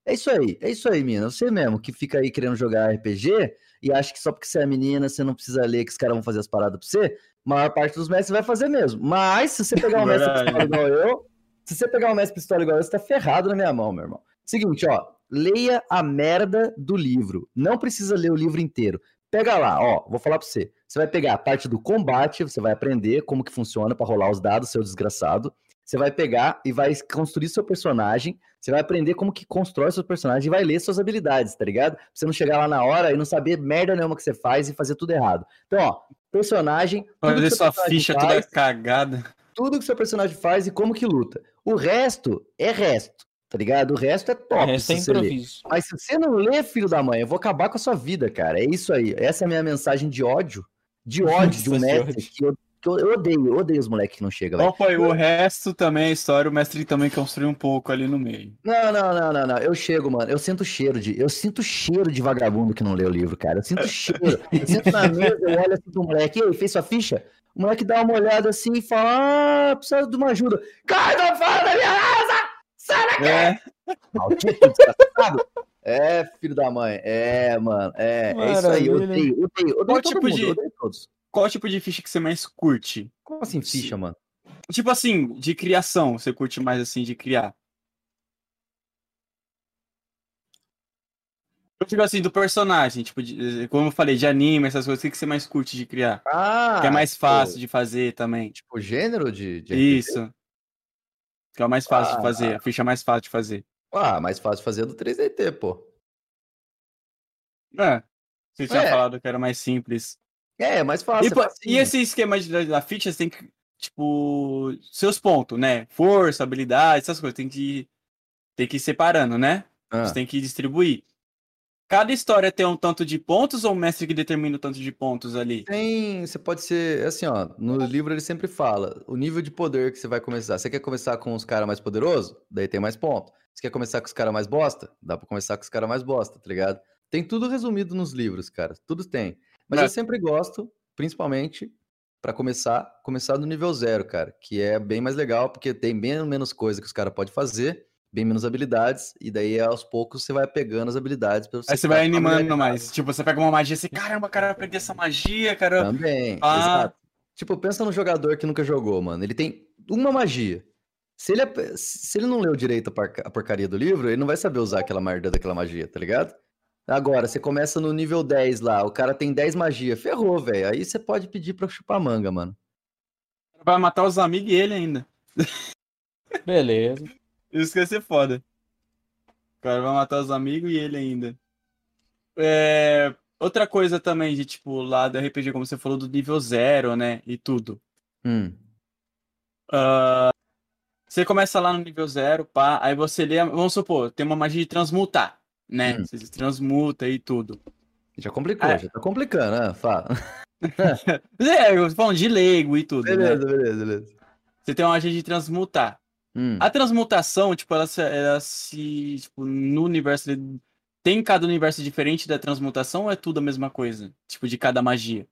S3: É isso aí, é isso aí, mina. Você mesmo que fica aí querendo jogar RPG e acha que só porque você é menina, você não precisa ler que os caras vão fazer as paradas pra você. A maior parte dos mestres vai fazer mesmo. Mas se você pegar um mestre pistola igual eu, se você pegar um mestre pistola igual eu, você tá ferrado na minha mão, meu irmão. Seguinte, ó. Leia a merda do livro. Não precisa ler o livro inteiro. Pega lá, ó, vou falar pra você. Você vai pegar a parte do combate, você vai aprender como que funciona pra rolar os dados, seu desgraçado. Você vai pegar e vai construir seu personagem. Você vai aprender como que constrói seu personagem e vai ler suas habilidades, tá ligado? Pra você não chegar lá na hora e não saber merda nenhuma que você faz e fazer tudo errado. Então, ó, personagem.
S2: Fazer
S3: seu
S2: sua
S3: personagem
S2: ficha
S3: faz,
S2: toda cagada.
S3: tudo que seu personagem faz e como que luta. O resto é resto, tá ligado? O resto é top.
S1: O resto é improviso.
S3: Mas se você não lê, filho da mãe, eu vou acabar com a sua vida, cara. É isso aí. Essa é a minha mensagem de ódio. De ódio de um mestre que eu, que eu, eu odeio. Eu odeio os moleques que não chegam.
S2: Qual foi o resto também, a história, o mestre também construiu um pouco ali no meio.
S3: Não, não, não, não, não. Eu chego, mano. Eu sinto cheiro de. Eu sinto cheiro de vagabundo que não lê o livro, cara. Eu sinto cheiro. Eu sinto na mesa, eu olho assim pro moleque. Ei, fez sua ficha? O moleque dá uma olhada assim e fala: Ah, precisa de uma ajuda. Cai da fora da minha casa! Sai daqui!
S2: É,
S3: Maldito, desgraçado. É, filho da mãe. É, mano. É, é isso aí. Eu
S1: Maravilha.
S3: odeio, odeio, odeio
S2: Qual
S3: todo
S2: tipo
S3: mundo,
S2: de-
S3: odeio todos.
S2: Qual tipo de ficha que você mais curte?
S3: Como assim, ficha, mano?
S2: Tipo assim, de criação, você curte mais assim de criar? Eu digo assim, do personagem, tipo, de- como eu falei, de anime, essas coisas, o que que você mais curte de criar?
S3: Ah,
S2: que é mais
S3: tipo,
S2: fácil de fazer também.
S3: Tipo, gênero de, de?
S2: Isso. Que é o mais fácil de
S3: Ah.
S2: fazer, a ficha mais fácil de fazer.
S3: Ah, mais fácil fazer do 3DT, pô.
S2: É. Você tinha
S3: É.
S2: falado que era mais simples.
S3: É, mais fácil.
S2: E,
S3: é
S2: e esse esquema de, da ficha, você tem que, tipo, seus pontos, né? Força, habilidade, essas coisas, tem que, tem que ir separando, né?
S3: Ah,
S2: Você tem que distribuir. Cada história tem um tanto de pontos ou o mestre que determina o tanto de pontos ali?
S3: Tem, você pode ser, assim, ó, no livro ele sempre fala, o nível de poder que você vai começar. Você quer começar com os caras mais poderosos? Daí tem mais ponto. Você quer começar com os caras mais bosta? Dá pra começar com os caras mais bosta, tá ligado? Tem tudo resumido nos livros, cara. Tudo tem. Mas
S2: É.
S3: eu sempre gosto, principalmente, pra começar, começar no nível zero, cara. Que é bem mais legal, porque tem bem menos coisa que os caras podem fazer, bem menos habilidades, e daí aos poucos você vai pegando as habilidades pra você
S2: Aí você vai animando mais. Tipo, você pega uma magia assim, caramba, cara, eu aprendi essa magia, cara.
S3: Também,
S2: Ah.
S3: exato. Tipo, pensa no jogador que nunca jogou, mano. Ele tem uma magia. Se ele, se ele não leu direito a porcaria do livro, ele não vai saber usar aquela merda daquela magia, tá ligado? Agora, você começa no nível 10 lá, o cara tem 10 magia, ferrou, velho. Aí você pode pedir pra chupar manga, mano.
S2: Vai matar os amigos e ele ainda.
S1: Beleza.
S2: Isso que ia ser foda. O cara vai matar os amigos e ele ainda. É, Outra coisa também de, tipo, lá do RPG, como você falou, do nível zero, né? E tudo.
S3: Hum.
S2: Ah, você começa lá no nível zero, pá, aí você lê, vamos supor, tem uma magia de transmutar, né?
S3: Hum.
S2: Você transmuta e tudo.
S3: Já complicou,
S2: É.
S3: já tá complicando, né? Fala.
S2: É, eu tô falando de leigo e tudo, né?
S3: Beleza, beleza, beleza.
S2: Você tem uma magia de transmutar.
S3: Hum.
S2: A transmutação, tipo, ela se, ela se tipo, no universo, tem cada universo diferente da transmutação ou é tudo a mesma coisa? Tipo, de cada magia?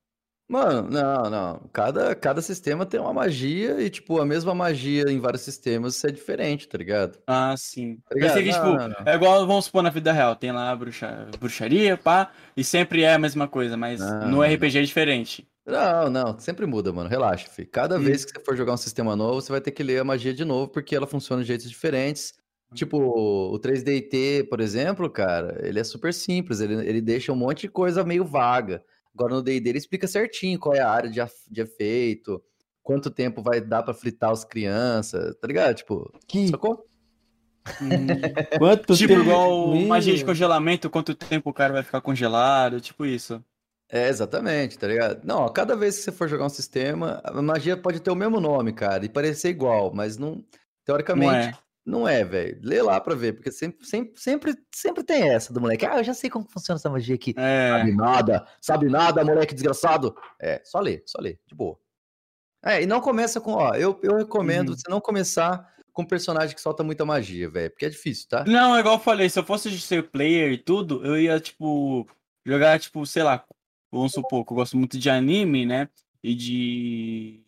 S3: Mano, não, não. Cada, cada sistema tem uma magia e, tipo, a mesma magia em vários sistemas é diferente, tá ligado?
S2: Ah, sim.
S3: Tá ligado?
S2: Que, tipo,
S3: Não, não, não.
S2: é igual, vamos supor, na vida real, tem lá bruxa, bruxaria, pá, e sempre é a mesma coisa, mas
S3: Não,
S2: no. RPG é diferente.
S3: Não, não, sempre muda, mano. Relaxa, filho. Cada
S2: Hum.
S3: vez que você for jogar um sistema novo, você vai ter que ler a magia de novo, porque ela funciona de jeitos diferentes. Tipo, o 3DT, por exemplo, cara, ele é super simples, ele, ele deixa um monte de coisa meio vaga. Agora no D&D ele explica certinho qual é a área de, de efeito, quanto tempo vai dar pra fritar as crianças, tá ligado? Tipo,
S1: Que...
S3: sacou?
S2: Hum,
S1: Quanto
S2: tipo,
S1: tempo-
S2: igual
S1: Meu.
S2: magia de congelamento, quanto tempo o cara vai ficar congelado, tipo isso.
S3: É, exatamente, tá ligado? Não, ó, cada vez que você for jogar um sistema, a magia pode ter o mesmo nome, cara, e parecer igual, mas não,
S2: Não
S3: teoricamente,
S2: é?
S3: Não é, velho. Lê lá pra ver, porque sempre, sempre, sempre, sempre tem essa do moleque. Ah, eu já sei como funciona essa magia aqui.
S2: É.
S3: Sabe nada, sabe nada, moleque desgraçado. É, só lê, só lê, de boa. É, e não começa com, ó, eu, eu recomendo
S2: Uhum.
S3: você não começar com um personagem que solta muita magia, velho, porque é difícil, tá?
S2: Não, é igual eu falei, se eu fosse ser player e tudo, eu ia, tipo, jogar, tipo, sei lá, vamos supor que eu gosto muito de anime, né? E de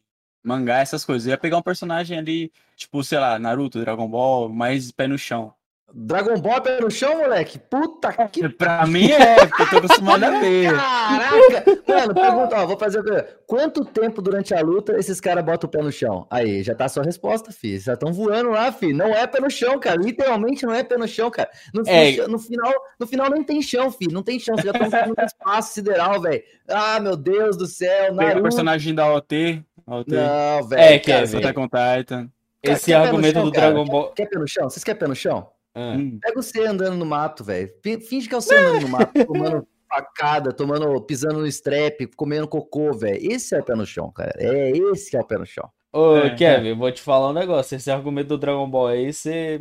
S2: mangá, essas coisas. Eu ia pegar um personagem ali, tipo, sei lá, Naruto, Dragon Ball, mais pé no chão.
S3: Dragon Ball pé no chão, moleque. Puta que
S2: Pra mim é, porque eu tô acostumado a ver.
S3: Caraca! Mano, pergunta, ó, vou fazer. Quanto tempo durante a luta esses caras botam o pé no chão? Aí, já tá a sua resposta, filho. Já estão voando lá, filho. Não é pé no chão, cara. Literalmente não é pé no chão, cara. No,
S1: É.
S3: no final, no final nem tem chão, filho. Não tem chão. Vocês já estão no espaço sideral, velho. Ah, meu Deus do céu.
S2: Pega o
S3: Naruto.
S2: personagem da OT, OT,
S3: Não, velho.
S1: É,
S3: cara,
S1: Kevin.
S2: Attack on Titan.
S1: Esse
S3: quer
S1: argumento
S3: chão,
S1: do
S3: cara?
S1: Dragon Ball.
S3: Quer pé no chão? Vocês querem pé no chão?
S1: Ah.
S2: Hum.
S3: Pega você andando no mato, velho. Fin- Finge que é você andando no mato, tomando facada, tomando, pisando no strep, comendo cocô, velho. Esse é o pé no chão, cara. É esse que é o pé no chão.
S1: Ô,
S2: É,
S1: Kevin, eu vou te falar um negócio. Esse argumento do Dragon Ball aí, você,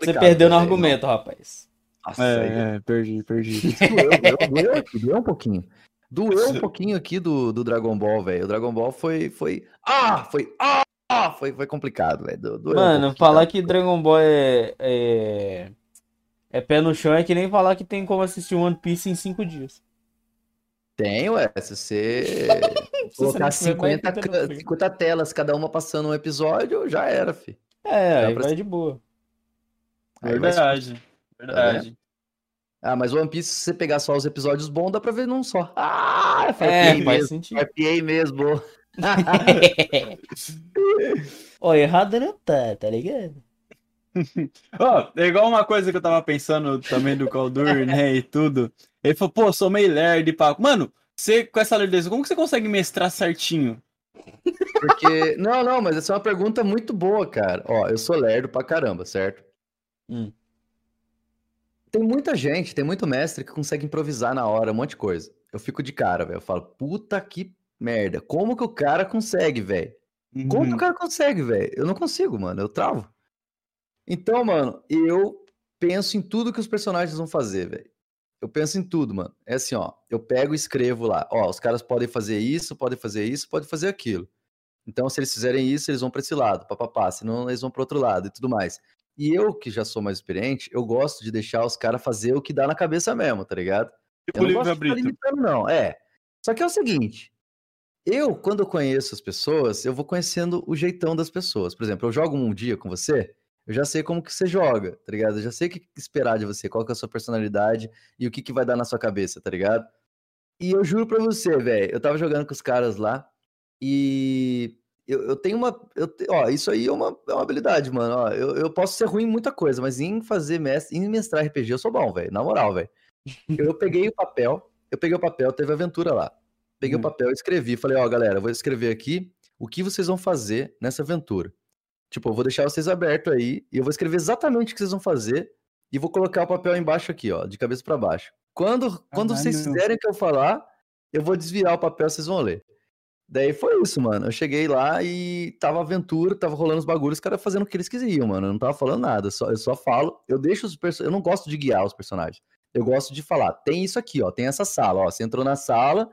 S1: você perdeu no argumento, rapaz.
S3: Nossa,
S2: É, é, perdi, perdi.
S3: doeu, doeu, doeu doeu um pouquinho. Doeu um pouquinho aqui do, do Dragon Ball, velho. O Dragon Ball foi, foi, ah, foi, ah, foi, foi complicado, velho. Um
S1: Mano, falar que Dragon Ball é, é. É pé no chão é que nem falar que tem como assistir One Piece em cinco dias.
S3: Tem, ué. Se você
S1: Se você
S3: colocar
S1: não tiver mais
S3: 50,
S1: fita no
S3: ca-
S1: fim.
S3: 50 telas, cada uma passando um episódio, já era, fi.
S1: É,
S3: Dá
S1: aí
S3: pra
S1: vai de boa.
S3: Aí vai se-
S2: Verdade. Verdade.
S3: Ah, mas One Piece, se você pegar só os episódios bons, dá pra ver num só. Ah,
S1: É,
S3: farpei
S1: faz
S3: mesmo.
S1: sentido.
S3: Mesmo.
S1: Ó, errado não tá, tá ligado?
S2: Ó, é igual uma coisa que eu tava pensando também do Caldur, né, e tudo. Ele falou, pô, sou meio lerdo e pá. Mano, você com essa lerdeza, como que você consegue mestrar certinho?
S3: Porque. Não, não, mas essa é uma pergunta muito boa, cara. Ó, eu sou lerdo pra caramba, certo?
S1: Hum.
S3: Tem muita gente, tem muito mestre que consegue improvisar na hora um monte de coisa. Eu fico de cara, velho. Eu falo, puta que merda. Como que o cara consegue, velho? Como que o
S2: Uhum.
S3: cara consegue, velho? Eu não consigo, mano. Eu travo. Então, mano, eu penso em tudo que os personagens vão fazer, velho. Eu penso em tudo, mano. É assim, ó. Eu pego e escrevo lá. Ó, os caras podem fazer isso, podem fazer isso, podem fazer aquilo. Então, se eles fizerem isso, eles vão pra esse lado, papapá. Senão, eles vão pro outro lado e tudo mais. E eu, que já sou mais experiente, eu gosto de deixar os caras fazer o que dá na cabeça mesmo, tá ligado?
S2: Tipo
S3: Eu não gosto de limitando, não. É. Só que é o seguinte. Eu, quando eu conheço as pessoas, eu vou conhecendo o jeitão das pessoas. Por exemplo, eu jogo um dia com você, eu já sei como que você joga, tá ligado? Eu já sei o que esperar de você, qual que é a sua personalidade e o que, que vai dar na sua cabeça, tá ligado? E eu juro pra você, velho, eu tava jogando com os caras lá e eu, eu tenho uma. Eu, ó, isso aí é uma, é uma habilidade, mano. Ó, eu, eu posso ser ruim em muita coisa, mas em fazer mestre, em mestrar RPG eu sou bom, velho. Na moral, velho. Eu peguei o papel, eu peguei o papel, teve aventura lá. Peguei
S2: Hum.
S3: o papel, escrevi, falei, ó, galera, eu vou escrever aqui o que vocês vão fazer nessa aventura. Tipo, eu vou deixar vocês abertos aí e eu vou escrever exatamente o que vocês vão fazer e vou colocar o papel embaixo aqui, ó, de cabeça para baixo. Quando, quando vocês fizerem o que eu falar, eu vou desvirar o papel, vocês vão ler. Daí foi isso, mano. Eu cheguei lá e tava aventura, tava rolando os bagulhos, os caras fazendo o que eles quisiam, mano. Eu não tava falando nada, só, eu só falo, eu deixo os personagens. Eu não gosto de guiar os personagens. Eu gosto de falar, tem isso aqui, ó, tem essa sala, ó. Você entrou na sala,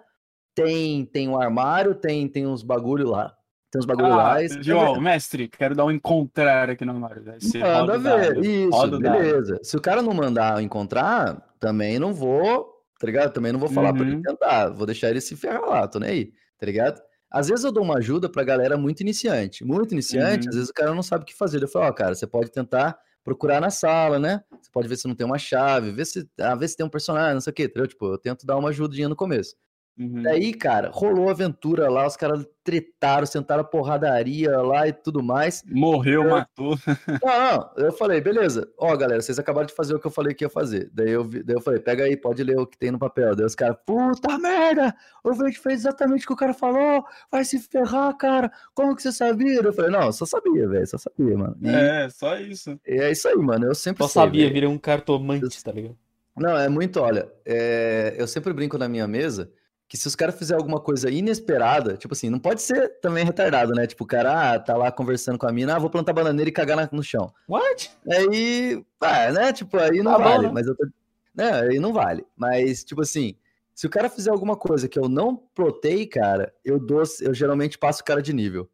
S3: tem tem um armário, tem tem uns bagulho lá. Tem uns bagulho
S6: Ah,
S3: lá.
S6: João, mestre, quero dar um encontrar aqui no armário. Roda
S3: Manda
S6: o dado,
S3: ver. Isso,
S6: o dado.
S3: beleza. Se o cara não mandar encontrar, também não vou, tá ligado? Também não vou falar pra ele
S6: Uhum.
S3: tentar. Vou deixar ele se ferrar lá, tô nem aí, tá ligado? Às vezes eu dou uma ajuda pra galera muito iniciante. Muito iniciante,
S6: Uhum.
S3: às vezes o cara não sabe o que fazer. Eu falo, ó, cara, você pode tentar procurar na sala, né? Você pode ver se não tem uma chave, ver se, ah, ver se tem um personagem, não sei o quê, entendeu? Tipo, eu tento dar uma ajudinha no começo.
S6: Uhum.
S3: Daí, cara, rolou aventura lá, os caras tretaram, sentaram a porradaria lá e tudo mais.
S6: Morreu,
S3: Eu-
S6: matou.
S3: Não, não, eu falei, beleza. Ó, galera, vocês acabaram de fazer o que eu falei que ia fazer. Daí eu, vi- daí eu falei, pega aí, pode ler o que tem no papel. Daí os caras, puta merda, o Verde fez exatamente o que o cara falou, vai se ferrar, cara. Como que você sabia? Eu falei, não, só sabia, velho, só sabia, mano. E é.
S6: Só isso.
S3: é isso aí, mano, eu sempre
S1: Só
S3: sei,
S1: sabia, virei um cartomante, tá ligado?
S3: Não, é muito, olha, é, eu sempre brinco na minha mesa que se os caras fizerem alguma coisa inesperada, tipo assim, não pode ser também retardado, né? Tipo, o cara ah, tá lá conversando com a mina, ah, vou plantar bananeira e cagar na- no chão.
S1: What?
S3: Aí, ah, né? Tipo, aí não
S1: Tá bom,
S3: vale,
S1: né?
S3: mas eu tô... Né, aí não vale. Mas, tipo assim, se o cara fizer alguma coisa que eu não plotei, cara, eu dou, eu geralmente passo o cara de nível.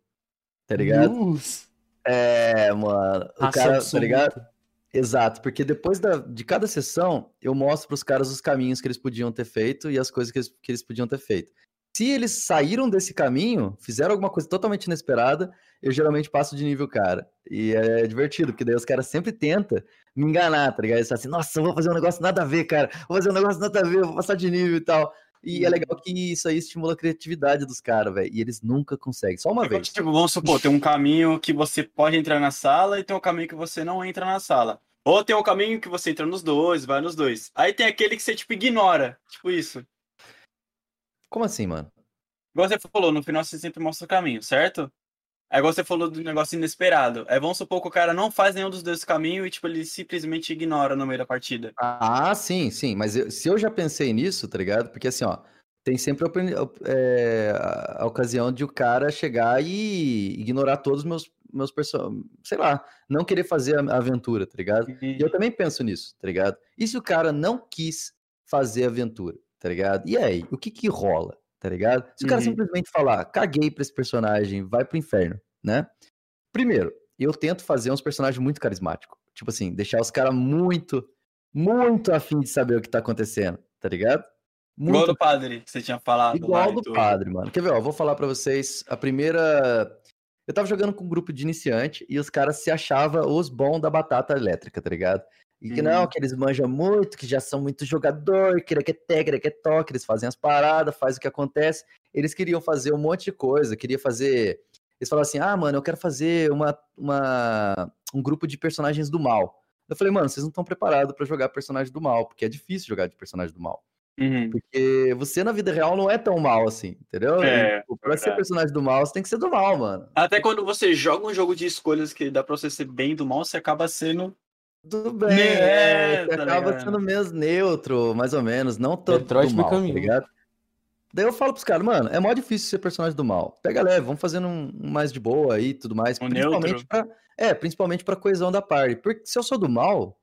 S3: Tá ligado?
S1: Nossa.
S3: É, mano. O
S1: Raça
S3: cara, tá ligado? Exato, porque depois da, de cada sessão, eu mostro pros caras os caminhos que eles podiam ter feito e as coisas que eles, que eles podiam ter feito. Se eles saíram desse caminho, fizeram alguma coisa totalmente inesperada, eu geralmente passo de nível, cara. E é divertido, porque daí os caras sempre tentam me enganar, tá ligado? Eles falam assim, nossa, eu vou fazer um negócio nada a ver, cara. Vou fazer um negócio nada a ver, vou passar de nível e tal. E é legal que isso aí estimula a criatividade dos caras, velho. E eles nunca conseguem. Só uma vez.
S6: Tipo, vamos supor, tem um caminho que você pode entrar na sala e tem um caminho que você não entra na sala. Ou tem um caminho que você entra nos dois, vai nos dois. Aí tem aquele que você, tipo, ignora. Tipo isso.
S3: Como assim, mano?
S6: Igual você falou, no final você sempre mostra o caminho, certo? Aí igual você falou do negócio inesperado. Aí vamos supor que o cara não faz nenhum dos dois caminhos e, tipo, ele simplesmente ignora no meio da partida.
S3: Ah, sim, sim. Mas eu- se eu já pensei nisso, tá ligado? Porque assim, ó, tem sempre a, é, a- ocasião de o cara chegar e ignorar todos os meus, meus personagens. Sei lá, não querer fazer a aventura, tá ligado? E eu também penso nisso, tá ligado? E se o cara não quis fazer a aventura, tá ligado? E aí, o que que rola, tá ligado? Se o cara
S6: Uhum.
S3: simplesmente falar, caguei pra esse personagem, vai pro inferno, né? Primeiro, eu tento fazer uns personagens muito carismáticos. Tipo assim, deixar os caras muito, muito afim de saber o que tá acontecendo, tá ligado?
S6: Igual
S3: Muito
S6: do padre que você tinha falado.
S3: Igual do padre, mano. Quer ver, ó, vou falar pra vocês a primeira. Eu tava jogando com um grupo de iniciante e os caras se achavam os bons da batata elétrica, tá ligado? E que não,
S6: Uhum.
S3: que eles manjam muito, que já são muito jogador, que que é que é toque, eles fazem as paradas, faz o que acontece. Eles queriam fazer um monte de coisa, queria fazer. Eles falaram assim: ah, mano, eu quero fazer uma, uma... um grupo de personagens do mal. Eu falei, mano, vocês não estão preparados pra jogar personagem do mal, porque é difícil jogar de personagem do mal.
S6: Uhum.
S3: Porque você na vida real não é tão mal assim, entendeu?
S6: É,
S3: pra ser personagem do mal, você tem que ser do mal, mano.
S6: Até quando você joga um jogo de escolhas que dá pra você ser bem do mal, você acaba sendo.
S3: Tudo bem,
S6: Ne-
S3: é,
S6: é,
S3: você
S6: tá
S3: acaba
S6: ligado?
S3: sendo menos neutro, mais ou menos, não tanto
S1: Detroit
S3: do mal,
S1: Become
S3: tá ligado? Daí eu falo pros caras, mano, é mó difícil ser personagem do mal. Pega leve, vamos fazendo um, um mais de boa aí e tudo mais.
S6: Um
S3: principalmente pra, é, principalmente pra coesão da party. Porque se eu sou do mal,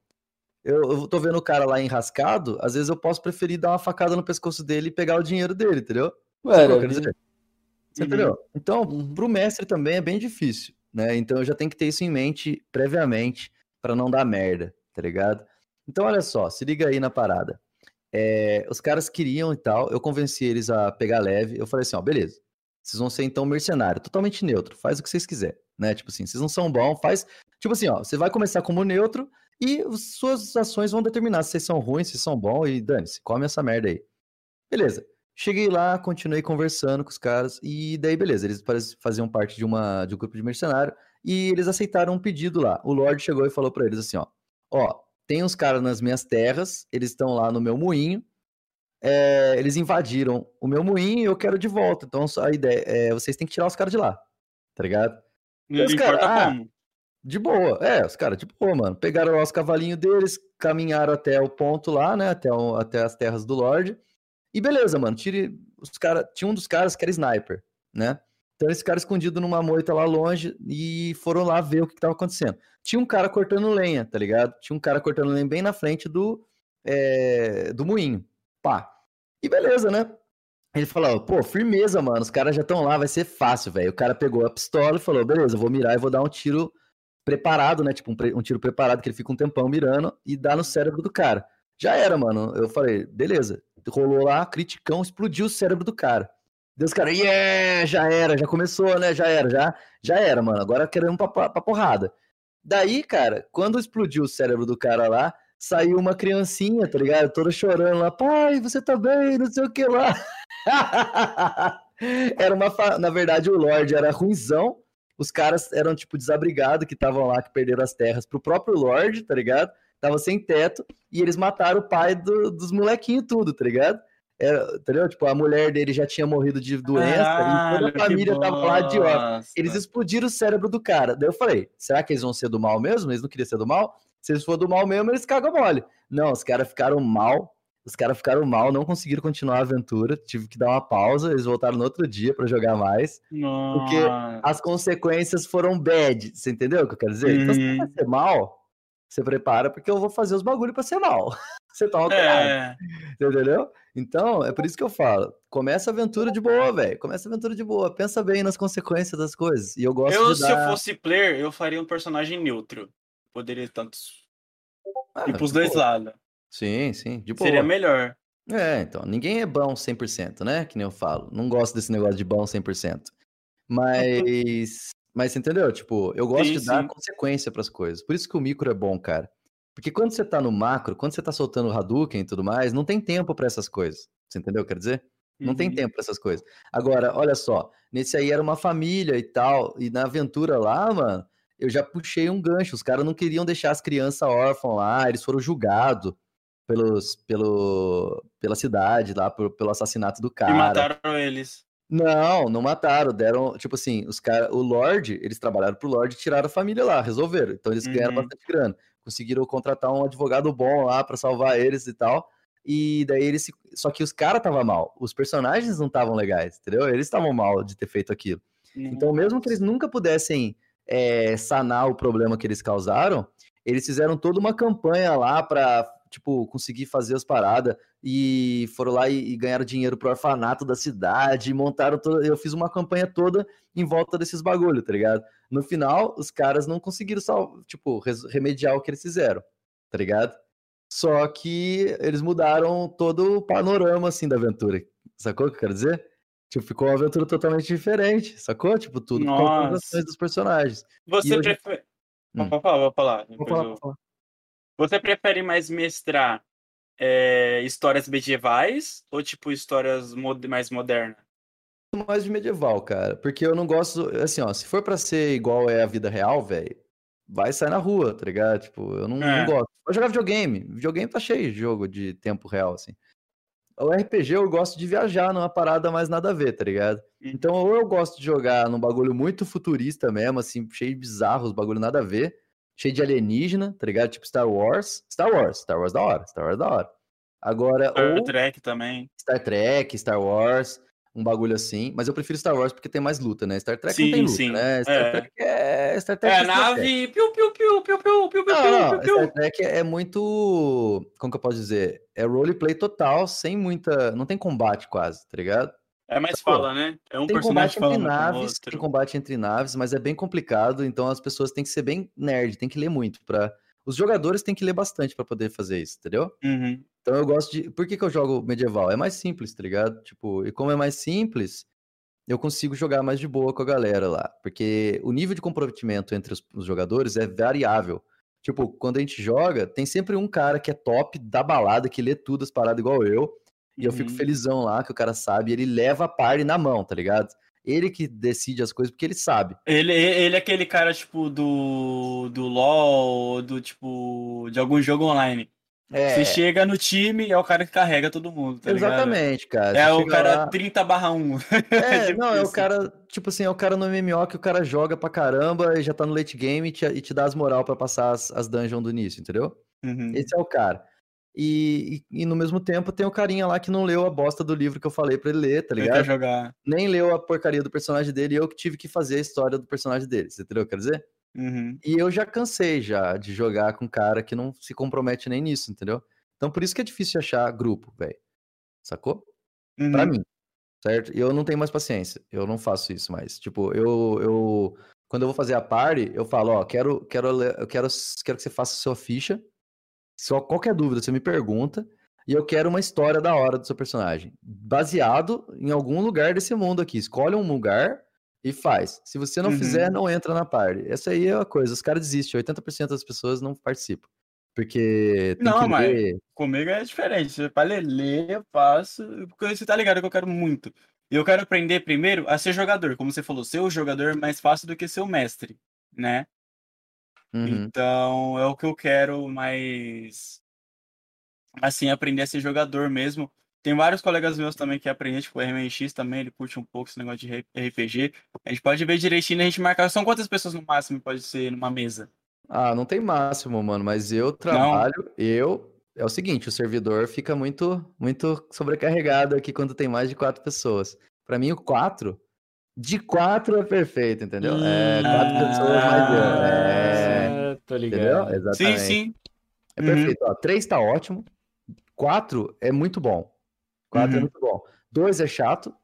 S3: eu, eu tô vendo o cara lá enrascado, às vezes eu posso preferir dar uma facada no pescoço dele e pegar o dinheiro dele, entendeu? Dizer? Você
S6: Uhum.
S3: entendeu? Então,
S1: Uhum.
S3: pro mestre também é bem difícil, né? Então eu já tenho que ter isso em mente previamente pra não dar merda, tá ligado? Então olha só, se liga aí na parada. É, os caras queriam e tal, eu convenci eles a pegar leve. Eu falei assim, ó, beleza. Vocês vão ser então mercenário, totalmente neutro, faz o que vocês quiserem, né? Tipo assim, vocês não são bons, faz. Tipo assim, ó, você vai começar como neutro e as suas ações vão determinar se vocês são ruins, se são bons e dane-se, come essa merda aí. Beleza. Cheguei lá, continuei conversando com os caras e daí beleza, eles faziam parte de uma de um grupo de mercenário e eles aceitaram um pedido lá. O Lorde chegou e falou pra eles assim, ó: "Ó, tem uns caras nas minhas terras, eles estão lá no meu moinho. é, eles invadiram o meu moinho e eu quero de volta. Então a ideia é vocês têm que tirar os caras de lá, tá ligado?
S6: Não
S3: Os cara- ah,
S6: como.
S3: De boa, é, os caras de boa, mano. Pegaram lá os cavalinhos deles, caminharam até o ponto lá, né? Até, o- até as terras do Lorde. E beleza, mano. Tire os cara, tinha um dos caras que era sniper, né? Então eles ficaram escondidos numa moita lá longe e foram lá ver o que, que tava acontecendo. Tinha um cara cortando lenha, tá ligado? Tinha um cara cortando lenha bem na frente do, é, do moinho. Pá. E beleza, né? Ele falou, pô, firmeza, mano. Os caras já estão lá, vai ser fácil, velho. O cara pegou a pistola e falou, beleza, vou mirar e vou dar um tiro preparado, né? Tipo, um, um tiro preparado que ele fica um tempão mirando e dá no cérebro do cara. Já era, mano. Eu falei, beleza. Rolou lá, criticão, explodiu o cérebro do cara. Deus, cara, yeah, já era, já começou, né? Já era, já, já era, mano. Agora queremos pra, pra, pra porrada. Daí, cara, quando explodiu o cérebro do cara lá, saiu uma criancinha, tá ligado? Toda chorando lá, pai, você tá bem, não sei o que lá. era uma. fa- Na verdade, o Lorde era ruizão. Os caras eram, tipo, desabrigados que estavam lá, que perderam as terras pro próprio Lorde, tá ligado? Tava sem teto. E eles mataram o pai do- dos molequinhos, tudo, tá ligado? Era, entendeu? Tipo, a mulher dele já tinha morrido de doença e
S6: Caralho,
S3: toda a família tava lá de óbito. Eles explodiram o cérebro do cara. Daí eu falei, será que eles vão ser do mal mesmo? Eles não queriam ser do mal? Se eles for do mal mesmo, eles cagam mole. Não, os caras ficaram mal. Os caras ficaram mal, não conseguiram continuar a aventura. Tive que dar uma pausa. Eles voltaram no outro dia pra jogar mais. Porque
S6: Nossa.
S3: As consequências foram bad. Você entendeu o que eu quero dizer? Então, se
S6: Uhum.
S3: vai ser mal, você prepara, porque eu vou fazer os bagulho pra ser mal. Você tá alterado.
S6: É,
S3: Entendeu? Então, é por isso que eu falo. Começa a aventura de boa, velho. Começa a aventura de boa. Pensa bem nas consequências das coisas. E eu gosto
S6: eu,
S3: de
S6: se eu fosse player, eu faria um personagem neutro. Poderia tanto
S3: Ah,
S6: ir pros dois
S3: boa.
S6: lados.
S3: Sim, sim, de boa.
S6: Seria melhor.
S3: É, então, ninguém é bom 100%, né? Que nem eu falo. Não gosto desse negócio de bom 100%. Mas, mas você entendeu? Tipo, eu gosto
S6: Sim,
S3: de dar
S6: sim.
S3: consequência pras coisas. Por isso que o micro é bom, cara. Porque quando você tá no macro, quando você tá soltando o Hadouken e tudo mais, não tem tempo pra essas coisas. Você entendeu? Quer dizer? Não tem
S6: Uhum.
S3: tempo pra essas coisas. Agora, olha só, nesse aí era uma família e tal, e na aventura lá, mano, eu já puxei um gancho. Os caras não queriam deixar as crianças órfãs lá, eles foram julgados pelos, pelo, pela cidade lá, por- pelo assassinato do
S6: E
S3: cara.
S6: mataram eles.
S3: Não, não mataram, deram, tipo assim, os caras, o Lorde, eles trabalharam pro Lorde e tiraram a família lá, resolveram. Então eles ganharam
S6: Uhum.
S3: bastante grana. Conseguiram contratar um advogado bom lá pra salvar eles e tal. E daí eles se... só que os caras estavam mal, os personagens não estavam legais, entendeu? Eles estavam mal de ter feito aquilo. Então, mesmo que eles nunca pudessem é, sanar o problema que eles causaram, eles fizeram toda uma campanha lá pra, tipo, conseguir fazer as paradas e foram lá e, e ganharam dinheiro pro orfanato da cidade, e montaram toda. Eu fiz uma campanha toda em volta desses bagulho, tá ligado? No final, os caras não conseguiram, sal, tipo, remediar o que eles fizeram, tá ligado? Só que eles mudaram todo o panorama, assim, da aventura. Sacou o que eu quero dizer? Tipo, ficou uma aventura totalmente diferente, sacou? Tipo, tudo
S6: Nossa.
S3: ações dos personagens.
S6: Você prefere.
S3: Hum.
S6: Pode falar, vou falar.
S3: Vou falar,
S6: eu-
S3: vou falar.
S6: Você prefere mais mestrar é, histórias medievais ou tipo histórias mod- mais modernas?
S3: mais de medieval, cara. Porque eu não gosto. Assim, ó, se for pra ser igual é a vida real, velho, vai sair na rua, tá ligado? Tipo, eu não, não
S6: É.
S3: gosto. Vou jogar videogame. Videogame tá cheio de jogo de tempo real, assim. O RPG eu gosto de viajar numa parada mais nada a ver, tá ligado? Então, ou eu gosto de jogar num bagulho muito futurista mesmo, assim, cheio de bizarros, bagulho nada a ver, cheio de alienígena, tá ligado? Tipo Star Wars. Star Wars, Star Wars da hora, Star Wars da hora. Agora,
S6: Star
S3: ou
S6: Trek também.
S3: Star Trek, Star Wars, um bagulho assim. Mas eu prefiro Star Wars porque tem mais luta, né? Star Trek
S6: Sim,
S3: não tem luta,
S6: sim.
S3: né? Star
S6: É.
S3: Trek é. Star Trek
S6: É,
S3: estratégia.
S6: nave. Piu, piu, piu, piu, piu, piu, piu,
S3: Não,
S6: piu,
S3: não,
S6: piu, piu.
S3: Star Trek é muito. Como que eu posso dizer? É roleplay total, sem muita. Não tem combate quase, tá ligado?
S6: É mais
S3: Pô,
S6: fala, né? É um
S3: tem
S6: personagem
S3: combate entre naves, tem combate entre naves, mas é bem complicado, então as pessoas têm que ser bem nerd, tem que ler muito para os jogadores têm que ler bastante pra poder fazer isso, entendeu?
S6: Uhum.
S3: Então eu gosto de. Por que, que eu jogo medieval? É mais simples, tá ligado? Tipo, e como é mais simples, eu consigo jogar mais de boa com a galera lá. Porque o nível de comprometimento entre os, os jogadores é variável. Tipo, quando a gente joga, tem sempre um cara que é top da balada, que lê tudo as paradas igual eu. E eu fico
S6: Uhum.
S3: felizão lá que o cara sabe, ele leva a party na mão, tá ligado? Ele que decide as coisas porque ele sabe.
S6: Ele, ele é aquele cara, tipo, do, do LoL, do tipo, de algum jogo online.
S3: É,
S2: Você chega no time, é o cara que carrega todo mundo, tá ligado?
S3: exatamente, cara.
S2: É
S3: Você
S2: o cara
S3: lá-
S2: 30 barra 1.
S3: É,
S2: Tipo
S3: não, é o cara, tipo assim, é o cara no MMO que o cara joga pra caramba e já tá no late game e te, e te dá as moral pra passar as, as dungeons do início, entendeu?
S2: Uhum.
S3: Esse é o cara. E, e, e no mesmo tempo tem o carinha lá que não leu a bosta do livro que eu falei pra ele ler, tá
S2: Ele
S3: ligado?
S2: quer jogar.
S3: Nem leu a porcaria do personagem dele e eu que tive que fazer a história do personagem dele, você entendeu o que eu quero dizer?
S2: Uhum.
S3: E eu já cansei já de jogar com um cara que não se compromete nem nisso, entendeu? Então por isso que é difícil achar grupo, velho. Sacou?
S2: Uhum.
S3: Pra mim, certo? E eu não tenho mais paciência. Eu não faço isso mais. Tipo, eu, eu quando eu vou fazer a party, eu falo, ó, quero, quero, eu quero, quero que você faça a sua ficha. Só qualquer dúvida você me pergunta. E eu quero uma história da hora do seu personagem, baseado em algum lugar desse mundo aqui. Escolhe um lugar e faz. Se você não
S2: Uhum.
S3: fizer, não entra na party. Essa aí é a coisa. Os caras desistem. 80% das pessoas não participam. Porque tem
S2: Não, mas-
S3: ler.
S2: Comigo é diferente. Pra ler, ler, eu faço. Porque você tá ligado que eu quero muito. Eu quero aprender primeiro a ser jogador. Como você falou, ser o jogador é mais fácil do que ser o mestre, né?
S3: Uhum.
S2: Então é o que eu quero mais. Assim, aprender a ser jogador mesmo. Tem vários colegas meus também que aprendem, tipo, o RMX também, ele curte um pouco esse negócio de RPG. A gente pode ver direitinho, a gente marcar. São quantas pessoas no máximo pode ser numa mesa?
S3: Ah, não tem máximo, mano, mas eu trabalho, eu. É o seguinte, o servidor fica muito, muito sobrecarregado aqui quando tem mais de quatro pessoas. Pra mim, o quatro, de quatro é perfeito, entendeu? É, quatro
S2: Ah,
S3: pessoas mais eu. É,
S1: Ah, tô
S3: entendeu?
S1: ligado.
S2: Sim,
S3: Exatamente.
S2: sim.
S3: É
S2: Uhum.
S3: perfeito. Ó, três tá ótimo. Quatro é muito bom. Quatro é
S2: Uhum.
S3: muito bom. Dois é chato.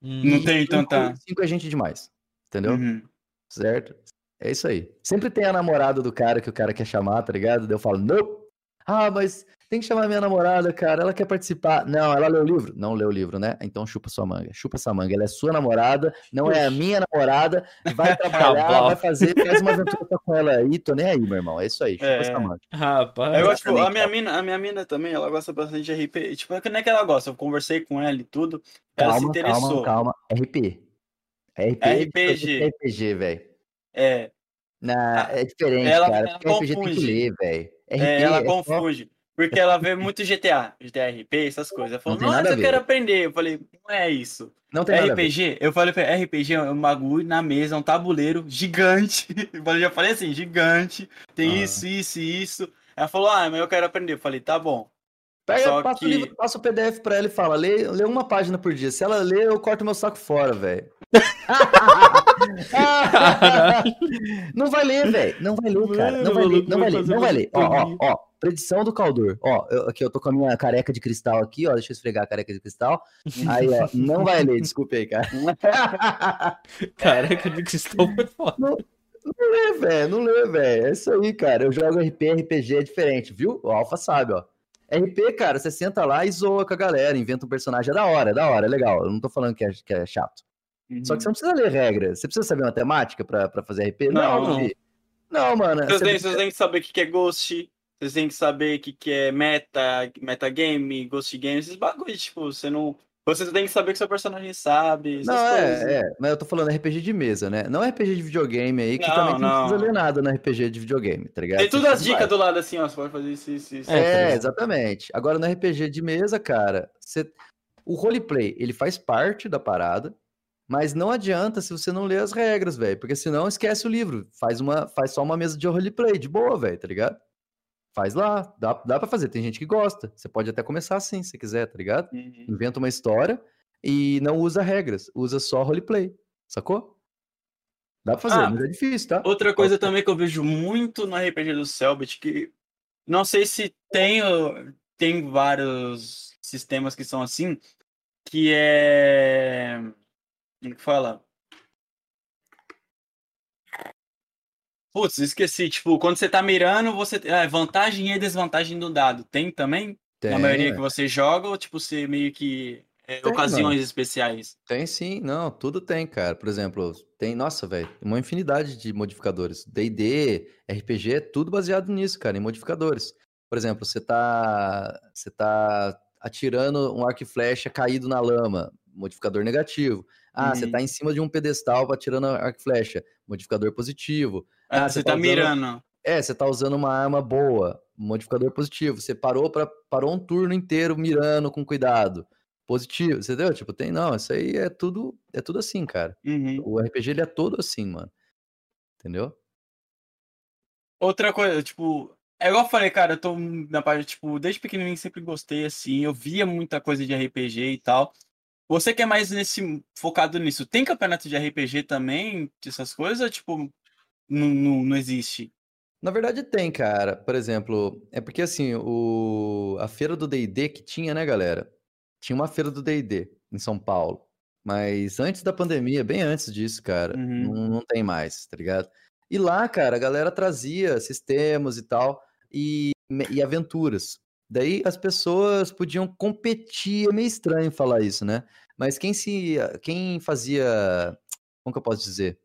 S2: Não
S1: Hum,
S2: tem
S3: cinco,
S2: tanta.
S3: cinco é gente demais. Entendeu?
S2: Uhum.
S3: Certo? É isso aí. Sempre tem a namorada do cara que o cara quer chamar, tá ligado? Daí eu falo, não. Ah, mas tem que chamar minha namorada, cara. Ela quer participar. Não, ela leu o livro. Não leu o livro, né? Então chupa sua manga. Chupa essa manga. Ela é sua namorada, não é a minha namorada. Vai trabalhar,
S1: Cabal.
S3: vai fazer, faz uma aventura só com ela aí. Tô nem aí, meu irmão. É isso aí. Chupa
S2: É.
S3: essa manga.
S1: Rapaz.
S2: Eu gosto, tipo, a minha mina, a minha mina também, ela gosta bastante de RP. Tipo, não é que ela gosta, eu conversei com ela e tudo. Ela se interessou.
S3: calma, calma. RP. RP
S2: RPG.
S3: é RPG, velho.
S2: É,
S3: Na- É diferente,
S2: ela-
S3: cara.
S2: ela
S3: RPG tem que
S2: confunde.
S3: ler, velho.
S2: é, ela
S3: é só-
S2: confunde. Porque ela vê muito GTA, GTA RP, essas coisas. Ela falou, nossa, eu quero aprender. Eu falei, não é isso.
S3: Não tem.
S2: RPG, eu falei RPG é um bagulho na mesa, é um tabuleiro gigante. Eu já falei assim, gigante. Tem
S3: Ah.
S2: isso, isso e isso. Ela falou, ah, mas eu quero aprender. Eu falei, tá bom.
S3: Pega, passa,
S2: que-
S3: o livro, passa o PDF pra ela e fala, lê, lê uma página por dia. Se ela lê, eu corto meu saco fora, velho. não vai ler, velho. Não vai ler, cara. Não vai ler, não vai ler, não vai ler. Ó, ó, ó. Predição do Caldor. Ó, eu, aqui eu tô com a minha careca de cristal aqui, ó. Deixa eu esfregar a careca de cristal. Aí, ó, não vai ler, desculpe aí, cara.
S1: Careca de cristal foi foda.
S3: Não lê, velho, não lê, velho. É isso aí, cara. Eu jogo RP, RPG é diferente, viu? O Alpha sabe, ó. RP, cara, você senta lá e zoa com a galera, inventa um personagem, é da hora, é da hora, é legal. Eu não tô falando que é, que é chato. Só que você não precisa ler regra. Você precisa saber matemática pra, pra fazer RP? Não,
S2: Não.
S3: não. Mano.
S2: Vocês
S3: você-
S2: vocês têm que saber o que que é Ghost, vocês têm que saber o que que é meta, metagame, Ghost Game, esses bagulhos, tipo, você não... Você tem que saber que seu personagem sabe, essas
S3: Não,
S2: coisas.
S3: é, é, mas eu tô falando RPG de mesa, né? Não RPG de videogame aí, que
S2: Não,
S3: também não precisa
S2: não.
S3: ler nada no RPG de videogame, tá ligado?
S2: Tem tudo as dicas do lado assim, ó, você pode fazer isso, isso, isso.
S1: É,
S3: É, exatamente. Agora no RPG de mesa, cara, você... o roleplay, ele faz parte da parada, mas não adianta se você não ler as regras, velho, porque senão esquece o livro. Faz uma, faz só uma mesa de roleplay, de boa, velho, tá ligado? Faz lá, dá, dá pra fazer. Tem gente que gosta. Você pode até começar assim, se quiser, tá ligado?
S2: Uhum.
S3: Inventa uma história e não usa regras, usa só roleplay, sacou? Dá pra fazer,
S2: Ah,
S3: mas é difícil, tá?
S2: Outra coisa também que eu vejo muito no RPG do Selbit, que não sei se tem, tem vários sistemas que são assim, que é. Como que fala? Putz, esqueci. Tipo, quando você tá mirando, você. É, vantagem e desvantagem do dado. Tem também?
S3: Tem,
S2: na maioria
S3: ué.
S2: que você joga, ou tipo, você meio que. é,
S3: Tem,
S2: ocasiões especiais?
S3: Tem sim, não, tudo tem, cara. Por exemplo, tem, nossa, velho, uma infinidade de modificadores. D&D, RPG, tudo baseado nisso, cara, em modificadores. Por exemplo, você tá, você tá atirando um arco e flecha caído na lama, modificador negativo. Ah, você
S2: Uhum.
S3: tá em cima de um pedestal atirando arco e flecha, modificador positivo.
S2: Ah,
S3: Ah,
S2: você
S3: você
S2: tá
S3: tá usando-
S2: mirando.
S3: É, você tá usando uma arma boa, Modificador positivo. Você parou para parou um turno inteiro mirando com cuidado. Positivo, você entendeu? Tipo, tem não, isso aí é tudo é tudo assim, cara.
S2: Uhum.
S3: O RPG ele é todo assim, mano. Entendeu?
S2: Outra coisa, tipo, é igual eu falei, cara, eu tô na parte, tipo, desde pequenininho sempre gostei, assim, eu via muita coisa de RPG e tal. Você que é mais nesse, focado nisso, tem campeonato de RPG também, essas coisas, ou, tipo, não, não, não existe?
S3: Na verdade tem, cara. Por exemplo, é porque assim, o... a feira do D&D que tinha, né, galera? Tinha uma feira do D&D em São Paulo. Mas antes da pandemia, bem antes disso, cara,
S2: Uhum.
S3: não, não tem mais, tá ligado? E lá, cara, a galera trazia sistemas e tal, e, e aventuras. Daí as pessoas podiam competir, é meio estranho falar isso, né? Mas quem se. Quem fazia. Como que eu posso dizer?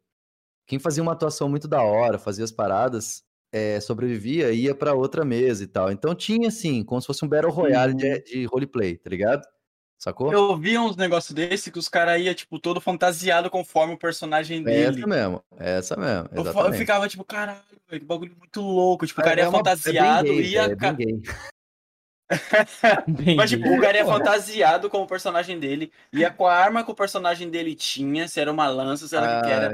S3: Quem fazia uma atuação muito da hora, fazia as paradas, é, sobrevivia e ia pra outra mesa e tal. Então tinha, assim, como se fosse um Battle Royale de, de roleplay, tá ligado? Sacou?
S2: Eu vi uns negócios desse que os caras iam, tipo, todo fantasiado conforme o personagem
S3: É
S2: dele.
S3: essa mesmo, é essa mesmo,
S2: Eu, eu ficava, tipo, caralho, que bagulho muito louco. Tipo, o
S3: É-
S2: cara
S3: é
S2: ia
S3: uma- é
S2: fantasiado,
S3: gay,
S2: ia.
S3: é
S2: ca-.
S3: Bem
S2: Mas, tipo, o cara ia fantasiado com o personagem dele, ia com a arma que o personagem dele tinha, se era uma lança, se era o que era.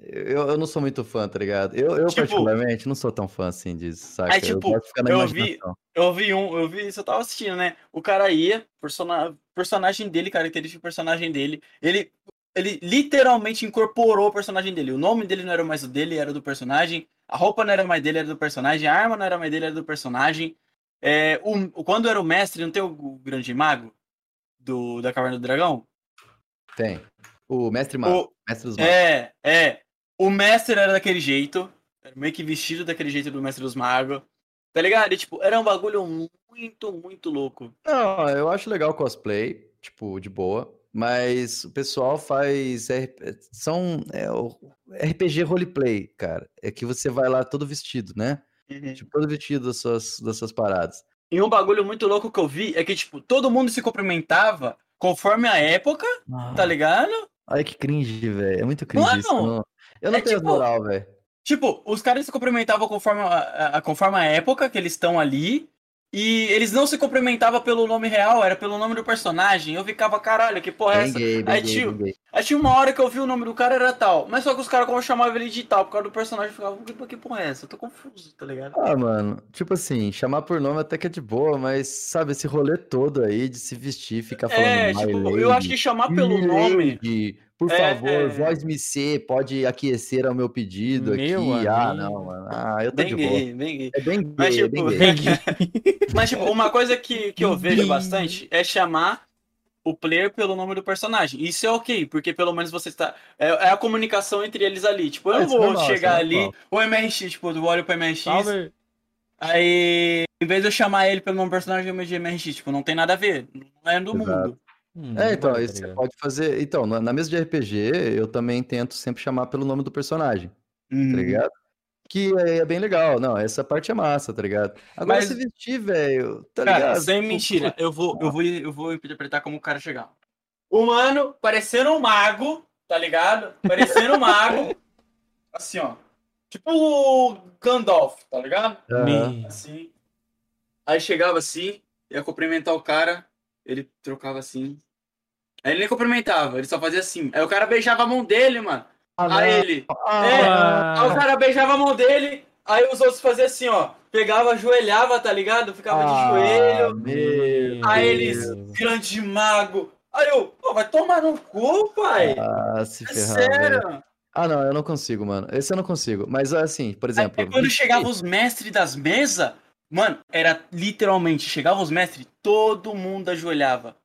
S3: Eu, eu não sou muito fã, tá ligado? Eu, eu
S2: Tipo-
S3: particularmente, não sou tão fã assim disso, saca?
S2: Aí,
S3: eu
S2: tipo,
S3: na
S2: eu vi-. Eu vi um, eu vi isso, eu tava assistindo, né? O cara ia, persona, personagem dele, característica do personagem dele, ele, ele literalmente incorporou o personagem dele. O nome dele não era mais o dele, era do personagem. A roupa não era mais dele, era do personagem. A arma não era mais dele, era do personagem. É, o, quando era o mestre, não tem o, grande mago do, da Caverna do Dragão?
S3: Tem. O Mestre Mago,
S2: O-
S3: Mestre dos Magos.
S2: É, é. O mestre era daquele jeito. Era meio que vestido daquele jeito do mestre dos magos. Tá ligado? E, tipo, era um bagulho muito, muito louco.
S3: Não, eu acho legal o cosplay, tipo, de boa. Mas o pessoal faz. São. É, o RPG roleplay, cara. É que você vai lá todo vestido, né? Tipo, todo vestido das suas, das suas paradas.
S2: E um bagulho muito louco que eu vi é que, tipo, todo mundo se cumprimentava conforme a época, tá ligado?
S3: Ai, que cringe, velho. É muito cringe isso. Eu
S2: Mano,
S3: não, eu não
S2: é
S3: tenho
S2: tipo-
S3: moral, velho.
S2: Tipo, os caras se cumprimentavam conforme a- a- conforme a época que eles estão ali. E eles não se cumprimentavam pelo nome real, era pelo nome do personagem. Eu ficava, caralho, que porra é essa? Aí,
S3: bem gay.
S2: Aí tinha uma hora que eu vi o nome do cara era tal. Mas só que os caras, como chamavam ele de tal, por causa do personagem, eu ficava, que, que porra é essa? Eu tô confuso, tá ligado?
S3: Ah, mano, tipo assim, chamar por nome até que é de boa, mas sabe, esse rolê todo aí de se vestir, ficar falando
S2: É, tipo, eu acho que chamar pelo nome.
S3: Por
S2: É.
S3: favor, voz me ser, pode aquecer ao meu pedido
S1: Meu
S3: aqui. Ah,
S1: amigo.
S3: não, mano. Ah, eu tô
S2: Bem
S3: de boa.
S2: gay, bem gay.
S3: É bem gay,
S2: Mas,
S3: é
S2: tipo,
S3: bem gay.
S1: Bem gay.
S2: Mas, tipo, uma coisa que, que eu vejo bastante é chamar o player pelo nome do personagem. Isso é ok, porque pelo menos você está. É, é a comunicação entre eles ali. Tipo, eu
S3: É,
S2: não
S3: isso é
S2: vou
S3: normal, é
S2: chegar ali,
S3: normal.
S2: o MRX, tipo, eu olho pro MRX,
S1: Salve.
S2: aí, em vez de eu chamar ele pelo nome do personagem, eu chamo de MRX. Tipo, não tem nada a ver. Não é do
S3: Exato.
S2: mundo.
S1: Hum,
S3: É, então, isso você pode fazer. Então, na, na mesa de RPG, eu também tento sempre chamar pelo nome do personagem, tá
S2: Uhum.
S3: ligado? Que é, é bem legal. Não, essa parte é massa, tá ligado? Agora,
S2: Mas-
S3: se vestir, velho, tá
S2: Cara,
S3: ligado?
S2: sem
S3: Tipo,
S2: mentira, eu vou, eu vou, eu vou interpretar como o cara chegar. O mano, parecendo um mago, tá ligado? Parecendo um mago. Assim, ó. Tipo o Gandalf, tá ligado?
S1: Me-
S2: Assim. Aí chegava assim, ia cumprimentar o cara, ele trocava assim. Aí ele nem cumprimentava, ele só fazia assim. Aí o cara beijava a mão dele, mano.
S3: Ah.
S2: Aí ele.
S3: Ah,
S2: É,
S1: Ah.
S2: Aí o cara beijava a mão dele, aí os outros faziam assim, ó. Pegava, ajoelhava, tá ligado? Ficava de
S3: ah,
S2: joelho. Aí
S3: Deus.
S2: eles, grande mago. Aí eu, pô, vai tomar no cu, pai.
S3: Ah, se
S2: é
S3: ferrar, velho.
S2: sério.
S3: Ah, não, eu não consigo, mano. Esse eu não consigo. Mas assim, por exemplo.
S2: Aí quando chegavam os mestres das mesas, mano, era literalmente, chegavam os mestres, todo mundo ajoelhava.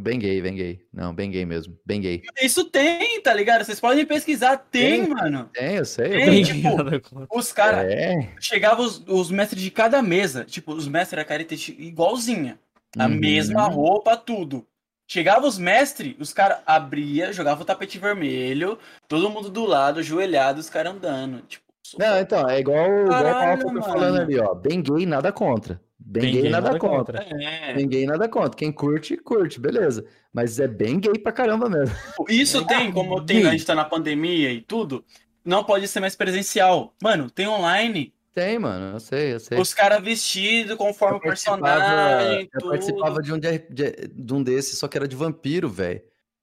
S3: Bem gay, bem gay. Não, bem gay mesmo. Bem gay.
S2: Isso tem, tá ligado? Vocês podem pesquisar, tem,
S3: Tem.
S2: mano.
S3: Tem, eu sei. eu
S2: Tem,
S3: conheço.
S2: tipo. Os caras,
S3: É.
S2: chegavam os, os mestres de cada mesa, tipo, os mestres era característica igualzinha. A
S3: Uhum.
S2: mesma roupa, tudo. Chegava os mestres, os caras abria, jogava o tapete vermelho, todo mundo do lado, ajoelhado, os caras andando. Tipo,
S3: Não, então, é igual, igual o
S2: Caralho,
S3: Alfa tá
S2: mano.
S3: falando ali, ó. Bem gay, nada contra. Bem, gay, nada, contra.
S2: é.
S3: Bem gay, nada contra. Quem curte, curte, beleza. Mas é bem gay pra caramba mesmo.
S2: Isso tem, como tem, a gente tá na pandemia e tudo, não pode ser mais presencial. Mano, tem online,
S3: Tem, mano, eu sei, eu sei.
S2: Os caras vestidos conforme o personagem,
S3: eu
S2: tudo.
S3: participava de um, de, de- de um desses, só que era de vampiro, velho.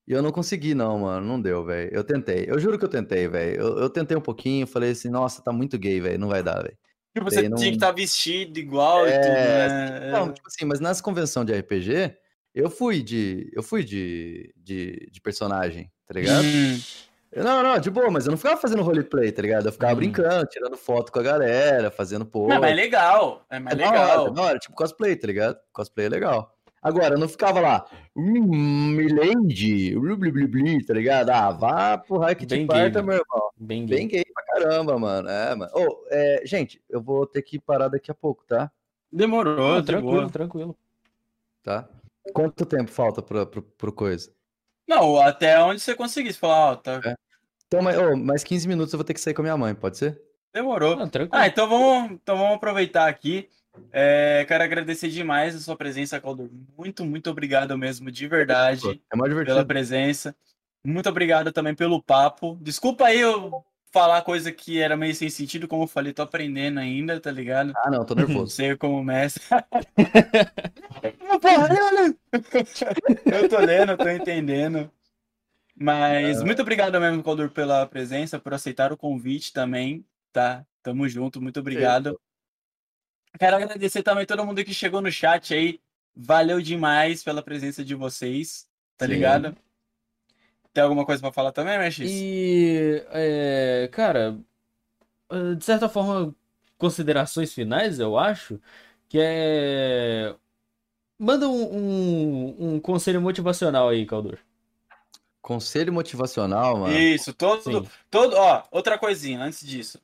S3: E eu não consegui, não, mano. Não deu, velho. Eu tentei. Eu juro que eu tentei, velho. Eu, eu tentei um pouquinho, falei assim, nossa, tá muito gay, velho. Não vai dar, velho.
S2: Tipo, você
S3: não-
S2: tinha que estar vestido igual e
S3: É,
S2: tudo, né?
S3: Não, tipo assim, mas nas convenções de RPG, eu fui de. Eu fui de, de, de personagem, tá ligado?
S2: Hum,
S3: Não, não, de boa, mas eu não ficava fazendo roleplay, tá ligado? Eu ficava
S1: Hum.
S3: brincando, tirando foto com a galera, fazendo pose.
S2: Não, mas é legal. É mais
S3: É da hora,
S2: legal.
S3: é hora, tipo cosplay, tá ligado? Cosplay é legal. Agora, eu não ficava lá, hum, Milady, blu, blu, blu, blu, tá ligado? Ah, vá pro raio que te
S1: Bem
S3: parta,
S1: gay,
S3: meu irmão.
S1: Bem gay.
S3: Bem gay pra caramba, mano. É, mano. Ô, é, gente, eu vou ter que parar daqui a pouco, tá?
S2: Demorou,
S1: Ah,
S2: de
S1: tranquilo,
S2: boa.
S1: tranquilo.
S3: Tá? Quanto tempo falta pro, pro, pro coisa?
S2: Não, até onde você conseguir. Você falar, ó, tá.
S3: É. Então, mais, ô, mais 15 minutos eu vou ter que sair com a minha mãe, pode ser?
S2: Demorou.
S1: Ah, tranquilo.
S2: Ah, então vamos, então vamos aproveitar aqui. É, quero agradecer demais a sua presença, Caldur. Muito, muito obrigado mesmo, de verdade,
S3: É mais
S2: pela
S3: divertido.
S2: presença. Muito obrigado também pelo papo. Desculpa aí eu falar coisa que era meio sem sentido, como eu falei, tô aprendendo ainda, tá ligado?
S3: Ah, não, tô nervoso.
S2: sei como mestre. Eu tô lendo, tô entendendo. Mas muito obrigado mesmo, Caldur, pela presença, por aceitar o convite também, tá? Tamo junto, muito obrigado. Quero agradecer também todo mundo que chegou no chat aí. Valeu demais pela presença de vocês, tá
S3: Sim.
S2: ligado? Tem alguma coisa pra falar também, Mexis?
S1: E, é, cara, eh, de certa forma, considerações finais, eu acho, que é. Manda um, um, um conselho motivacional aí, Caldur.
S3: Conselho motivacional, mano.
S2: Isso, todo,
S1: Sim.
S2: todo, ó, outra coisinha antes disso.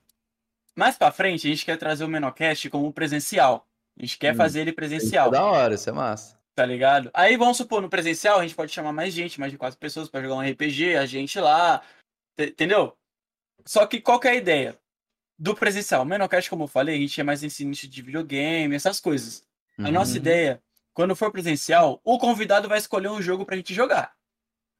S2: Mais pra frente, a gente quer trazer o Menocast como presencial. A gente quer
S3: Hum,
S2: fazer ele
S3: Isso é
S2: presencial,
S3: da hora, isso é massa.
S2: tá ligado? Aí vamos supor, no presencial, a gente pode chamar mais gente, mais de quatro pessoas pra jogar um RPG, a gente lá, te- entendeu? Só que qual que é a ideia? Do presencial, o Menocast, como eu falei, a gente é mais nesse nicho de videogame, essas coisas. A
S3: Uhum.
S2: nossa ideia, quando for presencial, o convidado vai escolher um jogo pra gente jogar.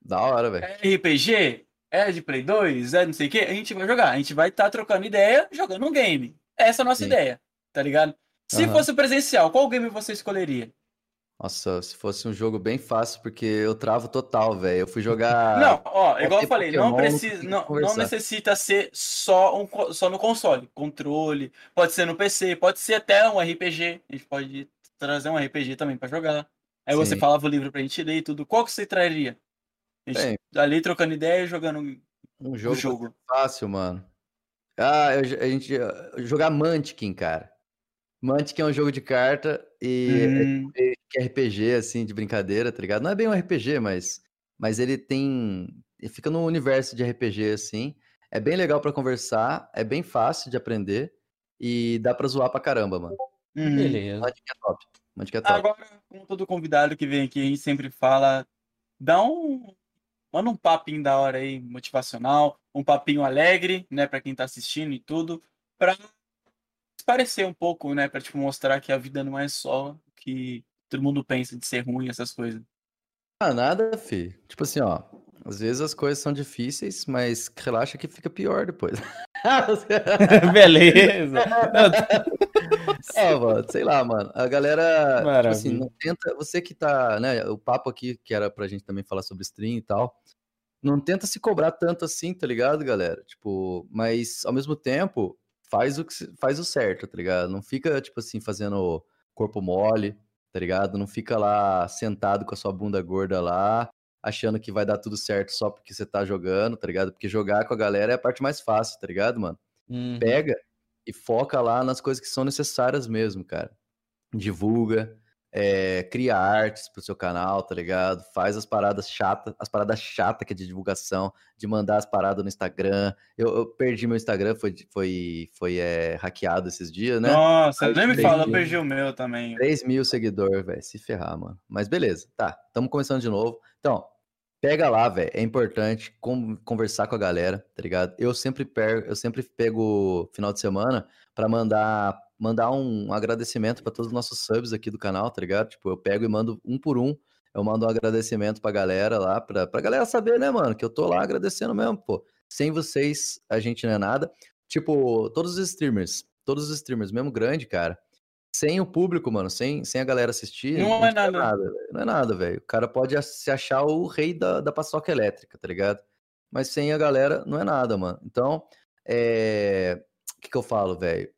S3: Da hora, velho.
S2: É RPG? É de Play 2? É não sei o que? A gente vai jogar. A gente vai estar trocando ideia jogando um game. Essa é a nossa
S3: Sim.
S2: ideia, tá ligado? Se
S3: Aham.
S2: fosse presencial, qual game você escolheria?
S3: Nossa, se fosse um jogo bem fácil, porque eu travo total, velho. Eu fui jogar.
S2: não, ó, igual eu falei,
S3: Pokémon,
S2: não precisa, não, não necessita ser só, um, só no console, controle, pode ser no PC, pode ser até um RPG, a gente pode trazer um RPG também pra jogar. Aí você
S3: Sim.
S2: falava o livro pra gente ler e tudo. Qual que você traria? A gente
S3: Bem,
S2: ali trocando ideia e jogando
S3: um jogo,
S2: jogo.
S3: fácil, mano. Ah, eu- a gente uh, jogar Munchkin, cara. Munchkin é um jogo de carta e
S2: Hum,
S3: é RPG, assim, de brincadeira, tá ligado? Não é bem um RPG, mas, mas ele tem. Ele fica no universo de RPG, assim. É bem legal pra conversar, é bem fácil de aprender e dá pra zoar pra caramba, mano.
S2: uhum.
S1: Beleza.
S3: Munchkin é top. Munchkin é top.
S2: Agora, como todo convidado que vem aqui, a gente sempre fala, dá um. Manda um papinho da hora aí, motivacional, um papinho alegre, né, pra quem tá assistindo e tudo, pra parecer um pouco, né, pra tipo, mostrar que a vida não é só o que todo mundo pensa de ser ruim, essas coisas.
S3: Ah, nada, fi. Tipo assim, ó. Às vezes as coisas são difíceis, mas relaxa que fica pior depois.
S1: Beleza.
S3: É, mano, sei lá, mano. A galera, tipo assim, não tenta. Você que tá, né? O papo aqui, que era pra gente também falar sobre stream e tal. Não tenta se cobrar tanto assim, tá ligado, galera? Tipo, mas ao mesmo tempo, faz o, que, faz o certo, tá ligado? Não fica, tipo assim, fazendo corpo mole, tá ligado? Não fica lá sentado com a sua bunda gorda lá, achando que vai dar tudo certo só porque você tá jogando, tá ligado? Porque jogar com a galera é a parte mais fácil, tá ligado, mano?
S1: Uhum.
S3: pega e foca lá nas coisas que são necessárias mesmo, cara. Divulga, é, cria artes pro seu canal, tá ligado? Faz as paradas chatas, as paradas chatas que é de divulgação, de mandar as paradas no Instagram. Eu, eu perdi meu Instagram, foi, foi, foi é, hackeado esses dias, né?
S2: Nossa,
S3: Aí
S2: nem me fala, eu perdi o meu também.
S3: 3 mil seguidores, velho. Se ferrar, mano. Mas beleza, tá. Estamos começando de novo. Então, pega lá, velho. É importante con- conversar com a galera, tá ligado? Eu sempre pego, eu sempre pego final de semana pra mandar mandar um agradecimento pra todos os nossos subs aqui do canal, tá ligado? Tipo, eu pego e mando um por um. Eu mando um agradecimento pra galera lá, pra, pra galera saber, né, mano, que eu tô lá agradecendo mesmo, pô. Sem vocês, a gente não é nada. Tipo, todos os streamers, Todos os streamers, mesmo grande, cara. Sem o público, mano, sem, sem a galera assistir.
S2: Não é nada.
S3: velho. Não é nada, velho. O cara pode se achar o rei da, da paçoca elétrica, tá ligado? Mas sem a galera, não é nada, mano. Então, é. O que, que eu falo, velho?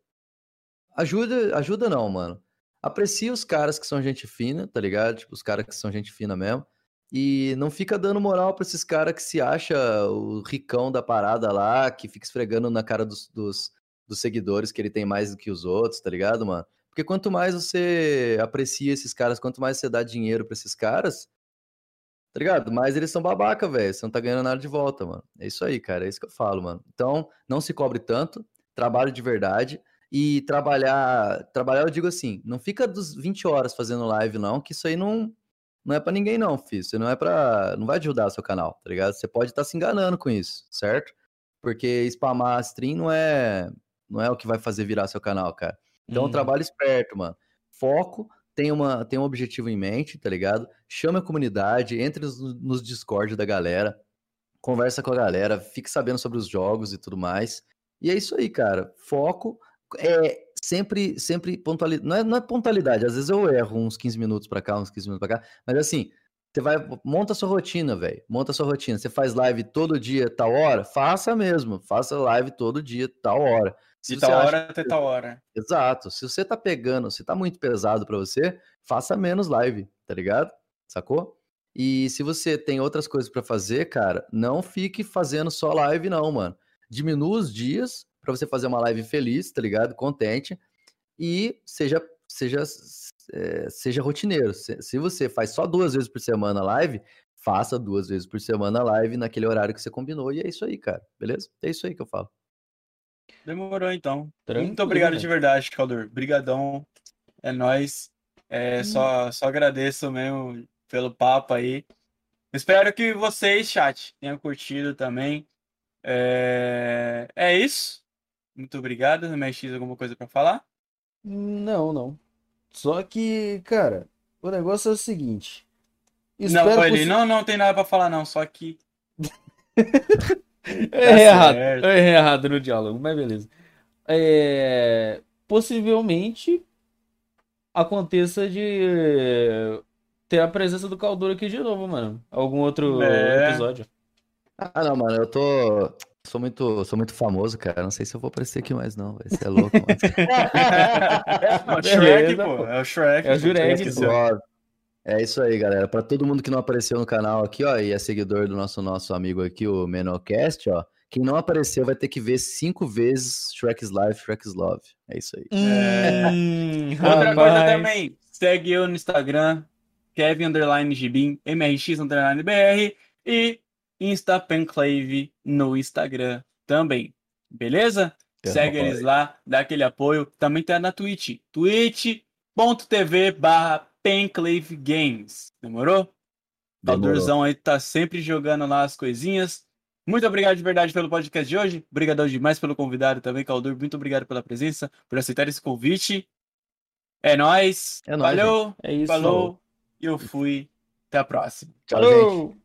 S3: Ajuda, ajuda não, mano. Aprecia os caras que são gente fina, tá ligado? Tipo, os caras que são gente fina mesmo. E não fica dando moral pra esses caras que se acha o ricão da parada lá, que fica esfregando na cara dos, dos, dos seguidores que ele tem mais do que os outros, tá ligado, mano? Porque quanto mais você aprecia esses caras, quanto mais você dá dinheiro pra esses caras, tá ligado? Mais eles são babaca, velho. Você não tá ganhando nada de volta, mano. É isso aí, cara. É isso que eu falo, mano. Então, não se cobre tanto, trabalho de verdade. E trabalhar, trabalhar eu digo assim, não fica dos 20 horas fazendo live não, que isso aí não não é para ninguém não, filho. Você não é para, não vai ajudar seu canal, tá ligado? Você pode estar tá se enganando com isso, certo? Porque spamar stream não é não é o que vai fazer virar seu canal, cara. Então, uhum. trabalho esperto, mano. Foco, tem, uma, tem um objetivo em mente, tá ligado? Chama a comunidade, entre nos, nos Discord da galera, conversa com a galera, fique sabendo sobre os jogos e tudo mais. E é isso aí, cara. Foco, é sempre, sempre pontualidade. Não é, não é pontualidade, às vezes eu erro uns 15 minutos para cá, uns 15 minutos para cá, mas assim, você vai, monta a sua rotina, velho. Monta a sua rotina. Você faz live todo dia, tal hora? Faça mesmo. Faça live todo dia, tal hora.
S2: Se De tal hora até tal hora.
S3: Exato. Se você tá pegando, se tá muito pesado para você, faça menos live, tá ligado? Sacou? E se você tem outras coisas para fazer, cara, não fique fazendo só live, não, mano. Diminua os dias, para você fazer uma live feliz, tá ligado? Contente. E seja, seja, é, seja rotineiro. Se, se, você faz só duas vezes por semana live, faça duas vezes por semana live naquele horário que você combinou. E é isso aí, cara. Beleza? É isso aí que eu falo.
S2: Demorou então. Tranquilo, Muito obrigado né? de verdade, Caldur. Brigadão. É nóis. É, hum. só, só agradeço mesmo pelo papo aí. Espero que vocês, chat, tenham curtido também. É, é isso. Muito obrigado. MX, alguma coisa para falar?
S1: Não, não. Só que, cara, o negócio é o seguinte.
S2: Não, ele não, não tem nada para falar, não. Só que.
S1: eu errei errado. Eu errei errado no diálogo, mas beleza. É... Possivelmente aconteça de ter a presença do Caldura aqui de novo, mano. Algum outro é... episódio.
S3: Ah, não, mano, eu tô. Sou muito, sou muito famoso, cara. Não sei se eu vou aparecer aqui mais, não. Vai ser louco, mas...
S2: é o Shrek, pô. É o Shrek.
S1: É o Jurek,
S3: É isso aí, galera. Para todo mundo que não apareceu no canal aqui, ó, e é seguidor do nosso nosso amigo aqui, o Menocast, ó. Quem não apareceu vai ter que ver cinco vezes Shrek's Life, Shrek's Love. É isso aí.
S2: Hum, Outra rapaz. coisa também, segue eu no Instagram, Kevin Underline Gibin, MRX Underline BR e Insta Penclave no Instagram também. Beleza? É, Segue eles lá, dá aquele apoio. Também tá na Twitch. twitch.tv barra Penclave Games. Demorou? O Caldorzão aí tá sempre jogando lá as coisinhas. Muito obrigado de verdade pelo podcast de hoje. Obrigadão demais pelo convidado também, Caldur. Muito obrigado pela presença, por aceitar esse convite. É nóis. É nóis Valeu. É isso. Falou. E eu fui. Até a próxima.
S3: Tchau, Falou. gente.